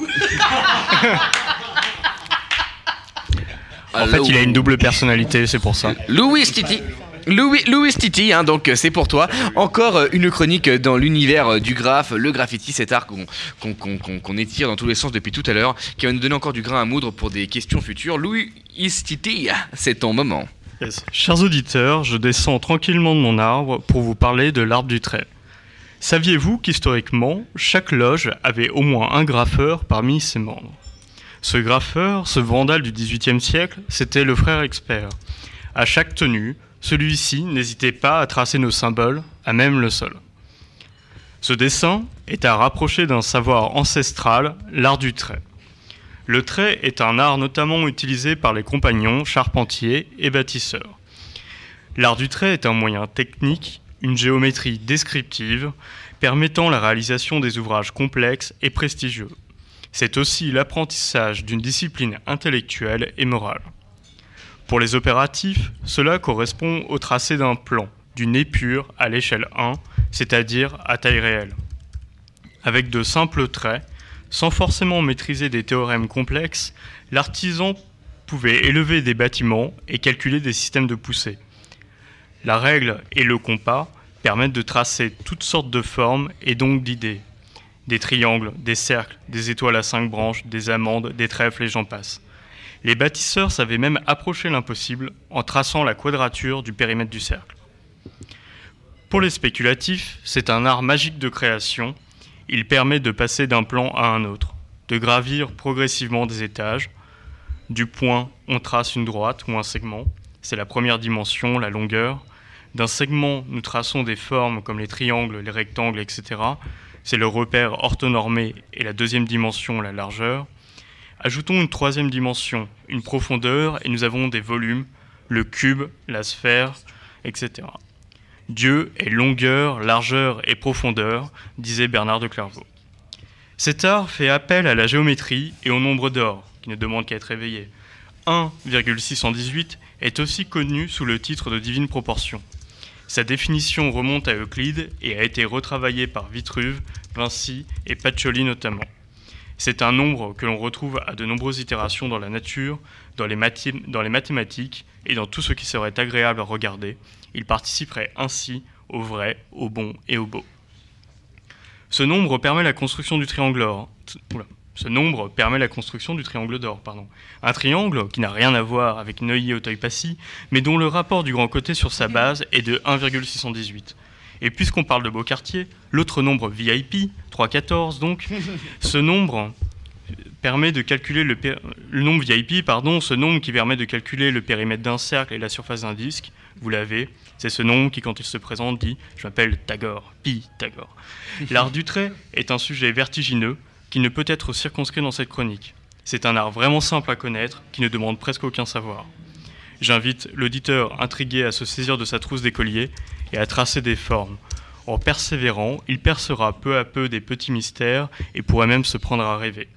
En fait, il a une double personnalité, c'est pour ça. Louis Titi. Louis, Louis Titi, hein, donc euh, c'est pour toi. Encore euh, une chronique euh, dans l'univers du graphe, le graffiti, cet art qu'on étire dans tous les sens depuis tout à l'heure, qui va nous donner encore du grain à moudre pour des questions futures. Louis Titi, c'est ton moment. Yes. Chers auditeurs, je descends tranquillement de mon arbre pour vous parler de l'arbre du trait. Saviez-vous qu'historiquement, chaque loge avait au moins un graffeur parmi ses membres? Ce graffeur, ce vandale du XVIIIe siècle, c'était le frère expert. À chaque tenue, celui-ci n'hésitait pas à tracer nos symboles, à même le sol. Ce dessin est à rapprocher d'un savoir ancestral, l'art du trait. Le trait est un art notamment utilisé par les compagnons, charpentiers et bâtisseurs. L'art du trait est un moyen technique, une géométrie descriptive, permettant la réalisation des ouvrages complexes et prestigieux. C'est aussi l'apprentissage d'une discipline intellectuelle et morale. Pour les opératifs, cela correspond au tracé d'un plan, d'une épure à l'échelle 1, c'est-à-dire à taille réelle. Avec de simples traits, sans forcément maîtriser des théorèmes complexes, l'artisan pouvait élever des bâtiments et calculer des systèmes de poussée. La règle et le compas permettent de tracer toutes sortes de formes et donc d'idées. Des triangles, des cercles, des étoiles à cinq branches, des amandes, des trèfles et j'en passe. Les bâtisseurs savaient même approcher l'impossible en traçant la quadrature du périmètre du cercle. Pour les spéculatifs, c'est un art magique de création. Il permet de passer d'un plan à un autre, de gravir progressivement des étages. Du point, on trace une droite ou un segment. C'est la première dimension, la longueur. D'un segment, nous traçons des formes comme les triangles, les rectangles, etc. C'est le repère orthonormé et la deuxième dimension, la largeur. Ajoutons une troisième dimension, une profondeur, et nous avons des volumes, le cube, la sphère, etc. Dieu est longueur, largeur et profondeur, disait Bernard de Clairvaux. Cet art fait appel à la géométrie et au nombre d'or, qui ne demande qu'à être réveillé. 1,618 est aussi connu sous le titre de divine proportion. Sa définition remonte à Euclide et a été retravaillée par Vitruve, Vinci et Pacioli notamment. C'est un nombre que l'on retrouve à de nombreuses itérations dans la nature, dans les, mathématiques et dans tout ce qui serait agréable à regarder. Il participerait ainsi au vrai, au bon et au beau. Ce nombre permet la construction du triangle d'or. Pardon. Un triangle qui n'a rien à voir avec Neuilly Auteuil Passy, mais dont le rapport du grand côté sur sa base est de 1,618. Et puisqu'on parle de beau quartier, l'autre nombre VIP, 314 donc, ce nombre permet de calculer le, le, nombre VIP, pardon, ce nombre qui permet de calculer le périmètre d'un cercle et la surface d'un disque, vous l'avez, c'est ce nombre qui, quand il se présente, dit Je m'appelle Tagore, Pythagore. L'art du trait est un sujet vertigineux qui ne peut être circonscrit dans cette chronique. C'est un art vraiment simple à connaître qui ne demande presque aucun savoir. J'invite l'auditeur intrigué à se saisir de sa trousse d'écolier et à tracer des formes. En persévérant, il percera peu à peu des petits mystères et pourra même se prendre à rêver.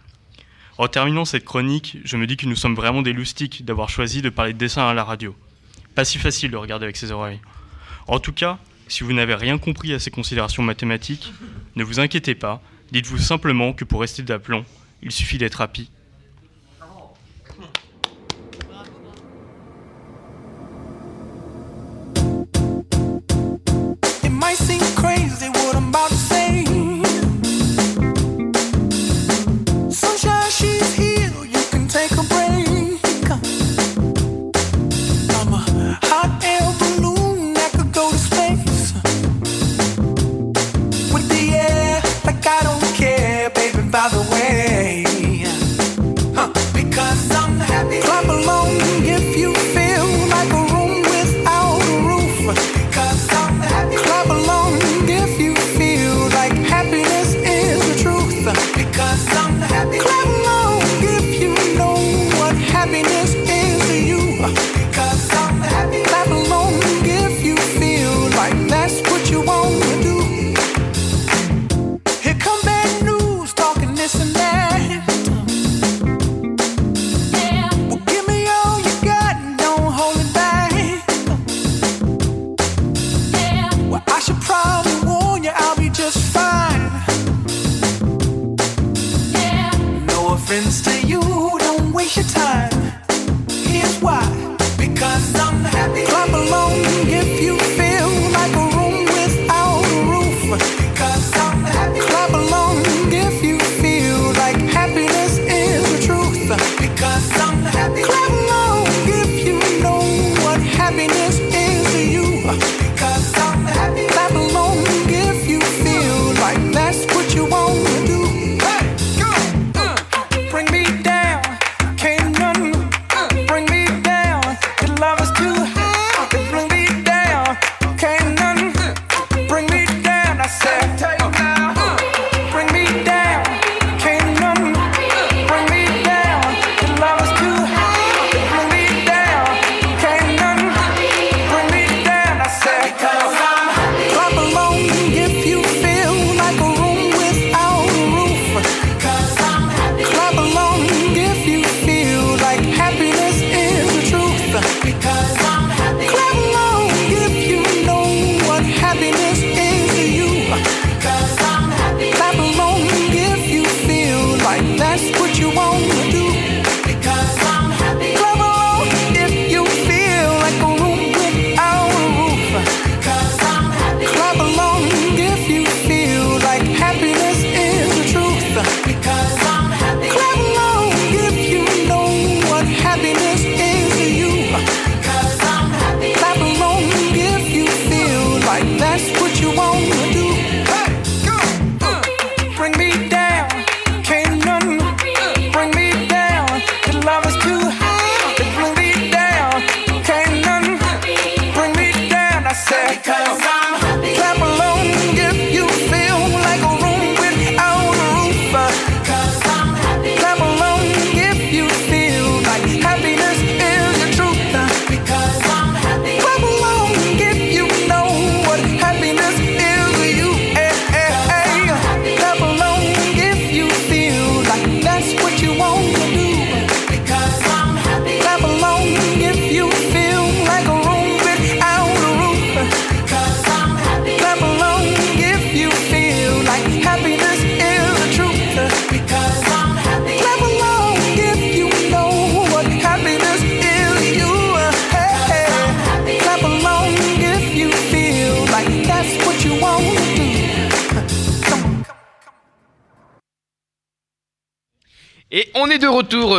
En terminant cette chronique, je me dis que nous sommes vraiment des loustiques d'avoir choisi de parler de dessin à la radio. Pas si facile de regarder avec ses oreilles. En tout cas, si vous n'avez rien compris à ces considérations mathématiques, ne vous inquiétez pas, dites-vous simplement que pour rester d'aplomb, il suffit d'être happy. About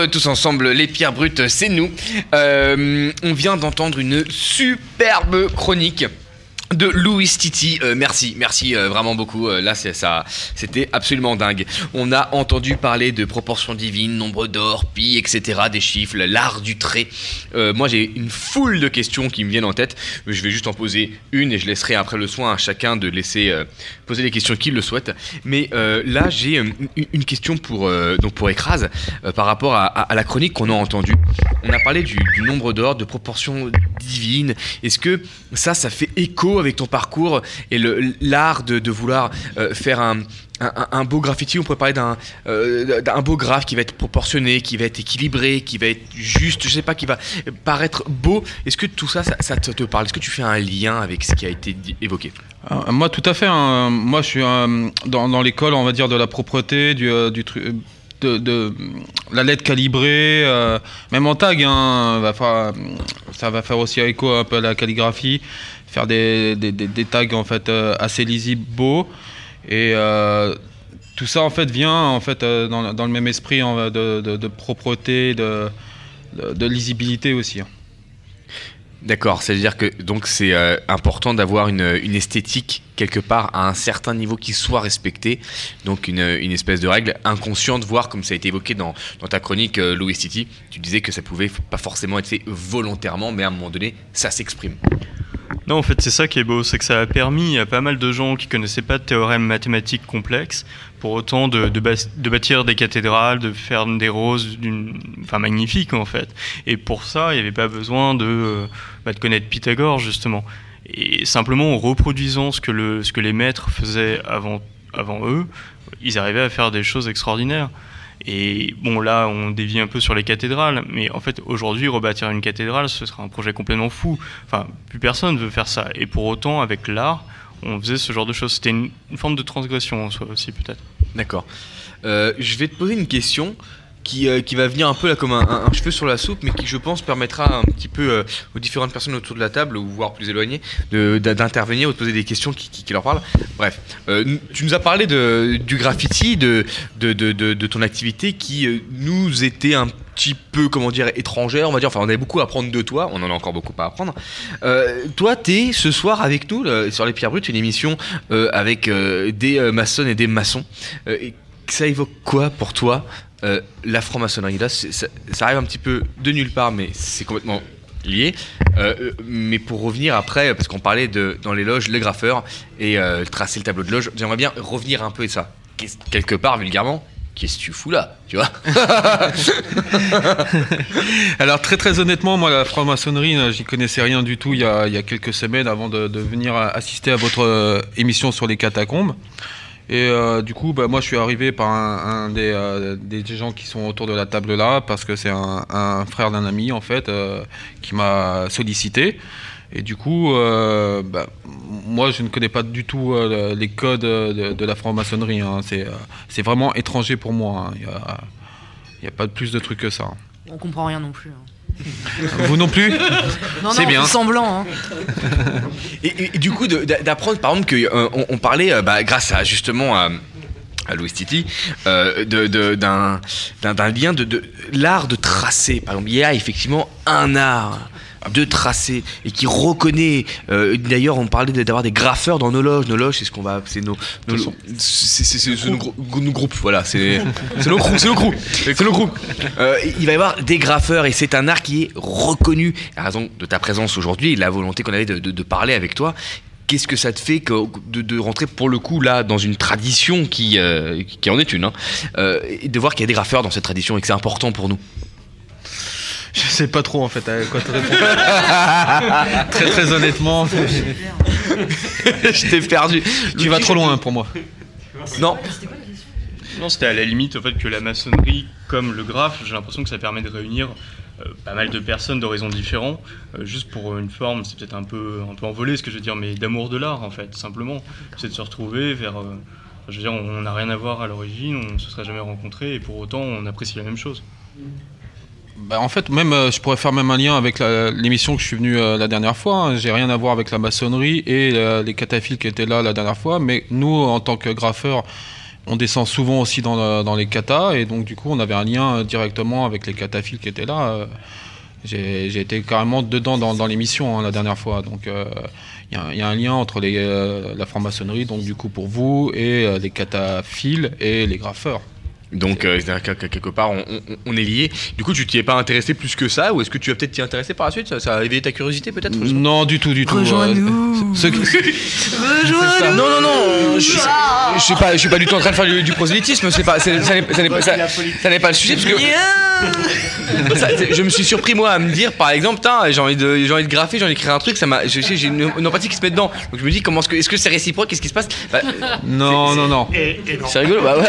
tous ensemble, les pierres brutes, c'est nous. Euh, on vient d'entendre une superbe chronique de Louis Titi. Euh, merci, merci euh, vraiment beaucoup. Euh, là, c'est ça, c'était absolument dingue. On a entendu parler de proportions divines, nombre d'or, pi, etc., des chiffres, l'art du trait. Moi, j'ai une foule de questions qui me viennent en tête. Je vais juste en poser une et je laisserai après le soin à chacun de laisser poser les questions qu'il le souhaite. Mais là, j'ai une, question pour donc pour Écrase par rapport à la chronique qu'on a entendue. On a parlé du, du nombre d'or, de proportions divines. Est-ce que ça, ça fait écho avec ton parcours et l'art de, vouloir euh, faire un, un- beau graffiti On pourrait parler d'un euh, beau graphe qui va être proportionné, qui va être équilibré, qui va être juste, je sais pas, qui va paraître beau. Est-ce que tout ça, ça, te, parle? Est-ce que tu fais un lien avec ce qui a été évoqué? Euh, Moi, tout à fait. hein. Moi, je suis euh, dans, dans l'école, on va dire, de la propreté, du, du tru- de, la lettre calibrée, même en tag, hein, ça va faire aussi écho un peu à la calligraphie, faire des, des- des- tags en fait euh, assez lisibles, et euh, tout ça en fait vient en fait euh, dans, dans le même esprit de, de- propreté, de, de- lisibilité aussi. hein. D'accord, c'est-à-dire que donc c'est important d'avoir une, une esthétique quelque part à un certain niveau qui soit respectée, donc une, une espèce de règle inconsciente, voire comme ça a été évoqué dans, dans ta chronique Louis City, tu disais que ça pouvait pas forcément être fait volontairement, mais à un moment donné, ça s'exprime. Non, en fait, c'est ça qui est beau, c'est que ça a permis à pas mal de gens qui connaissaient pas de théorèmes mathématiques complexes, pour autant de, de, bâtir des cathédrales, de faire des roses enfin magnifiques en fait. Et pour ça, il n'y avait pas besoin de, euh, bah, de connaître Pythagore justement. Et simplement en reproduisant ce que, le, ce que les maîtres faisaient avant, avant eux, ils arrivaient à faire des choses extraordinaires. Et bon, là, on dévie un peu sur les cathédrales, mais en fait, aujourd'hui, rebâtir une cathédrale, ce sera un projet complètement fou. Enfin, plus personne veut faire ça. Et pour autant, avec l'art, on faisait ce genre de choses. C'était une, une forme de transgression en soi aussi, peut-être. D'accord. Euh, je vais te poser une question qui, euh, qui va venir un peu là comme un, cheveu sur la soupe, mais qui je pense permettra un petit peu euh, aux différentes personnes autour de la table, ou voire plus éloignées, d'intervenir ou de poser des questions qui, leur parlent. Bref, euh, tu nous as parlé du graffiti, de, de, de- de- ton activité qui nous était un petit peu, comment dire, étrangère, on va dire. Enfin, on avait beaucoup à apprendre de toi, on en a encore beaucoup à apprendre. Euh, toi, t'es ce soir avec nous sur Les Pierres Brutes, une émission avec des maçonnes et des maçons. Et ça évoque quoi pour toi, euh, la franc-maçonnerie Là, ça, arrive un petit peu de nulle part, mais c'est complètement lié. Euh, euh, mais pour revenir après, parce qu'on parlait de, dans les loges, les graffeurs et tracer le tableau de loge, j'aimerais bien revenir un peu de ça. Quelque part, vulgairement, qu'est-ce que tu fous là Tu vois Alors très très honnêtement, moi la franc-maçonnerie, euh, j'y connaissais rien du tout il y a, il y a quelques semaines avant de, venir assister à votre émission sur les catacombes. Et euh, du coup, bah, moi je suis arrivé par un, euh, des gens qui sont autour de la table là, parce que c'est un, frère d'un ami en fait euh, qui m'a sollicité. Et du coup, bah, moi je ne connais pas du tout les codes de, la franc-maçonnerie. hein. C'est vraiment étranger pour moi. hein. Il n'y a, pas plus de trucs que ça. On comprend rien non plus. hein. Vous non plus Non, C'est non, bien. on fait semblant. hein. Et, et- et du coup, de- d'apprendre par exemple qu'on on, on parlait, euh, bah, grâce à justement à, à Louis Titi, euh, de- de- d'un d'un- d'un lien de, de l'art de tracer. Par exemple, il y a effectivement un art de tracer et qui reconnaît. euh, D'ailleurs, on parlait d'avoir des graffeurs dans nos loges. Nos loges, c'est ce qu'on va, c'est nos, nos c'est nos, nos groupes. Voilà, c'est nos crews, c'est nos c'est nos crews. Euh, il va y avoir des graffeurs et c'est un art qui est reconnu. À raison de ta présence aujourd'hui et de la volonté qu'on avait de, de- de parler avec toi. Qu'est-ce que ça te fait que, de, de rentrer pour le coup là dans une tradition qui, euh, qui en est une, hein, euh, et de voir qu'il y a des graffeurs dans cette tradition et que c'est important pour nous? Je sais pas trop en fait à quoi te répondre. très très honnêtement. je t'ai perdu. Tu vas trop loin pour moi. Non. Non, c'était à la limite, au fait, que la maçonnerie, comme le graphe, j'ai l'impression que ça permet de réunir euh, pas mal de personnes d'horizons différents, euh, juste pour une forme, c'est peut-être un peu, un peu envolé ce que je veux dire, mais d'amour de l'art, en fait, simplement. C'est de se retrouver vers. euh, je veux dire, on n'a rien à voir à l'origine, on ne se serait jamais rencontrés, et pour autant, on apprécie la même chose. Bah, en fait, même, euh, je pourrais faire même un lien avec l'émission que je suis venu euh, la dernière fois. hein. J'ai rien à voir avec la maçonnerie et les cataphiles qui étaient là la dernière fois. Mais nous, en tant que graffeurs, on descend souvent aussi dans, le- dans les katas et donc du coup on avait un lien directement avec les cataphiles qui étaient là. euh, J'ai été carrément dedans dans, l'émission hein, la dernière fois. Donc il y, a- un lien entre la franc-maçonnerie, donc du coup pour vous, et les cataphiles et les graffeurs. Donc, euh, quelque part, on, on- on est liés. Du coup, tu t'y es pas intéressé plus que ça, ou est-ce que tu vas peut-être t'y intéresser par la suite? Ça, ça a éveillé ta curiosité, peut-être. Non, du tout, du tout. Rejoins-nous. Ce- ce- Rejoins-nous. Non, non, non. Je, je suis pas, je suis pas du tout en train de faire du, du prosélytisme. C'est pas, ça n'est pas, ça- ça n'est pas le sujet parce que. Ça, je me suis surpris moi à me dire par exemple j'ai envie de j'ai envie de graffer j'ai envie d'écrire un truc ça m'a je sais, j'ai une, une empathie qui se met dedans donc je me dis comment est-ce que est-ce que c'est réciproque qu'est-ce qui se passe? Bah, Non, non, non. c'est rigolo bah ouais.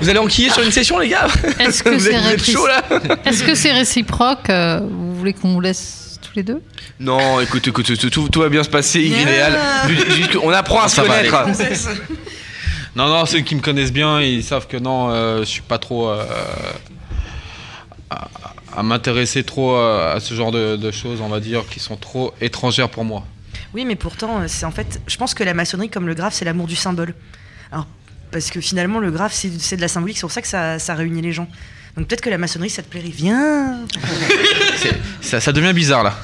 vous allez enquiller sur une session les gars Est-ce que c'est réciproque chaud là Est-ce que c'est réciproque euh, Vous voulez qu'on vous laisse tous les deux? Non écoute écoute tout, tout- tout va bien se passer idéal Juste qu'on apprend à se Ça va connaître. Non, non, ceux qui me connaissent bien, ils savent que non, euh, je suis pas trop euh, à, à m'intéresser trop à, à ce genre de, de choses, on va dire, qui sont trop étrangères pour moi. Oui, mais pourtant, c'est en fait, je pense que la maçonnerie, comme le graphe, c'est l'amour du symbole. Alors, parce que finalement, le graphe, c'est c'est de la symbolique, c'est pour ça que ça, ça réunit les gens. Donc peut-être que la maçonnerie, ça te plairait. Viens Ça, ça devient bizarre là.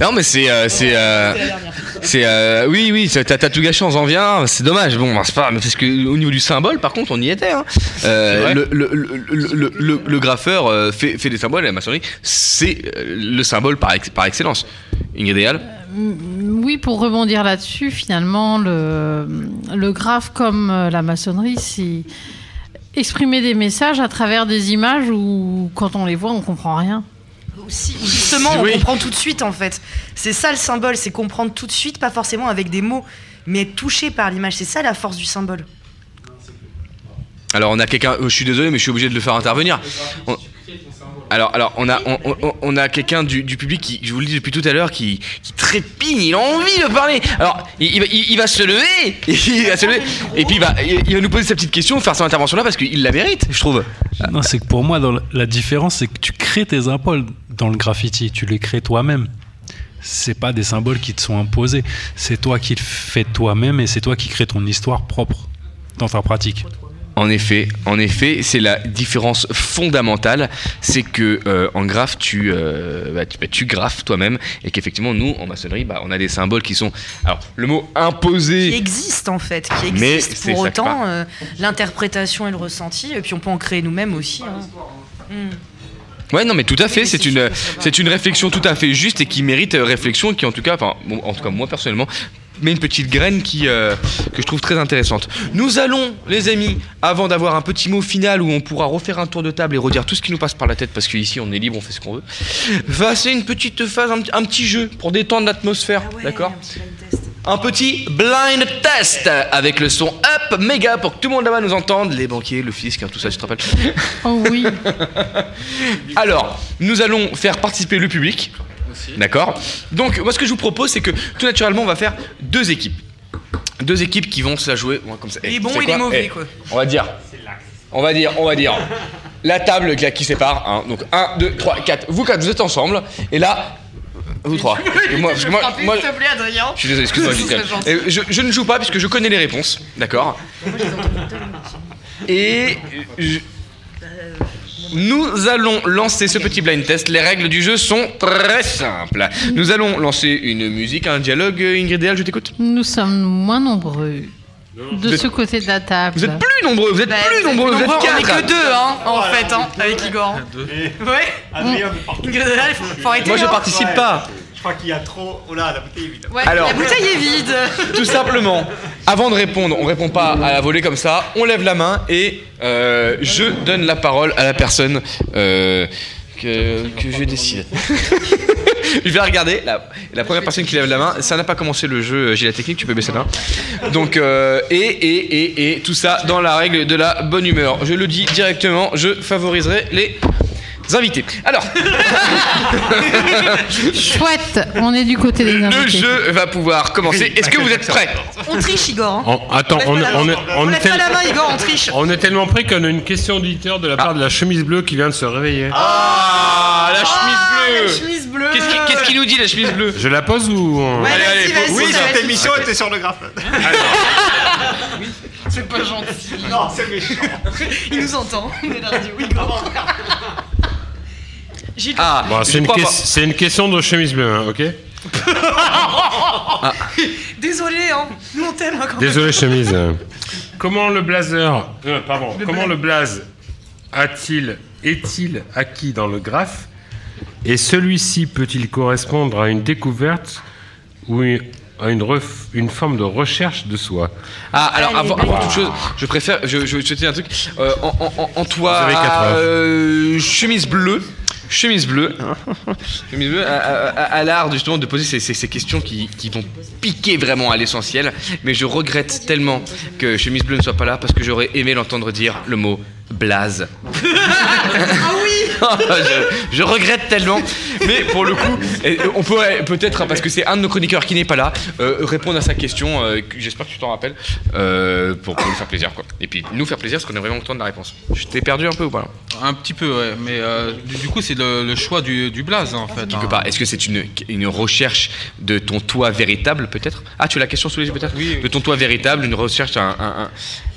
Non mais c'est euh, c'est euh, c'est euh, oui oui t'as t'as tout gâché on s'en vient c'est dommage bon ben, c'est pas mais parce que au niveau du symbole par contre on y était hein. Euh, le, le, le, le, le- le- le graffeur fait, fait des symboles et la maçonnerie c'est le symbole par, ex- par excellence Oui, pour rebondir là-dessus, finalement, le, le graphe comme euh, la maçonnerie, c'est exprimer des messages à travers des images où, quand on les voit, on comprend rien. Aussi, justement, on Oui. comprend tout de suite en fait. C'est ça le symbole, c'est comprendre tout de suite, pas forcément avec des mots, mais être touché par l'image. C'est ça la force du symbole. alors on a quelqu'un euh, je suis désolé mais je suis obligé de le faire intervenir On- alors, alors, on a, on, a quelqu'un du, du public qui, je vous le dis depuis tout à l'heure, qui, qui trépigne, il a envie de parler. Alors, il, va, se lever, il va se lever, et puis il va, nous poser sa petite question, faire son intervention là, parce qu'il la mérite, je trouve. Non, c'est que pour moi, la différence, c'est que tu crées tes symboles dans le graffiti. Tu les crées toi-même. C'est pas des symboles qui te sont imposés. C'est toi qui le fais toi-même et c'est toi qui crées ton histoire propre dans ta pratique. En effet, en effet, c'est la différence fondamentale, c'est que euh, en graphe, tu, euh, bah, tu, bah, tu graphes toi-même, et qu'effectivement, nous, en maçonnerie, bah, on a des symboles qui sont, alors, le mot Qui imposé. existe en fait, qui Mais existe. c'est Pour autant, euh, l'interprétation et le ressenti, et puis on peut en créer nous-mêmes aussi. hein. Mm. Ouais, non, mais tout à fait. C'est une, c'est une réflexion tout à fait juste et qui mérite euh, réflexion, et qui en tout cas, enfin, bon, en tout cas moi personnellement, met une petite graine qui euh, que je trouve très intéressante. Nous allons, les amis, avant d'avoir un petit mot final où on pourra refaire un tour de table et redire tout ce qui nous passe par la tête, parce qu'ici on est libre, on fait ce qu'on veut. Passer une petite phase, un, un petit jeu pour détendre l'atmosphère, d'accord un petit blind test avec le son up méga pour que tout le monde là-bas nous entende, les banquiers, le fisc, hein, tout ça, tu te rappelles Oh oui. Alors, nous allons faire participer le public. D'accord Donc, moi, ce que je vous propose, c'est que tout naturellement, on va faire deux équipes. Deux équipes qui vont se la jouer comme ça. Il est Eh, bon, c'est il est mauvais, Eh, quoi. On va dire. On va dire, on va dire. La table qui, qui sépare. hein. Donc, 1, 2, 3, 4. Vous quatre, vous êtes ensemble. Et là, vous trois. Parce que moi, parce que moi- moi- S'il te plaît, Adrien. je suis désolé, excuse-moi. Ce serait Gisèle. gentil. Et je, je ne joue pas puisque je connais les réponses. D'accord Et je- nous allons lancer ce petit blind test. Les règles du jeu sont très simples. Nous allons lancer une musique, un dialogue. Ingrid je t'écoute. Nous sommes moins nombreux de êtes- ce côté de la table. Vous êtes plus nombreux, vous êtes plus nombreux, vous êtes Nombreux, on est quatre. que deux, hein, en fait, hein, avec Igor. Ouais. Adrien il faut, faut arrêter. Moi, je hein. participe pas. Je crois qu'il y a trop. Oh là, la bouteille est vide. Ouais, Alors- la bouteille est vide. Tout simplement, avant de répondre, on répond pas à la volée comme ça, on lève la main et euh, je donne la parole à la personne euh, que, que je décide. je vais regarder, la, la première personne qui lève la main, ça n'a pas commencé le jeu, j'ai la technique, tu peux baisser la main. Donc, euh, et, et, et, et tout ça dans la règle de la bonne humeur. Je le dis directement, je favoriserai les invités. Alors, Chouette, on est du côté des le invités. jeu va pouvoir commencer. Est-ce que vous êtes prêts On triche, Igor. hein. On- attends, On on, on est, On on est lève pas tel- la main, Igor, on triche. on est tellement près qu'on a une question d'auditeur de la part de la chemise bleue qui vient de se réveiller. Ah, la chemise bleue chemise bleue. Qu'est-ce qui- Qu'est-ce qu'il nous dit la chemise bleue? Je la pose ou on- Ouais, Allez, vas-y, allez, vas-y, faut- Oui, cette vas-y. émission était sur le graphe. C'est pas gentil. Non, c'est méchant. Il nous entend. On est la radio Wigo. Gilles. Ah, Bon, c'est une, question de chemise bleue, hein, ok Désolé, hein. Nous on t'aime hein, quand même. Désolé chemise. Comment le blazer, euh, pardon, Le comment bla- le blaze a-t-il, est-il acquis dans le graphe et celui-ci peut-il correspondre à une découverte ou une- à une, ref- une forme de recherche de soi? Ah, alors avant, toute chose, je préfère, je, je, je te dis un truc. Euh, en, en- en- en toi, euh, chemise bleue. Chemise bleue, chemise bleue à, l'art justement de poser ces, questions qui, vont piquer vraiment à l'essentiel. Mais je regrette tellement que chemise bleue ne soit pas là parce que j'aurais aimé l'entendre dire le mot blaze. Ah je, je regrette tellement. Mais pour le coup, eh, on peut peut-être, parce que c'est un de nos chroniqueurs qui n'est pas là, euh, répondre à sa question. euh, J'espère que tu t'en rappelles. euh, pour, pour nous faire plaisir. Quoi. Et puis nous faire plaisir parce qu'on est vraiment content de la réponse. Je t'ai perdu un peu ou pas Un petit peu, ouais. Mais euh, du, du coup, c'est le, le choix du, du blaze, en fait. Quelque hein. part. Est-ce que c'est une, une recherche de ton toi véritable, peut-être? Ah, tu as la question sous les yeux, peut-être? De ton toi véritable, une recherche, un, un- un-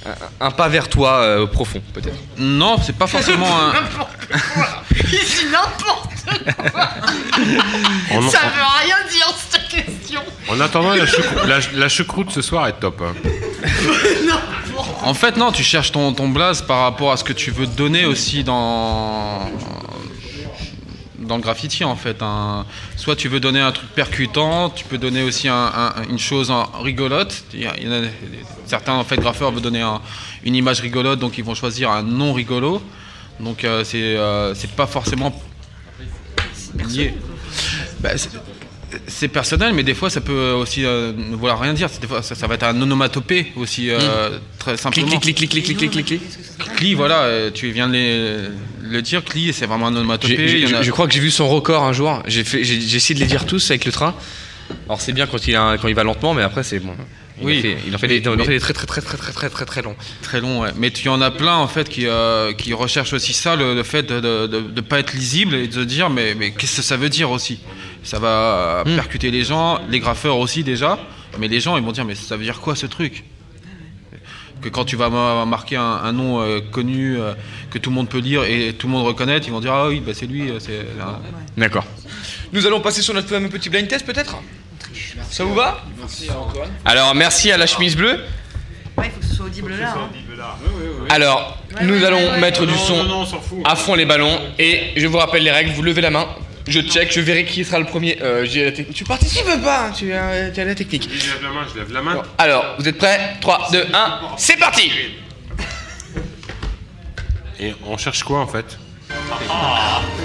un- un pas vers toi euh, profond, peut-être? Non, c'est pas forcément un. Il dit n'importe quoi. On- Ça veut rien dire cette question. En attendant, la, choucrou- la- la choucroute ce soir est top. hein. En fait, non, tu cherches ton, ton blaze par rapport à ce que tu veux donner aussi dans dans le graffiti en fait. Un- Soit tu veux donner un truc percutant, tu peux donner aussi un- un- une chose en- rigolote. Il y a- il y en a- certains en fait graffeurs veulent donner un- une image rigolote, donc ils vont choisir un non rigolo. Donc euh, c'est euh, c'est pas forcément lié. Bah, c'est- personnel, mais des fois ça peut aussi euh, ne vouloir rien dire. Des fois, ça, ça va être un onomatopée aussi, euh, très simplement. Hmm. clic, clic, clic, clic, clic, clic, clic. Cli, voilà, euh, tu viens de les- le dire, Cli, c'est vraiment un onomatopée. A- Je crois que j'ai vu son record un jour. J'ai essayé de les dire tous avec le train. Alors c'est bien quand il, a quand il va lentement, mais après c'est bon. Il, Oui. en fait, il en fait des, Mais- il en fait mais- des très très très très très très très très longs. Très long, ouais. Mais tu en as plein en fait qui, euh, qui recherchent aussi ça, le, le fait de ne pas être lisible et de se dire mais, mais qu'est-ce que ça veut dire aussi? Ça va Hmm. percuter les gens, les graffeurs aussi déjà, mais les gens ils vont dire mais ça veut dire quoi ce truc? Que quand tu vas ma- marquer un, un nom euh, connu euh, que tout le monde peut lire et tout le monde reconnaît, ils vont dire ah oui bah c'est lui, euh, c'est D'accord. Nous allons passer sur notre fameux petit blind test peut-être? Ça vous va Alors merci à la chemise bleue. Ouais, il faut que ce soit audible là. hein. Alors, nous ouais, allons ouais, ouais. mettre du son non, non, on s'en fout. à fond les ballons et je vous rappelle les règles, vous levez la main, je check, je verrai qui sera le premier. Euh, j'ai la technique. Tu participes pas, hein, tu as, tu as la technique. Je lève la main, je lève la main. Alors, vous êtes prêts? 3, 2, 1, c'est parti Et on cherche quoi en fait?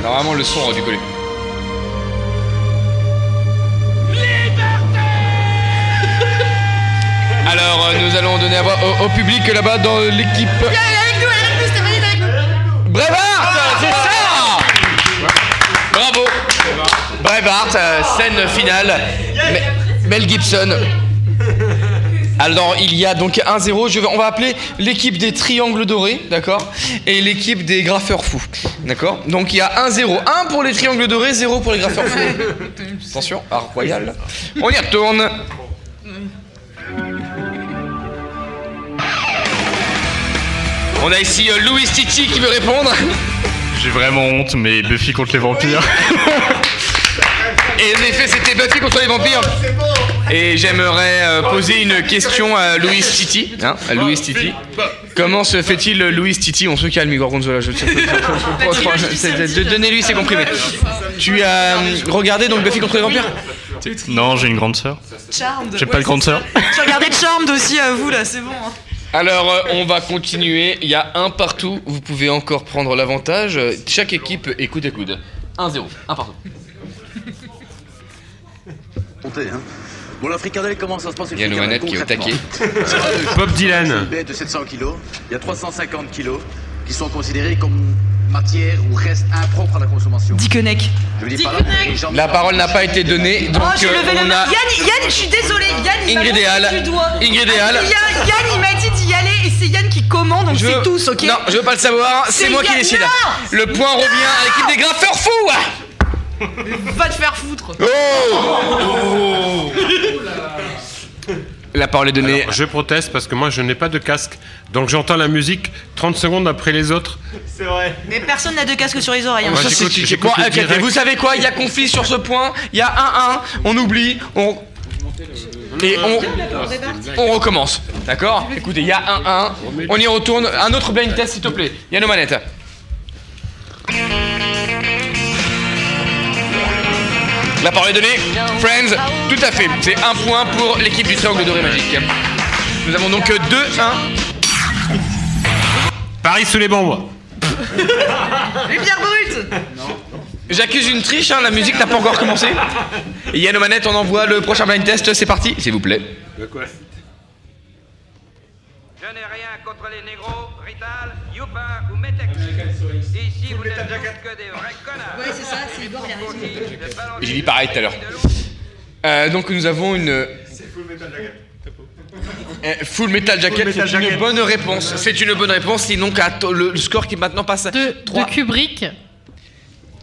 Normalement le son aurait dû coller. Alors, euh, nous allons donner à voir au, au public là-bas dans l'équipe. Viens, avec nous, avec nous, Stéphanie, avec nous. Brevard C'est ça Bravo Brevard, euh, scène finale. Me- Mel Gibson. Alors il y a donc 1-0, je vais- on va appeler l'équipe des triangles dorés, d'accord? Et l'équipe des graffeurs fous, d'accord? Donc il y a 1-0, 1 pour les triangles dorés, 0 pour les graffeurs fous. Attention, art royal. On y retourne. On a ici euh, Louis Titi qui veut répondre. J'ai vraiment honte, mais Buffy contre les vampires. Et en effet, c'était Buffy contre les vampires. Et j'aimerais euh, poser une question à Louis Titi. Hein, à Louis Titi. Comment se fait-il, Louis Titi? On se calme, Igor Gonzola. Je de- Donnez-lui ses comprimés. Tu as euh, regardé donc Buffy contre les vampires? Non, j'ai une grande sœur. Charmed. J'ai pas de grande sœur. Tu regardais Charmed aussi à vous là, c'est bon. hein. Alors, euh, on va continuer. Il y a un partout. Vous pouvez encore prendre l'avantage. Chaque équipe est coude à coude. 1-0. Un partout. Comptez, hein. Bon, la fricadelle, comment ça se passe? Il y a nos manettes qui est au taquet. Bob Dylan. De 700 kilos, il y a 350 kilos qui sont considérés comme matière ou reste impropre à la consommation. Dickeneck. La parole n'a pas été donnée. Donc, oh, j'ai euh, levé la on main. a. Yann, Yann, je suis désolée. Yann, il m'a Ingrid Al. du doigt. Ingrid Al. Yann, Yann, il m'a dit d'y aller et c'est Yann qui commande, donc Je c'est veux- tous, ok Non, je veux pas le savoir, c'est C'est moi qui décide. Non Le point revient à l'équipe des graffeurs fous Va te faire foutre. Oh La parole est donnée. Alors, je proteste parce que moi je n'ai pas de casque, donc j'entends la musique 30 secondes après les autres. C'est vrai. Mais personne n'a de casque sur les oreilles. hein. Moi, Ça, j'écoute- c'est- j'écoute Bon, le ok, direct. vous savez quoi? Il y a conflit sur ce point. Il y a 1-1. On oublie. On... Et on, on recommence. D'accord? Écoutez, il y a 1-1. On y retourne. Un autre blind test, s'il te plaît. Il y a nos manettes. La parole est donnée. Friends, tout à fait. C'est un point pour l'équipe du Triangle Doré Magique. Nous avons donc 2-1. Paris sous les bambous. Les pierres brutes J'accuse une triche, hein, la musique n'a pas encore commencé. Et Yann aux manettes, on envoie le prochain blind test, c'est parti, s'il vous plaît. De quoi? Je n'ai rien contre les négros, Rital, Youpin ou Metex. Ici, vous n'êtes tous que des vrais connards. Ouais, c'est ça, c'est Igor, il a raison. J'ai dit pareil tout à l'heure. Euh, donc nous avons une. euh, Full Metal Jacket, Full Metal c'est une Jacket. bonne réponse. C'est une bonne réponse. Sinon, le, le score qui maintenant passe à De 3. Kubrick.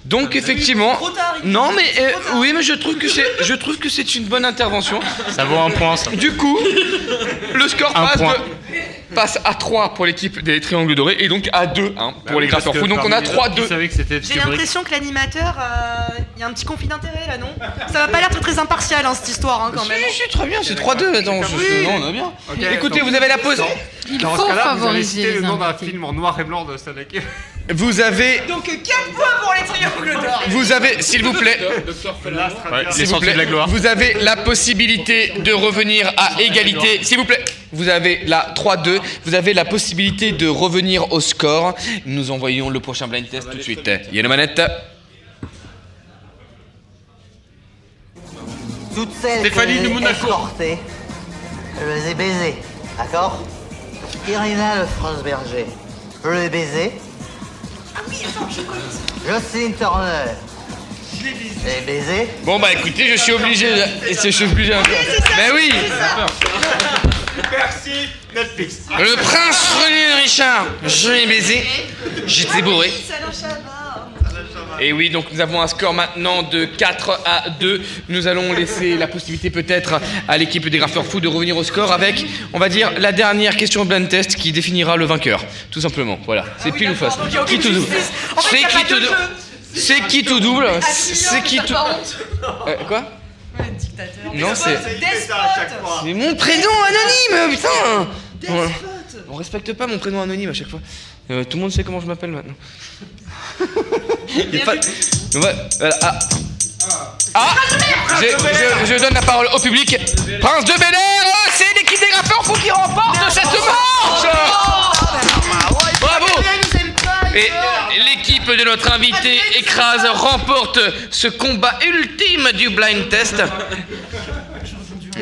Donc effectivement, non mais euh, oui mais je trouve que c'est je trouve que c'est une bonne intervention. Ça vaut un point, ça. Du coup, le score Un passe, point. de- passe à 3 pour l'équipe des Triangles Dorés et donc à 2 hein, pour Bah les oui, parce graffeurs que fous. Donc on a parmi les autres, 3-2. Qui savait que c'était J'ai l'impression que l'animateur, euh, il y a un petit conflit d'intérêt là, non? Ça va pas l'air très, très impartial hein, cette histoire hein, quand même. Si, si, très bien, c'est 3-2. Attends, non, on a bien. Ok, Écoutez, donc, vous avez la pause. Il Dans faut ce cas-là, vous allez favoriser le nom d'un film en noir et blanc de Stanley Vous avez, Donc 4 points pour les triangles d'or vous avez, s'il vous plaît, s'il vous plaît, vous avez la possibilité de revenir à égalité. S'il vous plaît, vous avez la 3-2. Vous avez la possibilité de revenir au score. Nous envoyons le prochain blind test tout de suite. Il y a la manette. Toutes celles Stéphanie que de Monaco. escortées, je les ai baisées, d'accord Irina Le Berger, je l'ai baisée. Ah oui, attends, je connais. Jocelyne Turner, Je l'ai baisé. je l'ai baisée. Bon bah écoutez, je suis obligé. de- Je suis obligé. Mais oui. Merci, Netflix. Le prince René Richard, je l'ai baisé. J'étais bourré. Salah Chabat. Et oui, donc nous avons un score maintenant de 4 à 2. Nous allons laisser la possibilité peut-être à l'équipe des graffeurs fous de revenir au score avec, on va dire, la dernière question blind test qui définira le vainqueur. Tout simplement. Voilà. C'est pile ou face. Ah Qui tout C'est qui C'est qui tout double Admire, C'est qui tout. Euh, quoi Ouais, dictateur. Non, c'est-. C'est mon prénom anonyme, putain. On respecte pas mon prénom anonyme à chaque fois. Euh, tout le monde sait comment je m'appelle maintenant. Y a pas- Ouais, voilà, ah. Ah je, je- je donne la parole au public. Prince de Bel Air, oh, c'est l'équipe des graffeurs fous qui remporte cette manche Bravo Et l'équipe de notre invité écrase, remporte ce combat ultime du blind test.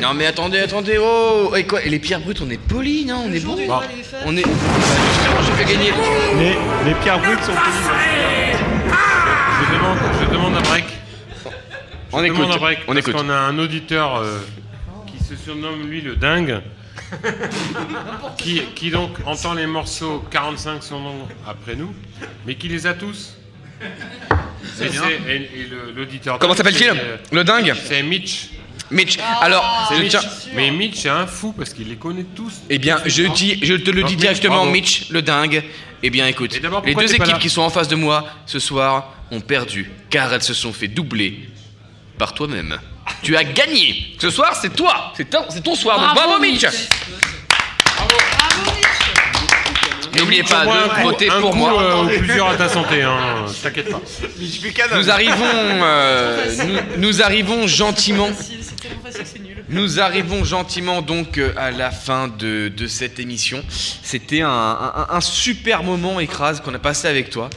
Non mais attendez, attendez, oh Et quoi Et les pierres brutes, on est polis, non On est bon On est... Bah, justement, j'ai fait gagner. Les, les pierres brutes sont Je demande, je demande un break. On demande écoute, un break on parce écoute. qu'on a un auditeur euh, qui se surnomme lui le dingue. qui, qui donc entend les morceaux 45 secondes après nous, mais qui les a tous. C'est Et bien. c'est- Et, et le- l'auditeur. Comment dingue, s'appelle-t-il euh, Le dingue C'est Mitch. Mitch. Alors, C'est je Mitch. Mais Mitch c'est un fou parce qu'il les connaît tous. Eh bien, je, dis, je te le Donc, dis Mitch, directement, bravo. Mitch, le dingue. Eh bien, écoute, les deux équipes qui sont en face de moi ce soir ont perdu, car elles se sont fait doubler par toi-même. Tu as gagné. Ce soir, c'est toi. C'est ton, c'est ton soir. Donc, Bravo, bravo, Mitch. Mitch. N'oubliez pas de voter un pour coup, moi. euh, ou plusieurs à ta santé, hein, t'inquiète pas. Nous arrivons, euh, nous, nous arrivons gentiment. Nous arrivons gentiment donc euh, à la fin de, de cette émission. C'était un, un- un super moment écrase qu'on a passé avec toi.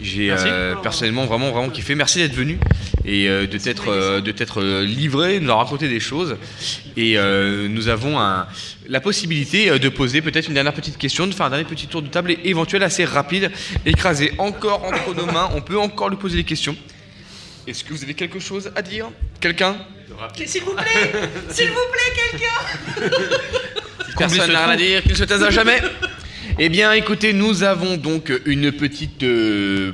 J'ai Merci. euh, personnellement vraiment vraiment kiffé. Merci d'être venu et euh, de t'être euh, de t'être livré, de nous avoir raconté des choses. Et euh, nous avons un- la possibilité de poser peut-être une dernière petite question, de faire un dernier petit tour de table et éventuel assez rapide, écrasé encore entre nos mains. On peut encore lui poser des questions. Est-ce que vous avez quelque chose à dire? Quelqu'un? S'il vous plaît S'il vous plaît, quelqu'un Personne n'a rien à dire, qu'il se taise à jamais. Eh bien, écoutez, nous avons donc une petite euh,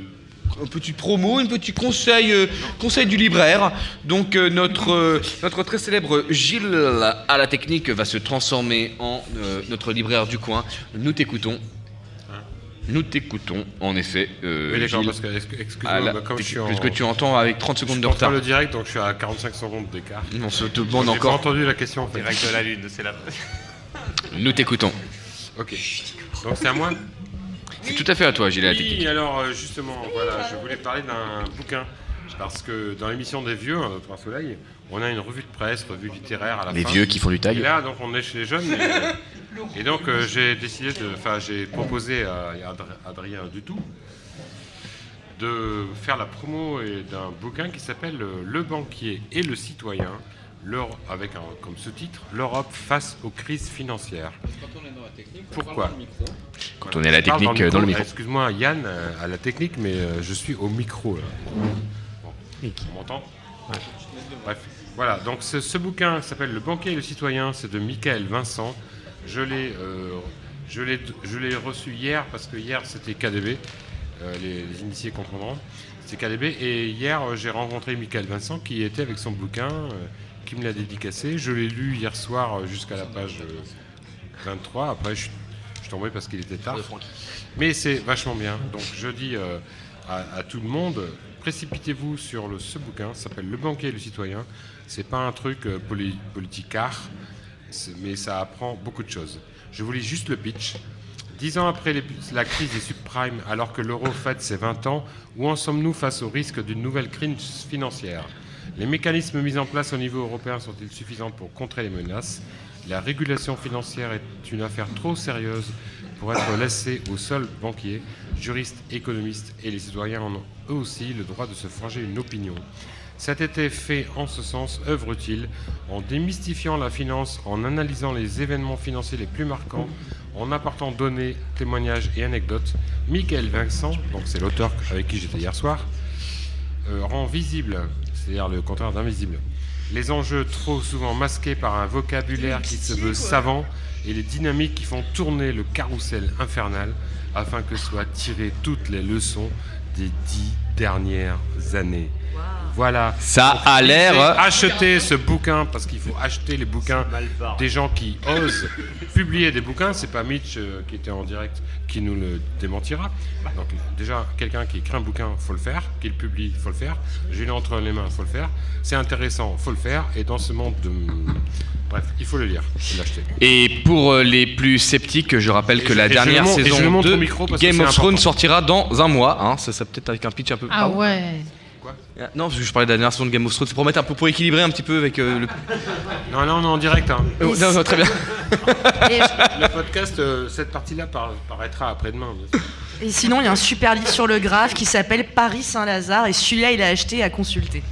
un petit promo, un petit conseil, euh, conseil du libraire. Donc euh, notre, euh, notre très célèbre Gilles à la technique va se transformer en euh, notre libraire du coin. Nous t'écoutons. Nous t'écoutons, en effet. euh, Oui, d'accord, parce que, excu- excuse-moi, la bah, comme je suis technique, en- puisque tu entends avec 30 secondes de Je retard. le direct, donc je suis à 45 secondes d'écart. On se demande J'ai encore. pas entendu la question. En fait. Direct de la Lune, c'est la. Nous t'écoutons. Ok. Donc c'est à moi C'est tout à fait à toi, Gilles, Oui, alors euh, justement, voilà, je voulais parler d'un bouquin. Parce que dans l'émission des vieux, Trois Soleil, on a une revue de presse, revue littéraire à la Les fin. vieux qui font du tag. Et là, donc on est chez les jeunes. Et, et donc euh, j'ai décidé de. Enfin, j'ai proposé à Adr- Adrien Dutou de faire la promo et d'un bouquin qui s'appelle euh, Le banquier et le citoyen, avec un, comme sous-titre L'Europe face aux crises financières. Pourquoi Quand on est à la technique, euh, dans le micro. Excuse-moi, Yann, euh, à la technique, mais euh, je suis au micro. Là. Bon. On m'entend Bref. Voilà, donc ce, ce bouquin s'appelle Le banquier et le citoyen, c'est de Michael Vincent. Je l'ai euh, je l'ai- je l'ai reçu hier parce que hier c'était KDB, euh, les, les initiés comprendront. C'était KDB et hier j'ai rencontré Michael Vincent qui était avec son bouquin, euh, qui me l'a dédicacé. Je l'ai lu hier soir euh, jusqu'à la page euh, 23. Après, je, suis- je suis tombé parce qu'il était tard. Mais c'est vachement bien. Donc je dis euh, à, à tout le monde, précipitez-vous sur le, ce bouquin. Ça s'appelle Le banquier et le citoyen. C'est pas un truc euh, poli- politicard, mais ça apprend beaucoup de choses. Je vous lis juste le pitch. Dix ans après les- la crise des subprimes, alors que l'euro fête ses 20 ans, où en sommes-nous face au risque d'une nouvelle crise financière? Les mécanismes mis en place au niveau européen sont-ils suffisants pour contrer les menaces? La régulation financière est une affaire trop sérieuse pour être laissée aux seuls banquiers, juristes, économistes et les citoyens en ont eux aussi le droit de se forger une opinion. Cet été fait en ce sens œuvre utile en démystifiant la finance, en analysant les événements financiers les plus marquants, en apportant données, témoignages et anecdotes? Michael Vincent, donc c'est l'auteur avec qui j'étais hier soir, euh, rend visible, c'est-à-dire le contraire d'invisible, les enjeux trop souvent masqués par un vocabulaire qui se veut savant et les dynamiques qui font tourner le carrousel infernal afin que soient tirées toutes les leçons des dix dernières années. Voilà. Ça Donc, a l'air- lisez, Achetez ce bouquin parce qu'il faut acheter les bouquins des gens qui osent publier des bouquins. C'est pas Mitch euh, qui était en direct qui nous le démentira. Donc déjà quelqu'un qui écrit un bouquin, faut le faire. Qui le publie, faut le faire. J'ai entre les mains, faut le faire. C'est intéressant, faut le faire. Et dans ce monde de bref, il faut le lire, et l'acheter. Et pour euh, les plus sceptiques, je rappelle Et que je- la dernière saison de Game of Thrones sortira dans un mois. Hein, ça, ça peut-être avec un pitch un peu. Ah Pardon Ah, Non, parce que je parlais de la dernière saison de Game of Thrones, c'est pour mettre un peu pour équilibrer un petit peu avec euh, le. Non, non, on est en direct. Hein. Oh, non, non, très bien. Le podcast, euh, cette partie-là par- paraîtra après-demain. Et sinon, il y a un super livre sur le graphe qui s'appelle Paris Saint-Lazare et celui-là, il a acheté à consulter.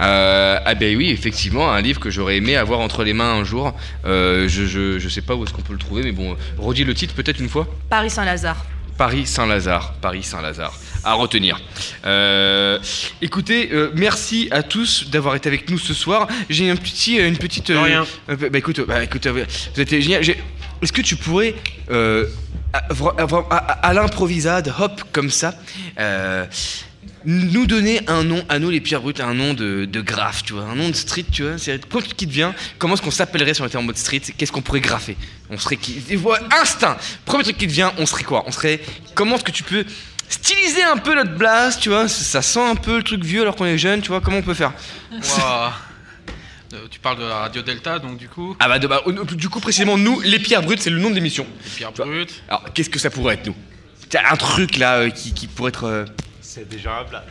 Euh, ah ben oui, effectivement, un livre que j'aurais aimé avoir entre les mains un jour. Euh, je, je, je sais pas où est-ce qu'on peut le trouver, mais bon, redis le titre peut-être une fois. Paris Saint-Lazare. Paris Saint-Lazare, Paris Saint-Lazare, à retenir. Euh, écoutez, euh, merci à tous d'avoir été avec nous ce soir. J'ai un petit, une petite. De rien. euh, bah, écoute, bah, écoute, euh, vous êtes génial. Est-ce que tu pourrais, euh, à, à à- à l'improvisade, hop, comme ça, euh, nous donner un nom, à nous les pierres brutes, un nom de, de graphe, tu vois, un nom de street, tu vois. C'est quoi qui te vient Comment est-ce qu'on s'appellerait si on était en mode street? Qu'est-ce qu'on pourrait graffer On serait qui? Instinct Premier truc qui te vient, on serait quoi? On serait. Comment est-ce que tu peux styliser un peu notre blast, tu vois? Ça sent un peu le truc vieux alors qu'on est jeune, tu vois? Comment on peut faire? Ouah. Euh, tu parles de la Radio Delta, donc du coup? Ah bah, de- bah, du coup, précisément, nous, les pierres brutes, c'est le nom de l'émission. Les pierres brutes. Alors, qu'est-ce que ça pourrait être, nous? Un truc là euh, qui, qui pourrait être. euh, C'est déjà un plat.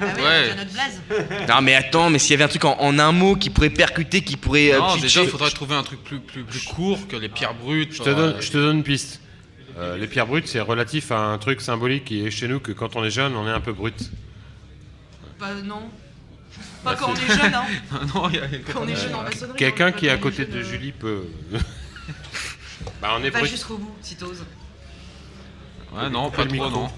Ah oui, Ouais. notre blaze. Non mais attends, mais s'il y avait un truc en, en un mot qui pourrait percuter, qui pourrait... euh, Non, pitcher- déjà, il faudrait trouver un truc plus, plus, plus court que les pierres brutes. Je te donne, je te donne une piste. Euh, les pierres brutes, c'est relatif à un truc symbolique qui est chez nous que quand on est jeune, on est un peu brut. Bah non. Pas quand on est jeune, hein. non, il y a- Quand on est jeune en maçonnerie. Quelqu'un qui est à quand on côté de jeune, euh, Julie peut. bah, on est Va brut. jusqu'au bout, si t'oses. Ouais, non, pas trop, non.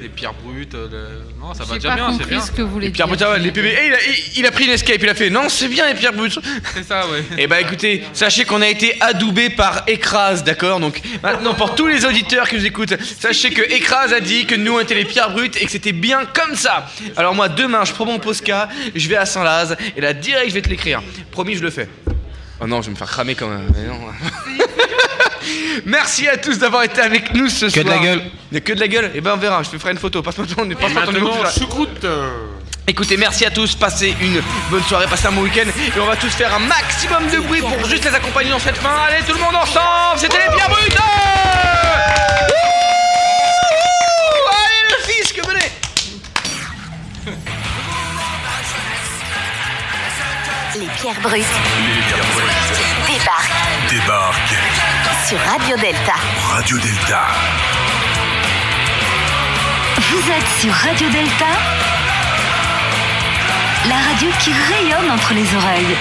Les pierres brutes, euh, le- non, ça va J'ai déjà pas bien, c'est compris bien. ce que vous voulez Les pierres dire. brutes, ah ouais, les PB. Eh, il, a, il- il a pris une escape, il a fait non, c'est bien les pierres brutes. C'est ça, ouais. Eh bah écoutez, sachez qu'on a été adoubé par Écrase, d'accord? Donc maintenant, pour tous les auditeurs qui nous écoutent, sachez que Écrase a dit que nous on était les pierres brutes et que c'était bien comme ça. Alors moi, demain, je prends mon Posca, je vais à Saint-Laz et là, direct, je vais te l'écrire. Promis, je le fais. Oh non, je vais me faire cramer quand même. mais non. Merci à tous d'avoir été avec nous ce Que soir. de la gueule. Il y a que de la gueule Eh ben on verra, je te ferai une photo. Passe-moi ton, passe-moi ton choucroute. Écoutez, merci à tous, passez une bonne soirée, passez un bon week-end et on va tous faire un maximum de bruit pour juste les accompagner dans cette fin. Allez, tout le monde ensemble, c'était les pierres brutes Wouhou Allez, le fisc, venez Les pierres brutes débarquent Débarque sur Radio Delta. Radio Delta. Vous êtes sur Radio Delta, la radio qui rayonne entre les oreilles.